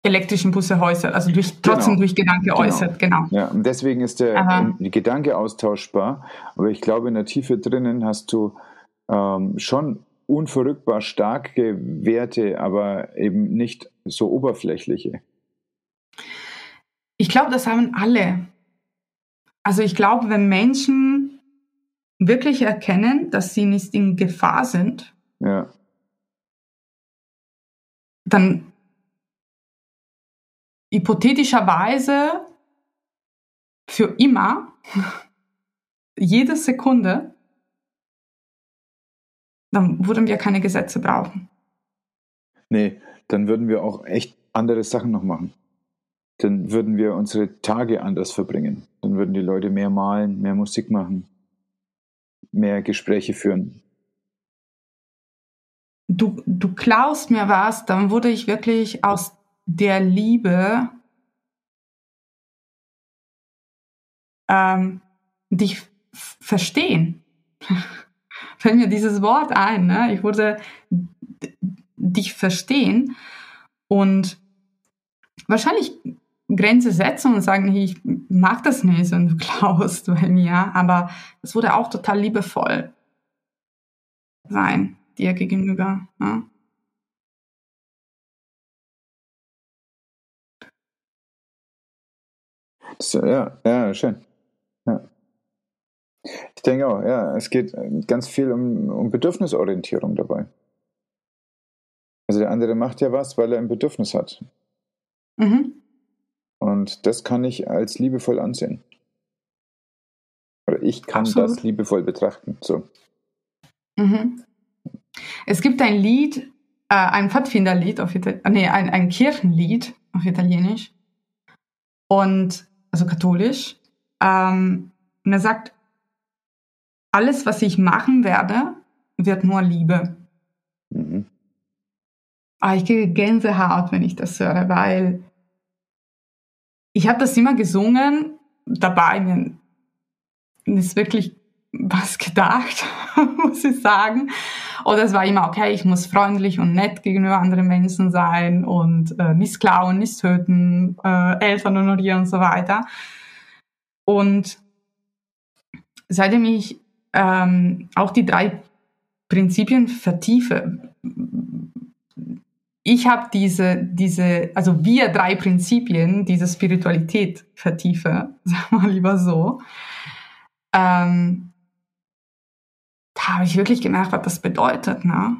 elektrischen Busse äußert, also durch, trotzdem genau. durch Gedanke genau. äußert, genau. Ja, und deswegen ist der Aha. Gedanke austauschbar, aber ich glaube, in der Tiefe drinnen hast du ähm, schon unverrückbar starke Werte, aber eben nicht so oberflächliche. Ich glaube, das haben alle. Also ich glaube, wenn Menschen wirklich erkennen, dass sie nicht in Gefahr sind, ja. dann hypothetischerweise für immer, *laughs* jede Sekunde, dann würden wir keine Gesetze brauchen. Nee, dann würden wir auch echt andere Sachen noch machen. Dann würden wir unsere Tage anders verbringen. Dann würden die Leute mehr malen, mehr Musik machen, mehr Gespräche führen. Du, du klaust mir was, dann wurde ich wirklich aus der Liebe ähm, dich verstehen. *laughs* Fällt mir dieses Wort ein. Ne? Ich wurde dich verstehen und wahrscheinlich Grenze setzen und sagen, ich mag das nicht, wenn du *laughs* klaust bei mir, aber es wurde auch total liebevoll sein dir gegenüber. Ne? So, ja, ja, schön. Ja. Ich denke auch, ja, es geht ganz viel um, um Bedürfnisorientierung dabei. Also der andere macht ja was, weil er ein Bedürfnis hat. Mhm. Und das kann ich als liebevoll ansehen. Oder ich kann Absolut. das liebevoll betrachten. So. Mhm. Es gibt ein Lied, äh, ein Pfadfinderlied auf Italienisch, nee, ein, ein Kirchenlied auf Italienisch. Und also katholisch. Ähm, und er sagt, alles, was ich machen werde, wird nur Liebe. Mhm. Ah, ich kriege Gänsehaut, wenn ich das höre, weil ich habe das immer gesungen, dabei mir ist wirklich was gedacht, *laughs* muss ich sagen. Oder es war immer, okay, ich muss freundlich und nett gegenüber anderen Menschen sein und äh, nicht klauen, nicht töten, äh, Eltern honorieren und so weiter. Und seitdem ich ähm, auch die drei Prinzipien vertiefe, ich habe diese, diese, also wir drei Prinzipien, diese Spiritualität vertiefe, *laughs* sagen wir lieber so, ähm, da habe ich wirklich gemerkt, was das bedeutet. Ne?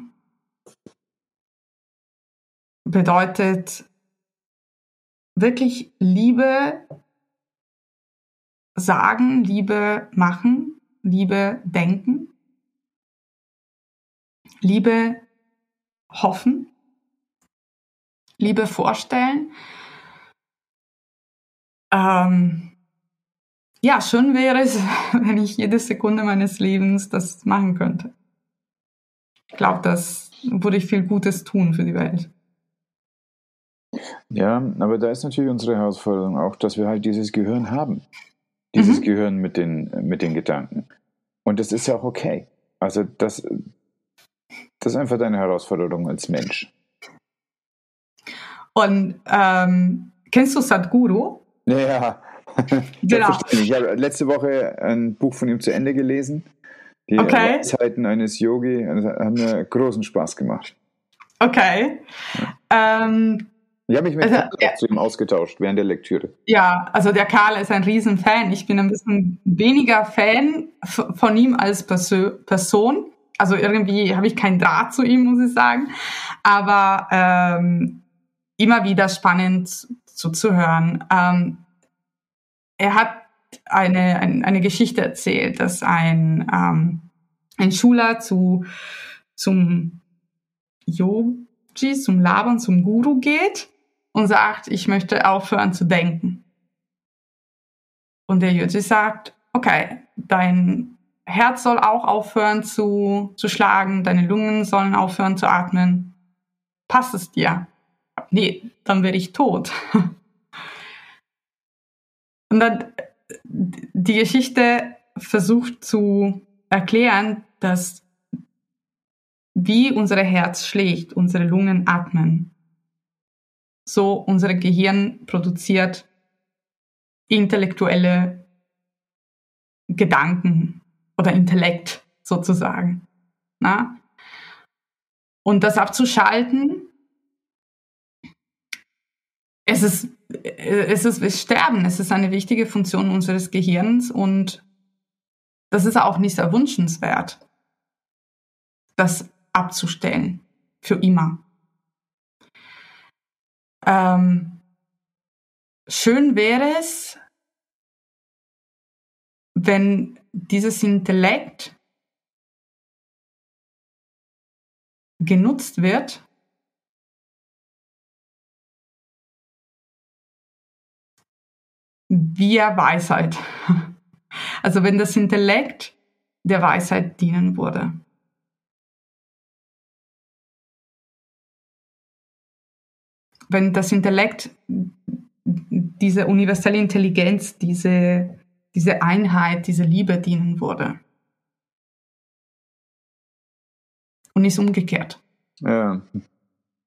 Bedeutet wirklich Liebe sagen, Liebe machen, Liebe denken, Liebe hoffen, Liebe vorstellen. Ähm, ja, schön wäre es, *laughs* wenn ich jede Sekunde meines Lebens das machen könnte. Ich glaube, das würde ich viel Gutes tun für die Welt. Ja, aber da ist natürlich unsere Herausforderung auch, dass wir halt dieses Gehirn haben. Dieses mhm. Gehirn mit den, mit den Gedanken. Und das ist ja auch okay. Also das, das ist einfach deine Herausforderung als Mensch. Und ähm, kennst du Sadhguru? Ja, *laughs* genau. Ich habe letzte Woche ein Buch von ihm zu Ende gelesen. Die okay. Zeiten eines Yogi das hat mir großen Spaß gemacht. Okay. Ja. Ähm, ich habe mich mit also, ja, zu ihm ausgetauscht während der Lektüre. Ja, also der Karl ist ein Riesenfan. Ich bin ein bisschen weniger Fan von ihm als Person. Also irgendwie habe ich keinen Draht zu ihm, muss ich sagen. Aber ähm, immer wieder spannend zuzuhören. Ähm, er hat eine, eine, eine Geschichte erzählt, dass ein, ähm, ein Schüler zu, zum Yogi, zum Labern, zum Guru geht und sagt, ich möchte aufhören zu denken. Und der Yogi sagt, okay, dein Herz soll auch aufhören zu, zu schlagen, deine Lungen sollen aufhören zu atmen. Passt es dir? Nee, dann werde ich tot. Und dann die Geschichte versucht zu erklären, dass wie unser Herz schlägt, unsere Lungen atmen. so unser Gehirn produziert intellektuelle Gedanken oder Intellekt sozusagen. Na? Und das abzuschalten, es ist, es ist es Sterben, es ist eine wichtige Funktion unseres Gehirns und das ist auch nicht erwünschenswert, das abzustellen für immer. Ähm, schön wäre es, wenn dieses Intellekt genutzt wird, via Weisheit. *laughs* Also wenn das Intellekt der Weisheit dienen würde. Wenn das Intellekt diese universelle Intelligenz, diese, diese Einheit, diese Liebe dienen würde. Und nicht umgekehrt. Ja.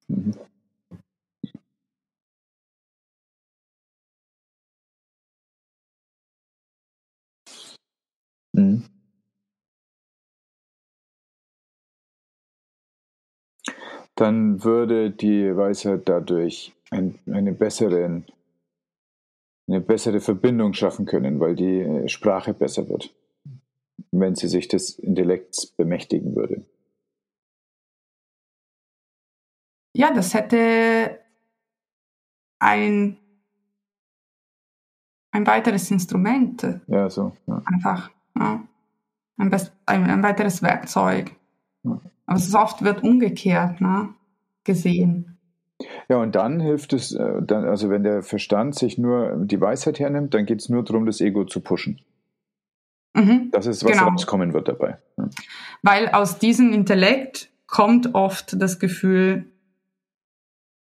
Mhm. Mhm. Dann würde die Weisheit dadurch ein, eine, bessere, eine bessere Verbindung schaffen können, weil die Sprache besser wird, wenn sie sich des Intellekts bemächtigen würde. Ja, das hätte ein, ein weiteres Instrument. Ja, so. Ja. Einfach. Ja. Ein, ein, weiteres Werkzeug. Aber es ist oft wird umgekehrt ne, gesehen. Ja, und dann hilft es, äh, dann, also wenn der Verstand sich nur die Weisheit hernimmt, dann geht es nur darum, das Ego zu pushen. Mhm, das ist, was genau. rauskommen wird dabei. Ja. Weil aus diesem Intellekt kommt oft das Gefühl,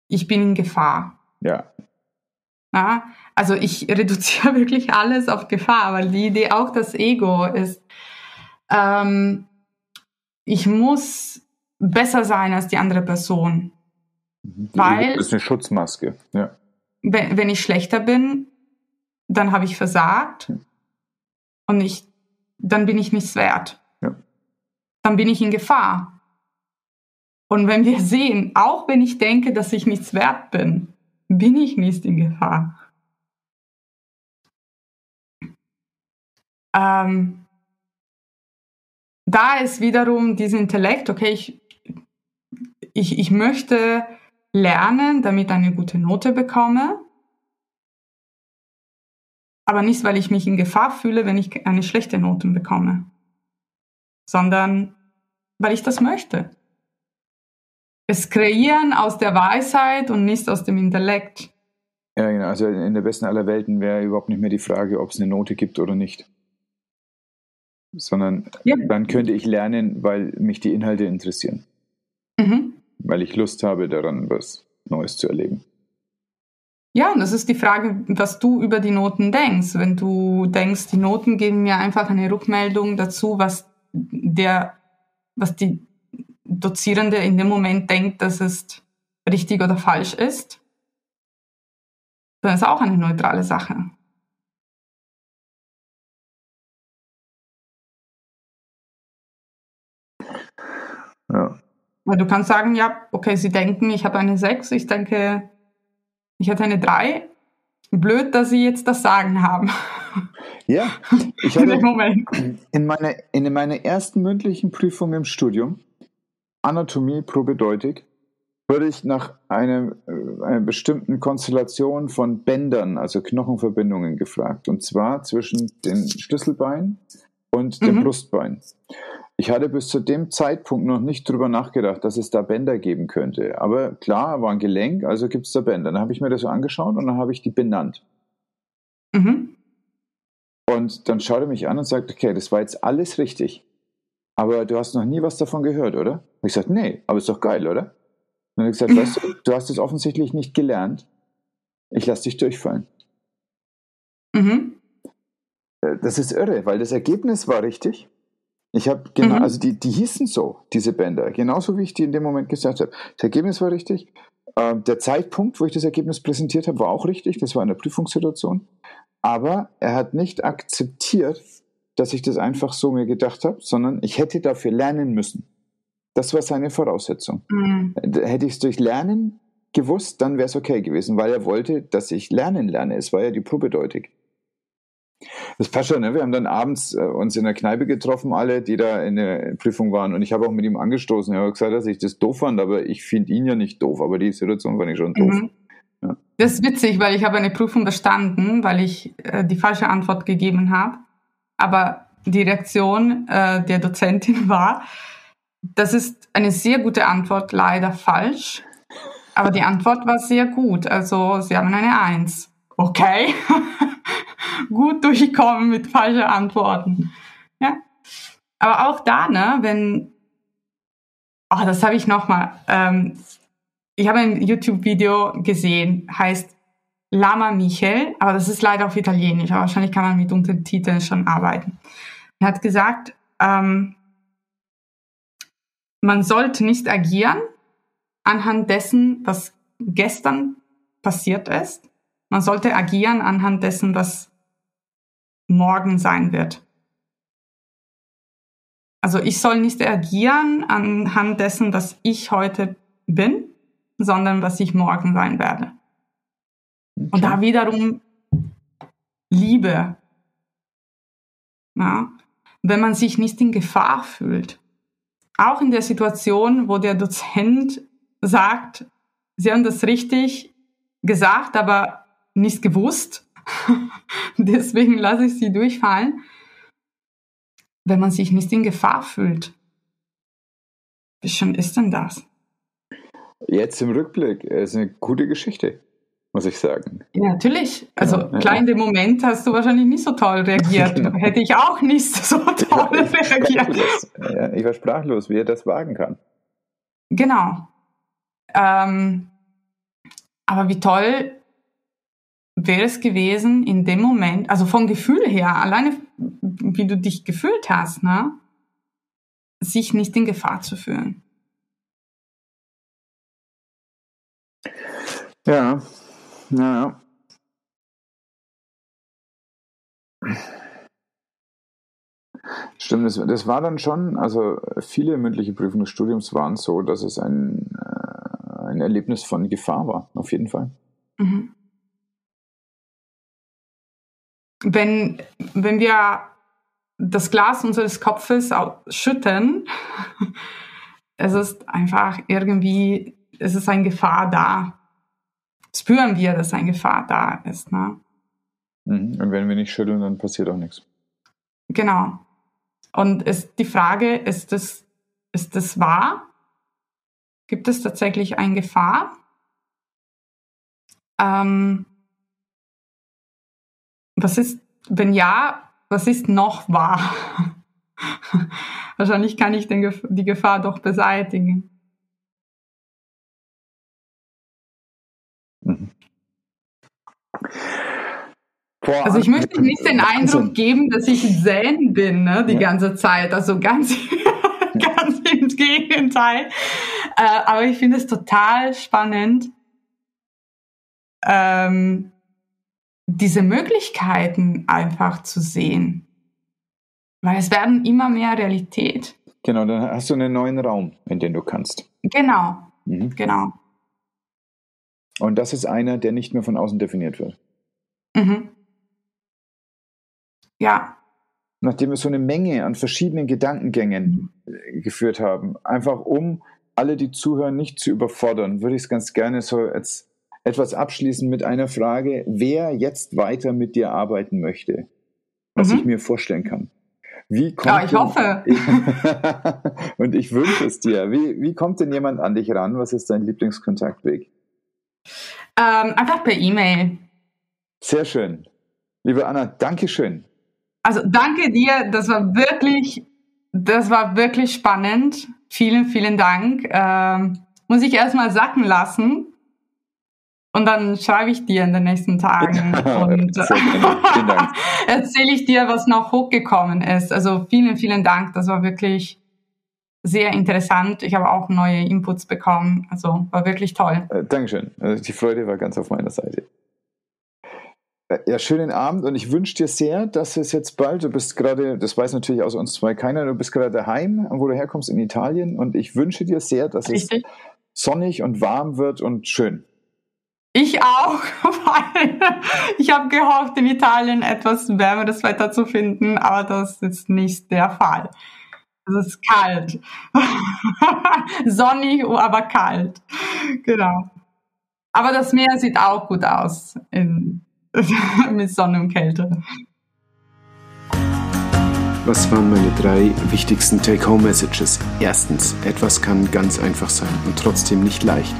ich bin in Gefahr. Ja. ja. Also ich *laughs* reduziere wirklich alles auf Gefahr, weil die Idee auch das Ego ist, ähm, ich muss besser sein als die andere Person. Mhm. Weil, das ist eine Schutzmaske, ja. Wenn, wenn ich schlechter bin, dann habe ich versagt ja. und ich, dann bin ich nichts wert. Ja. Dann bin ich in Gefahr. Und wenn wir sehen, auch wenn ich denke, dass ich nichts wert bin, bin ich nicht in Gefahr. Ähm, da ist wiederum dieser Intellekt, okay, ich, ich, ich möchte lernen, damit eine gute Note bekomme, aber nicht, weil ich mich in Gefahr fühle, wenn ich eine schlechte Note bekomme, sondern weil ich das möchte. Es kreieren aus der Weisheit und nicht aus dem Intellekt. Ja, genau. Also in der besten aller Welten wäre überhaupt nicht mehr die Frage, ob es eine Note gibt oder nicht sondern ja. dann könnte ich lernen, weil mich die Inhalte interessieren. Mhm. Weil ich Lust habe daran, was Neues zu erleben. Ja, und das ist die Frage, was du über die Noten denkst. Wenn du denkst, die Noten geben mir einfach eine Rückmeldung dazu, was der, was die Dozierende in dem Moment denkt, dass es richtig oder falsch ist, dann ist auch eine neutrale Sache. Ja. Weil du kannst sagen, ja, okay, sie denken, ich habe eine 6, ich denke, ich hatte eine 3. Blöd, dass sie jetzt das Sagen haben. *laughs* Ja, ich hatte in meiner, in meiner ersten mündlichen Prüfung im Studium, Anatomie probedeutig, wurde ich nach einem, äh, einer bestimmten Konstellation von Bändern, also Knochenverbindungen, gefragt. Und zwar zwischen den Schlüsselbein und dem mhm. Brustbein. Ich hatte bis zu dem Zeitpunkt noch nicht drüber nachgedacht, dass es da Bänder geben könnte. Aber klar, war ein Gelenk, also gibt es da Bänder. Dann habe ich mir das so angeschaut und dann habe ich die benannt. Mhm. Und dann schaut er mich an und sagt, okay, das war jetzt alles richtig. Aber du hast noch nie was davon gehört, oder? Und ich sagte, nee, aber ist doch geil, oder? Und dann habe ich gesagt, weißt du, *laughs* du hast es offensichtlich nicht gelernt. Ich lasse dich durchfallen. Mhm. Äh, das ist irre, weil das Ergebnis war richtig. Ich habe genau, mhm. also die, die hießen so, diese Bänder, genauso wie ich die in dem Moment gesagt habe. Das Ergebnis war richtig, Äh, der Zeitpunkt, wo ich das Ergebnis präsentiert habe, war auch richtig. Das war in der Prüfungssituation. Aber er hat nicht akzeptiert, dass ich das einfach so mir gedacht habe, sondern ich hätte dafür lernen müssen. Das war seine Voraussetzung. Mhm. Hätte ich es durch Lernen gewusst, dann wäre es okay gewesen, weil er wollte, dass ich lernen lerne. Es war ja die Probedeutig. Das passt schon, ne? Wir haben dann abends äh, uns in der Kneipe getroffen, alle, die da in der Prüfung waren. Und ich habe auch mit ihm angestoßen. Er hat gesagt, dass ich das doof fand, aber ich finde ihn ja nicht doof. Aber die Situation fand ich schon doof. Mhm. Ja. Das ist witzig, weil ich habe eine Prüfung bestanden, weil ich äh, die falsche Antwort gegeben habe. Aber die Reaktion äh, der Dozentin *laughs* war, das ist eine sehr gute Antwort, leider falsch. Aber die Antwort war sehr gut. Also sie haben eine Eins. Okay. *laughs* gut durchkommen mit falschen Antworten. Ja. Aber auch da, ne, wenn, oh, das habe ich nochmal, ähm, ich habe ein YouTube-Video gesehen, heißt Lama Michel, aber das ist leider auf Italienisch, aber wahrscheinlich kann man mit Untertiteln schon arbeiten. Er hat gesagt, ähm, man sollte nicht agieren anhand dessen, was gestern passiert ist. Man sollte agieren anhand dessen, was morgen sein wird. Also ich soll nicht agieren anhand dessen, was ich heute bin, sondern was ich morgen sein werde. Okay. Und da wiederum Liebe. Ja, wenn man sich nicht in Gefahr fühlt. Auch in der Situation, wo der Dozent sagt, Sie haben das richtig gesagt, aber nicht gewusst, *laughs* Deswegen lasse ich sie durchfallen, wenn man sich nicht in Gefahr fühlt. Wie schön ist denn das? Jetzt im Rückblick ist eine gute Geschichte, muss ich sagen. Ja, natürlich. Also ja, klar, in dem Moment hast du wahrscheinlich nicht so toll reagiert. Genau. Hätte ich auch nicht so *laughs* toll reagiert. Ja, ich war sprachlos, wie er das wagen kann. Genau. Ähm, aber wie toll wäre es gewesen, in dem Moment, also vom Gefühl her, alleine wie du dich gefühlt hast, ne, sich nicht in Gefahr zu fühlen. Ja, ja. Stimmt, das, das, war dann schon, also viele mündliche Prüfungen des Studiums waren so, dass es ein, äh, ein Erlebnis von Gefahr war, auf jeden Fall. Mhm wenn, wenn wir das Glas unseres Kopfes schütten, *laughs* es ist einfach irgendwie, es ist eine Gefahr da. Spüren wir, dass eine Gefahr da ist. Ne? Mhm. Und wenn wir nicht schütteln, dann passiert auch nichts. Genau. Und ist die Frage, ist das, ist das wahr? Gibt es tatsächlich eine Gefahr? Ähm, was ist, wenn ja, was ist noch wahr? *laughs* Wahrscheinlich kann ich den, die Gefahr doch beseitigen. Mhm. Also ich möchte nicht den Eindruck geben, dass ich zen bin ne, die ja. ganze Zeit. Also ganz, *laughs* ganz im Gegenteil. Äh, aber ich finde es total spannend, ähm, diese Möglichkeiten einfach zu sehen. Weil es werden immer mehr Realität. Genau, dann hast du einen neuen Raum, in den du kannst. Genau, mhm. genau. Und das ist einer, der nicht mehr von außen definiert wird. Mhm. Ja. Nachdem wir so eine Menge an verschiedenen Gedankengängen mhm. geführt haben, einfach um alle, die zuhören, nicht zu überfordern, würde ich es ganz gerne so als etwas abschließen mit einer Frage, wer jetzt weiter mit dir arbeiten möchte, was mhm. ich mir vorstellen kann. Wie kommt ja, ich denn, hoffe. *laughs* und ich wünsche es dir. Wie, wie kommt denn jemand an dich ran? Was ist dein Lieblingskontaktweg? Ähm, einfach per E-Mail. Sehr schön. Liebe Anna, danke schön. Also danke dir. Das war wirklich, das war wirklich spannend. Vielen, vielen Dank. Ähm, muss ich erstmal sacken lassen. Und dann schreibe ich dir in den nächsten Tagen *laughs* und *laughs* erzähle ich dir, was noch hochgekommen ist. Also vielen, vielen Dank. Das war wirklich sehr interessant. Ich habe auch neue Inputs bekommen. Also war wirklich toll. Äh, Dankeschön. Also die Freude war ganz auf meiner Seite. Äh, ja, schönen Abend und ich wünsche dir sehr, dass es jetzt bald, du bist gerade, das weiß natürlich aus uns zwei keiner, du bist gerade daheim, wo du herkommst in Italien und ich wünsche dir sehr, dass Richtig. es sonnig und warm wird und schön. Ich auch, *laughs* weil ich habe gehofft, in Italien etwas wärmeres Wetter zu finden, aber das ist nicht der Fall. Es ist kalt. *laughs* Sonnig, aber kalt. Genau. Aber das Meer sieht auch gut aus in, *laughs* mit Sonne und Kälte. Was waren meine drei wichtigsten Take-Home-Messages? Erstens, etwas kann ganz einfach sein und trotzdem nicht leicht.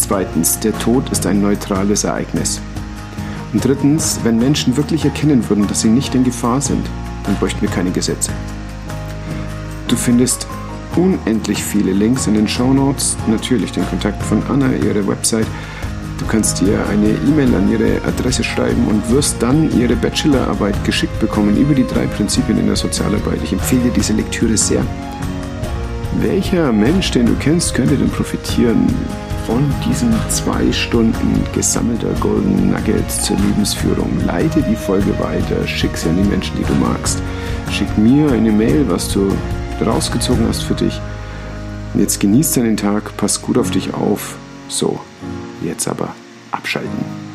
Zweitens, der Tod ist ein neutrales Ereignis. Und drittens, wenn Menschen wirklich erkennen würden, dass sie nicht in Gefahr sind, dann bräuchten wir keine Gesetze. Du findest unendlich viele Links in den Show Notes, natürlich den Kontakt von Anna, ihre Website. Du kannst ihr eine E-Mail an ihre Adresse schreiben und wirst dann ihre Bachelorarbeit geschickt bekommen über die drei Prinzipien in der Sozialarbeit. Ich empfehle dir diese Lektüre sehr. Welcher Mensch, den du kennst, könnte denn profitieren von diesen zwei Stunden gesammelter Golden Nuggets zur Lebensführung. Leite die Folge weiter, schick sie an die Menschen, die du magst. Schick mir eine Mail, was du rausgezogen hast für dich. Jetzt genieß deinen Tag, pass gut auf dich auf. So, jetzt aber abschalten.